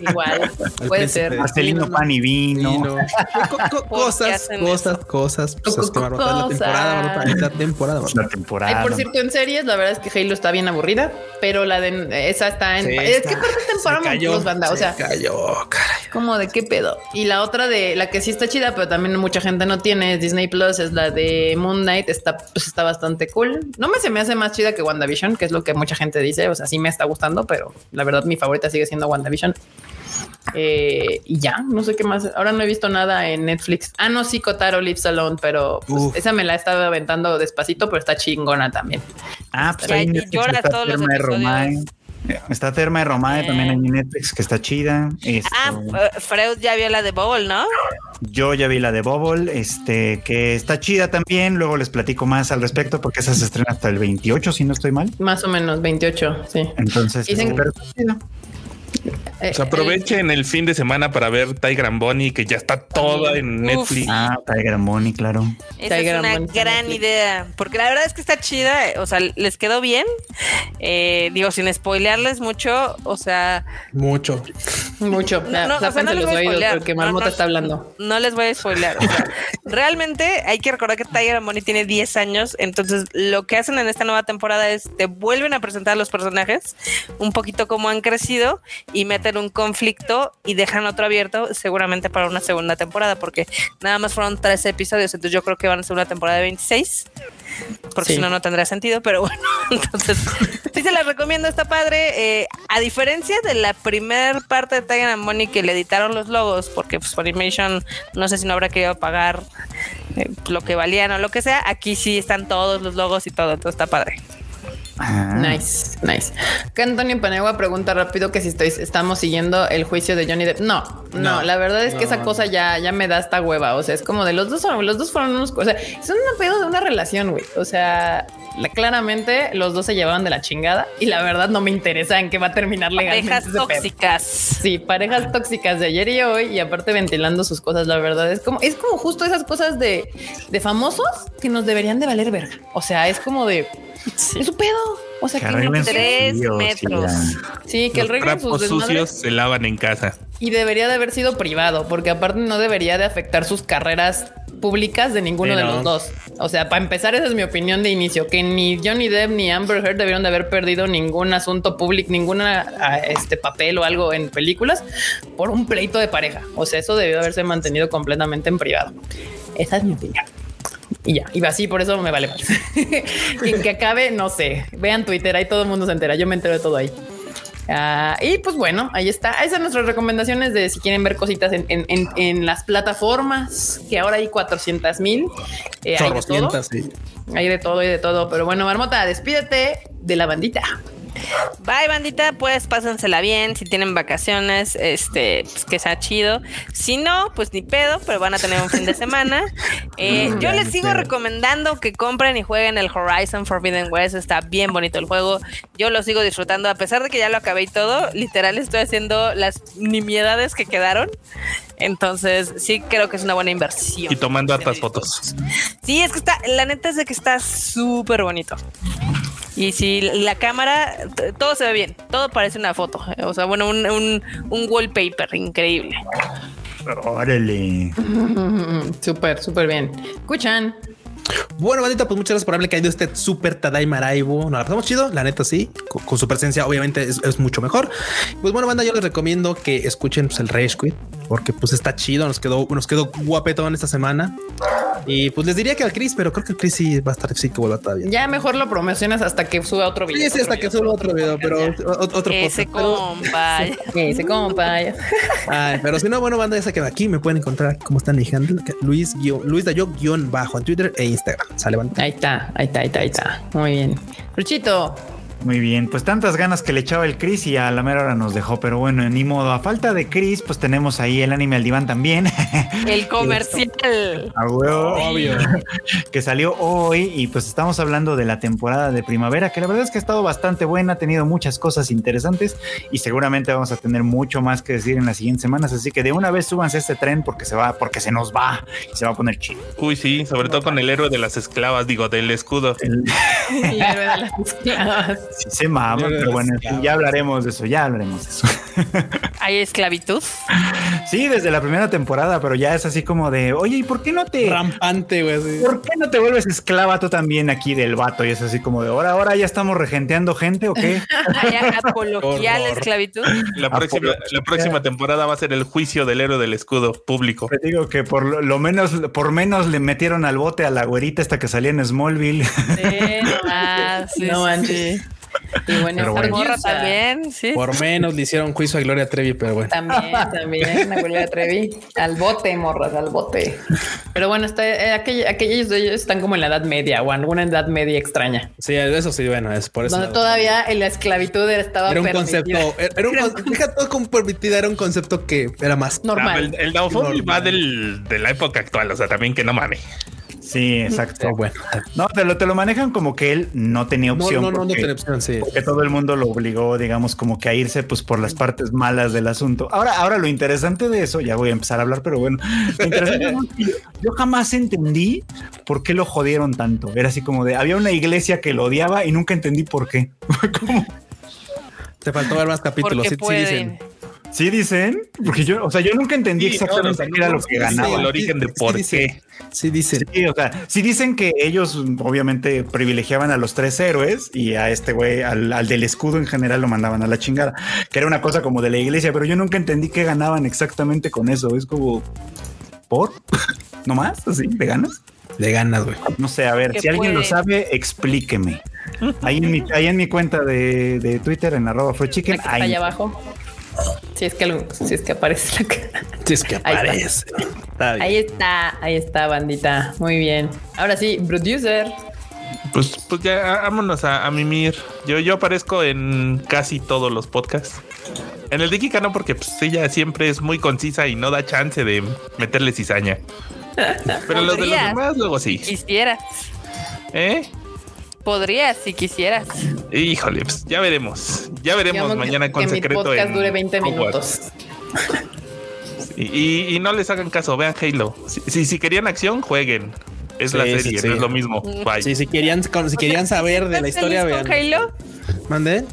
*laughs* igual, puede ser. Marcelino. Pan y Vino. Vino. *laughs* Co- co- cosas, cosas, cosas. Pues es que Marmota, es la temporada, la temporada. La temporada. Ay, por cierto, en series, la verdad es que Halo está bien aburrida, pero la de esa está en. Sí, es está. que aparte cayó, Plus, banda. O se sea, cayó, caray. como de qué pedo. Y la otra de la que sí está chida, pero también mucha gente no tiene, es Disney Plus, es la de Moon Knight. Está, pues está bastante cool. No me se me hace más chida que WandaVision, que es lo que mucha gente dice. O sea, sí me está gustando, pero la verdad mi favorita sigue siendo WandaVision. Eh, y ya, no sé qué más. Ahora no he visto nada en Netflix. Ah, no, sí, Kotaro Lives Alone, pero pues, esa me la he estado aventando despacito, pero está chingona también. Ah, pues ahí llora todos los episodios. Está Terma de Romae también ahí en Netflix, que está chida. Esto- Ah, eh, Freud ya vio la de Bubble, ¿no? Yo ya vi la de Bubble, este, que está chida también. Luego les platico más al respecto porque esa se estrena hasta el 28, si no estoy mal. Más o menos 28, sí. Entonces, Dicen- Eh, Pues aprovechen el fin de semana para ver Tiger and Bonnie, que ya está toda en Uf. Netflix. Ah, Tiger and Bonnie, claro. Esa Tiger es una gran Netflix. idea, porque la verdad es que está chida, eh, o sea, les quedó bien. Eh, digo, sin spoilearles mucho, o sea, Mucho. Mucho. No, o sea, les voy a spoilear. porque No, Marmota no. está hablando. no les voy a spoilear. o sea, realmente hay que recordar que Tiger and Bonnie tiene 10 años, entonces lo que hacen en esta nueva temporada es te vuelven a presentar a los personajes, un poquito como han crecido y meten un conflicto y dejan otro abierto seguramente para una segunda temporada, porque nada más fueron 13 episodios, entonces yo creo que van a ser una temporada de 26. Porque Sí. si no, no tendría sentido, pero bueno, *laughs* entonces sí se las recomiendo, está padre. Eh, a diferencia de la primera parte de Tiger and Money que le editaron los logos, porque pues Funimation no sé si no habrá querido pagar eh, lo que valían o lo que sea, aquí sí están todos los logos y todo, entonces está padre. Ah. Nice, nice. Acá Antonio Panegua pregunta rápido que si estoy, estamos siguiendo el juicio de Johnny Depp. No, no, No, la verdad es que no. esa cosa ya, ya me da esta hueva. O sea, es como de los dos, los dos fueron unos, o sea, son un pedo de una relación, güey. O sea, la- claramente los dos se llevaban de la chingada y la verdad no me interesa en qué va a terminar legalmente. Parejas ese pedo. tóxicas. Sí, parejas tóxicas de ayer y hoy y aparte ventilando sus cosas, la verdad es como es como justo esas cosas de, de famosos que nos deberían de valer verga. O sea, es como de es su pedo. O sea, Que Tres metros. sí, que el sus desmadres sucios se lavan en casa. y debería de haber sido privado, porque aparte no debería de afectar sus carreras públicas de ninguno de los dos. O sea, para empezar, esa es mi opinión de inicio, que ni Johnny Depp ni Amber Heard debieron de haber perdido ningún asunto público, ninguna ah, este papel o algo en películas por un pleito de pareja. O sea, eso debió haberse mantenido completamente en privado. Esa es mi opinión. Y ya, y así, por eso me vale más. *laughs* y en que acabe, no sé. Vean Twitter, ahí todo el mundo se entera. Yo me entero de todo ahí. Ah, y pues bueno, ahí está. Esas son nuestras recomendaciones de si quieren ver cositas en, en- en- en las plataformas, que ahora hay 400 mil. Eh, hay de todo. Sí. Hay de todo y de todo. Pero bueno, Marmota, despídete de la bandita. Bye, bandita, pues pásensela bien. Si tienen vacaciones, este, pues que sea chido. Si no, pues ni pedo, pero van a tener un fin de semana. *laughs* Eh, Mm, yo les sigo pedo. recomendando que compren y jueguen el Horizon Forbidden West. Está bien bonito el juego. Yo lo sigo disfrutando, a pesar de que ya lo acabé y todo. Literal, estoy haciendo las nimiedades que quedaron. Entonces, sí creo que es una buena inversión. Y tomando hartas fotos. Sí, es que está, la neta es de que está súper bonito. Y si la cámara, todo se ve bien, todo parece una foto. O sea, bueno, un, un, un wallpaper increíble. Órale. *laughs* Súper, súper bien. Escuchan. Bueno, bandita, pues muchas gracias por haberle caído este super Tadaima Raibo. Nos la pasamos chido, la neta sí. Con, con su presencia, obviamente, es, es mucho mejor. Pues bueno, banda, yo les recomiendo que escuchen pues, el Rage Quit, porque pues está chido. Nos quedó, nos quedó guapetón esta semana. Y pues les diría que al Chris, pero creo que el Chris sí va a estar sí que vuelva todavía. Ya mejor lo promocionas hasta que suba otro video. Sí, sí, hasta que suba otro video, pero o- otro Ese compa. Ese compa. ya. Ay, pero si no, bueno, banda, ya se queda aquí. Me pueden encontrar como está mi handle, Luis, guión- Luis Dayo guion bajo en Twitter e Instagram. Sale. Ahí está, ahí está, ahí está, ahí está. Muy bien. Fruchito. Muy bien, pues tantas ganas que le echaba el Chris y a la mera hora nos dejó, pero bueno, ni modo. A falta de Chris, pues tenemos ahí el anime al diván también. *laughs* El comercial. A huevo, obvio. *laughs* que salió hoy y pues estamos hablando de la temporada de primavera, que la verdad es que ha estado bastante buena, ha tenido muchas cosas interesantes y seguramente vamos a tener mucho más que decir en las siguientes semanas. Así que de una vez súbanse a este tren porque se va, porque se nos va y se va a poner chido. Uy, sí, sobre todo con el héroe de las esclavas, digo, del escudo. El- *laughs* El héroe de las esclavas. Sí se mama, pero bueno, ya hablaremos de eso, ya hablaremos de eso. *laughs* Hay esclavitud. Sí, desde la primera temporada, pero ya es así como de, oye, ¿y por qué no te... Rampante, güey. ¿Por qué no te vuelves esclava tú también aquí del vato? Y es así como de, ahora, ahora ya estamos regenteando gente o qué? *laughs* Hay apología a la esclavitud. La próxima, la próxima temporada va a ser el juicio del héroe del escudo público. Te digo que por lo, lo menos, por menos le metieron al bote a la güerita esta que salía en Smallville. Sí, no *laughs* Ah, sí, no manches. sí. Y bueno, Pero bueno. Morra también, sí. Por menos le hicieron juicio a Gloria Trevi, pero bueno. También, también, Abuela Trevi. Al bote, morras, al bote. Pero bueno, está, eh, aquell- aquellos de ellos están como en la edad media o alguna edad media extraña. Sí, eso sí, bueno, es por eso. Donde todavía en la esclavitud estaba era un permitida. concepto, era era un concepto, *laughs* deja todo como permitida, era un concepto que era más normal. Ah, el, el Normal. va del, de la época actual, o sea, también que no mames. Sí, exacto. bueno. No, te lo, te lo manejan como que él no tenía No, opción. no, no, no porque- tiene opción, sí. porque todo el mundo lo obligó, digamos, como que a irse pues por las partes malas del asunto. Ahora, ahora lo interesante de eso, ya voy a empezar a hablar, pero bueno, lo interesante es que yo, jamás entendí por qué lo jodieron tanto. Era así como de, había una iglesia que lo odiaba y nunca entendí por qué. *laughs* Como, Te faltó ver más capítulos. Sí, sí dicen. ¿Sí dicen? Porque yo, o sea, yo nunca entendí Sí, exactamente no, qué era lo que sí, ganaba. el origen de Sí por qué. Sí, dicen. Sí, o sea, sí dicen que ellos obviamente privilegiaban a los tres héroes y a este güey, al, al del escudo en general lo mandaban a la chingada, que era una cosa como de la iglesia, pero yo nunca entendí qué ganaban exactamente con eso. Es como, ¿por? *laughs* ¿No más? ¿Así? ¿De ganas? De ganas, güey. No sé, a ver, si alguien lo sabe, explíqueme. Ahí en mi, ahí en mi cuenta de, de Twitter, en arroba fue La chicken, que está ahí. allá abajo. Si es que algo- si es que aparece la cara. Sí, es que Ahí está. aparece. Ahí está, ahí está, bandita. Muy bien. Ahora sí, producer. Pues, pues ya vámonos a, a mimir. Yo, yo aparezco en casi todos los podcasts. En el de Kika no, porque pues, ella siempre es muy concisa y no da chance de meterle cizaña. *laughs* Pero los de los demás luego sí. Quisieras. ¿Eh? Podrías si quisieras. Híjole, pues ya veremos. Ya veremos Digamos mañana que- con que mi secreto. podcast en dure 20 Hogwarts. minutos. Y, y- y no les hagan caso, vean Halo. Si, si, si querían acción, jueguen. Es Sí, la serie, sí. no es lo mismo. Bye. Sí, si querían, con- si querían saber de la ¿Estás historia, feliz vean. con Halo? ¿Mande?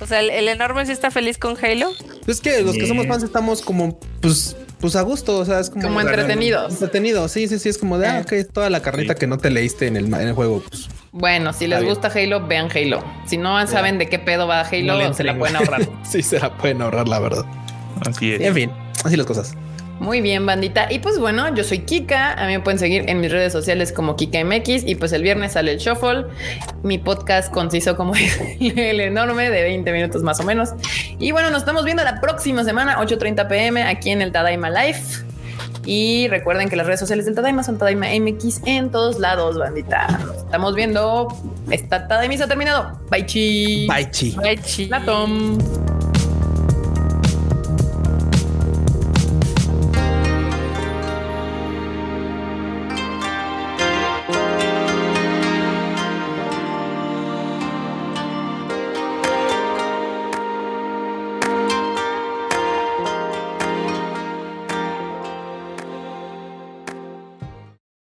O sea, el, el enorme sí está feliz con Halo. Pues que los que somos fans estamos como, pues, pues a gusto, o sea, es como, Como entretenidos. Entretenidos, sí, sí, sí, es como de, ah, ok, toda la carnita que no te leíste en el, en el juego, pues. Bueno, si les gusta Halo, vean Halo. Si no saben de qué pedo va Halo, no se la pueden ahorrar. *laughs* sí, se la pueden ahorrar, la verdad. Así es. En fin, así las cosas. Muy bien, bandita. Y pues bueno, yo soy Kika. A mí me pueden seguir en mis redes sociales como KikaMX. Y pues el viernes sale el Shuffle, mi podcast conciso como *laughs* el enorme de 20 minutos más o menos. Y bueno, nos estamos viendo la próxima semana, 8:30 pm, aquí en el Tadaima Live. Y recuerden que las redes sociales del Tadaima son Tadaima MX en todos lados, bandita. Nos estamos viendo. Esta Tadaima se ha terminado. Bye, chi. Bye, chi. Ay, chi. La tom.